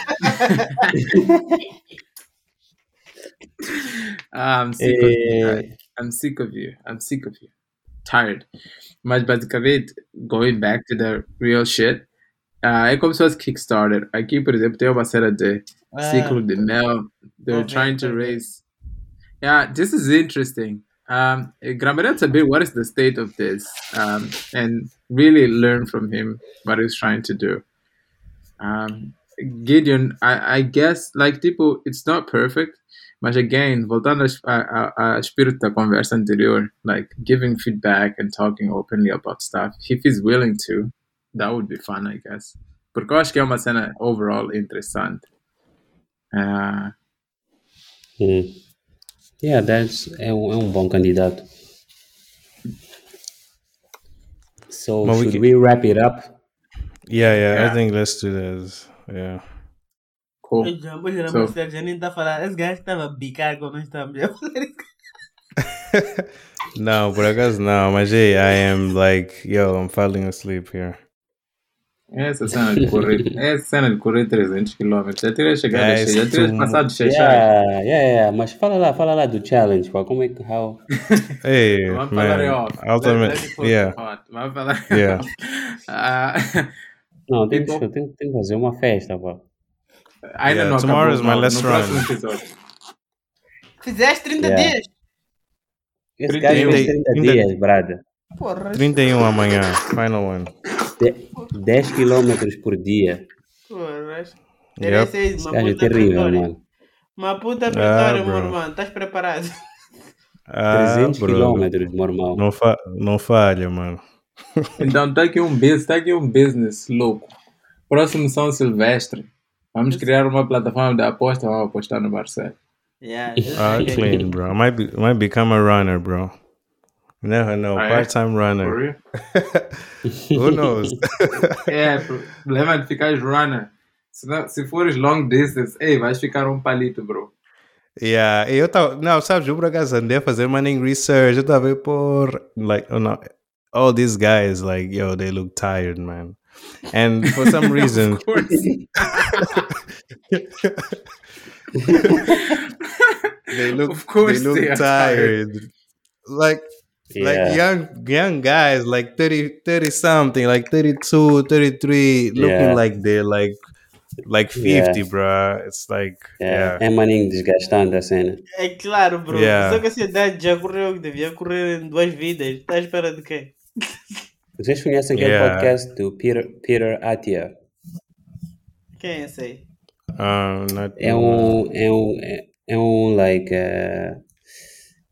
Ah, I'm sick of you. Eh, I'm sick of you. I'm sick of you. Tired. Mas basicamente, going back to the real shit, ah, é como se fosse Kickstarter. Aqui, por exemplo, tem uma cena de Ah, ciclo de mel. They're Okay, trying to raise. Yeah, this is interesting. um, Gramerets a bit what is the state of this, um, and really learn from him what he's trying to do. Um, Gideon, I, I guess, like tipo, it's not perfect, but again, voltando a, a, a espírito da conversa anterior, like giving feedback and talking openly about stuff, if he's willing to, that would be fun, I guess. Porque eu acho que é uma cena overall interessante. Uh, Hmm. Yeah, that's é um, é um bom candidato. So But we should can- we wrap it up? Yeah, yeah, Yeah. I think let's do this. Yeah. cool. Ei, já, Hoje era So- mais tarde, já nem está a falar. Esse gajo estava a bicar quando nós estávamos a falar isso. No, por acaso no, mas hey, I am like, yo, I'm falling asleep here. Essa cena de correr, essa cena de correr 300 km, já teria chegado Xexai, já teria too passado de. Yeah, yeah, yeah. Mas fala lá, fala lá do challenge, pá. Como é que how? Hey, Vamos falar off. Ultimate, yeah. Vamos falar Yeah. Ah, Não, tem que, tem, tem que fazer uma festa, pá. ainda Yeah, não tomorrow acabou, is my não, last no run. Fizeste 30 Yeah. dias. Esse 30 gajo fez 30 30 dias, brother. Porra. 31 amanhã, final one. De- 10 km por dia. Porra. Yep. Seis, Esse uma gajo é puta terrível, mano. Uma puta vitória, meu irmão. Estás preparado? Ah, 300 bro, km, meu irmão. não, fa não falha, mano. Então tá aqui um business, tá aqui um business louco. Próximo São Silvestre. Vamos criar uma plataforma de aposta, vamos apostar no Barcelona. Yeah. Ah, clean, bro. I might be, I might become a runner, bro. You never know, part-time For runner. real? Who knows? É, problema de ficar runner. Se, não, se fores long distance, ei, vais ficar um palito, bro. yeah, eu tava, não, sabes, eu por acaso andei a fazer money research, eu tava por, like, oh, no, all these guys, like, yo, they look tired, man. And for some reason, Of course. they look, Of course they look they tired. tired. Like, like Yeah. young young guys like 30 30 something like 32 33 looking Yeah. like they're like like 50 Yeah. bruh it's like É, yeah é maninho desgastante a cena. É claro, bro. Yeah. Só que a cidade já correu o que devia correr em duas vidas. Está à espera de quê? Vocês conhecem aquele Yeah. podcast do Peter, Peter Attia? Quem é esse aí? um not É um, é um, é, é um like, eh,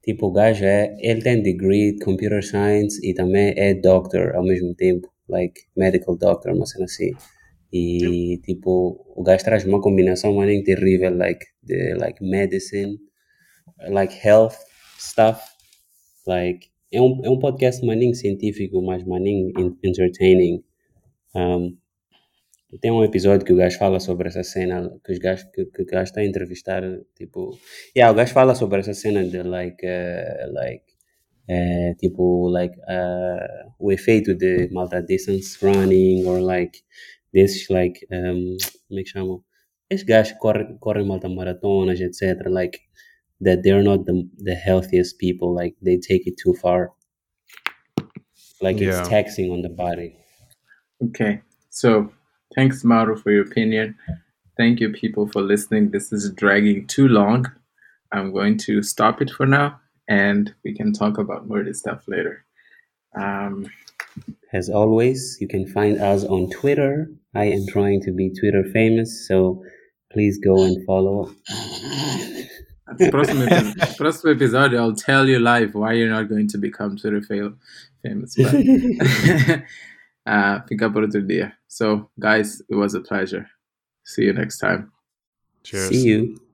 tipo, o gajo é, ele tem degree de computer science e também é doctor ao mesmo tempo, like medical doctor, uma cena assim. E tipo, o gajo traz uma combinação maninho terrível, like, de like medicine, like health stuff, like, é um, é um podcast maninho científico, mas maninho en- entertaining. Um, tem um episódio que o gajo fala sobre essa cena, que, os gajos, que, que o gajo está a entrevistar, tipo... Yeah, o gajo fala sobre essa cena de, like, eh, like eh, tipo, like, eh, o efeito de malta distance running, or like, desses, like, um, como é que chamam? Esses gajos que correm, correm malta maratonas, etc., like, that they're not the, the healthiest people, like, they take it too far. Like, Yeah. it's taxing on the body. Okay, so thanks, Maru, for your opinion. Thank you, people, for listening. This is dragging too long. I'm going to stop it for now, and we can talk about more of this stuff later. Um, As always, you can find us on Twitter. I am trying to be Twitter famous, so please go and follow. próximo, epi- próximo episódio, I'll tell you live why you're not going to become Twitter fail, famous. But, fica por outro dia. So, guys, it was a pleasure. See you next time. cheers See you.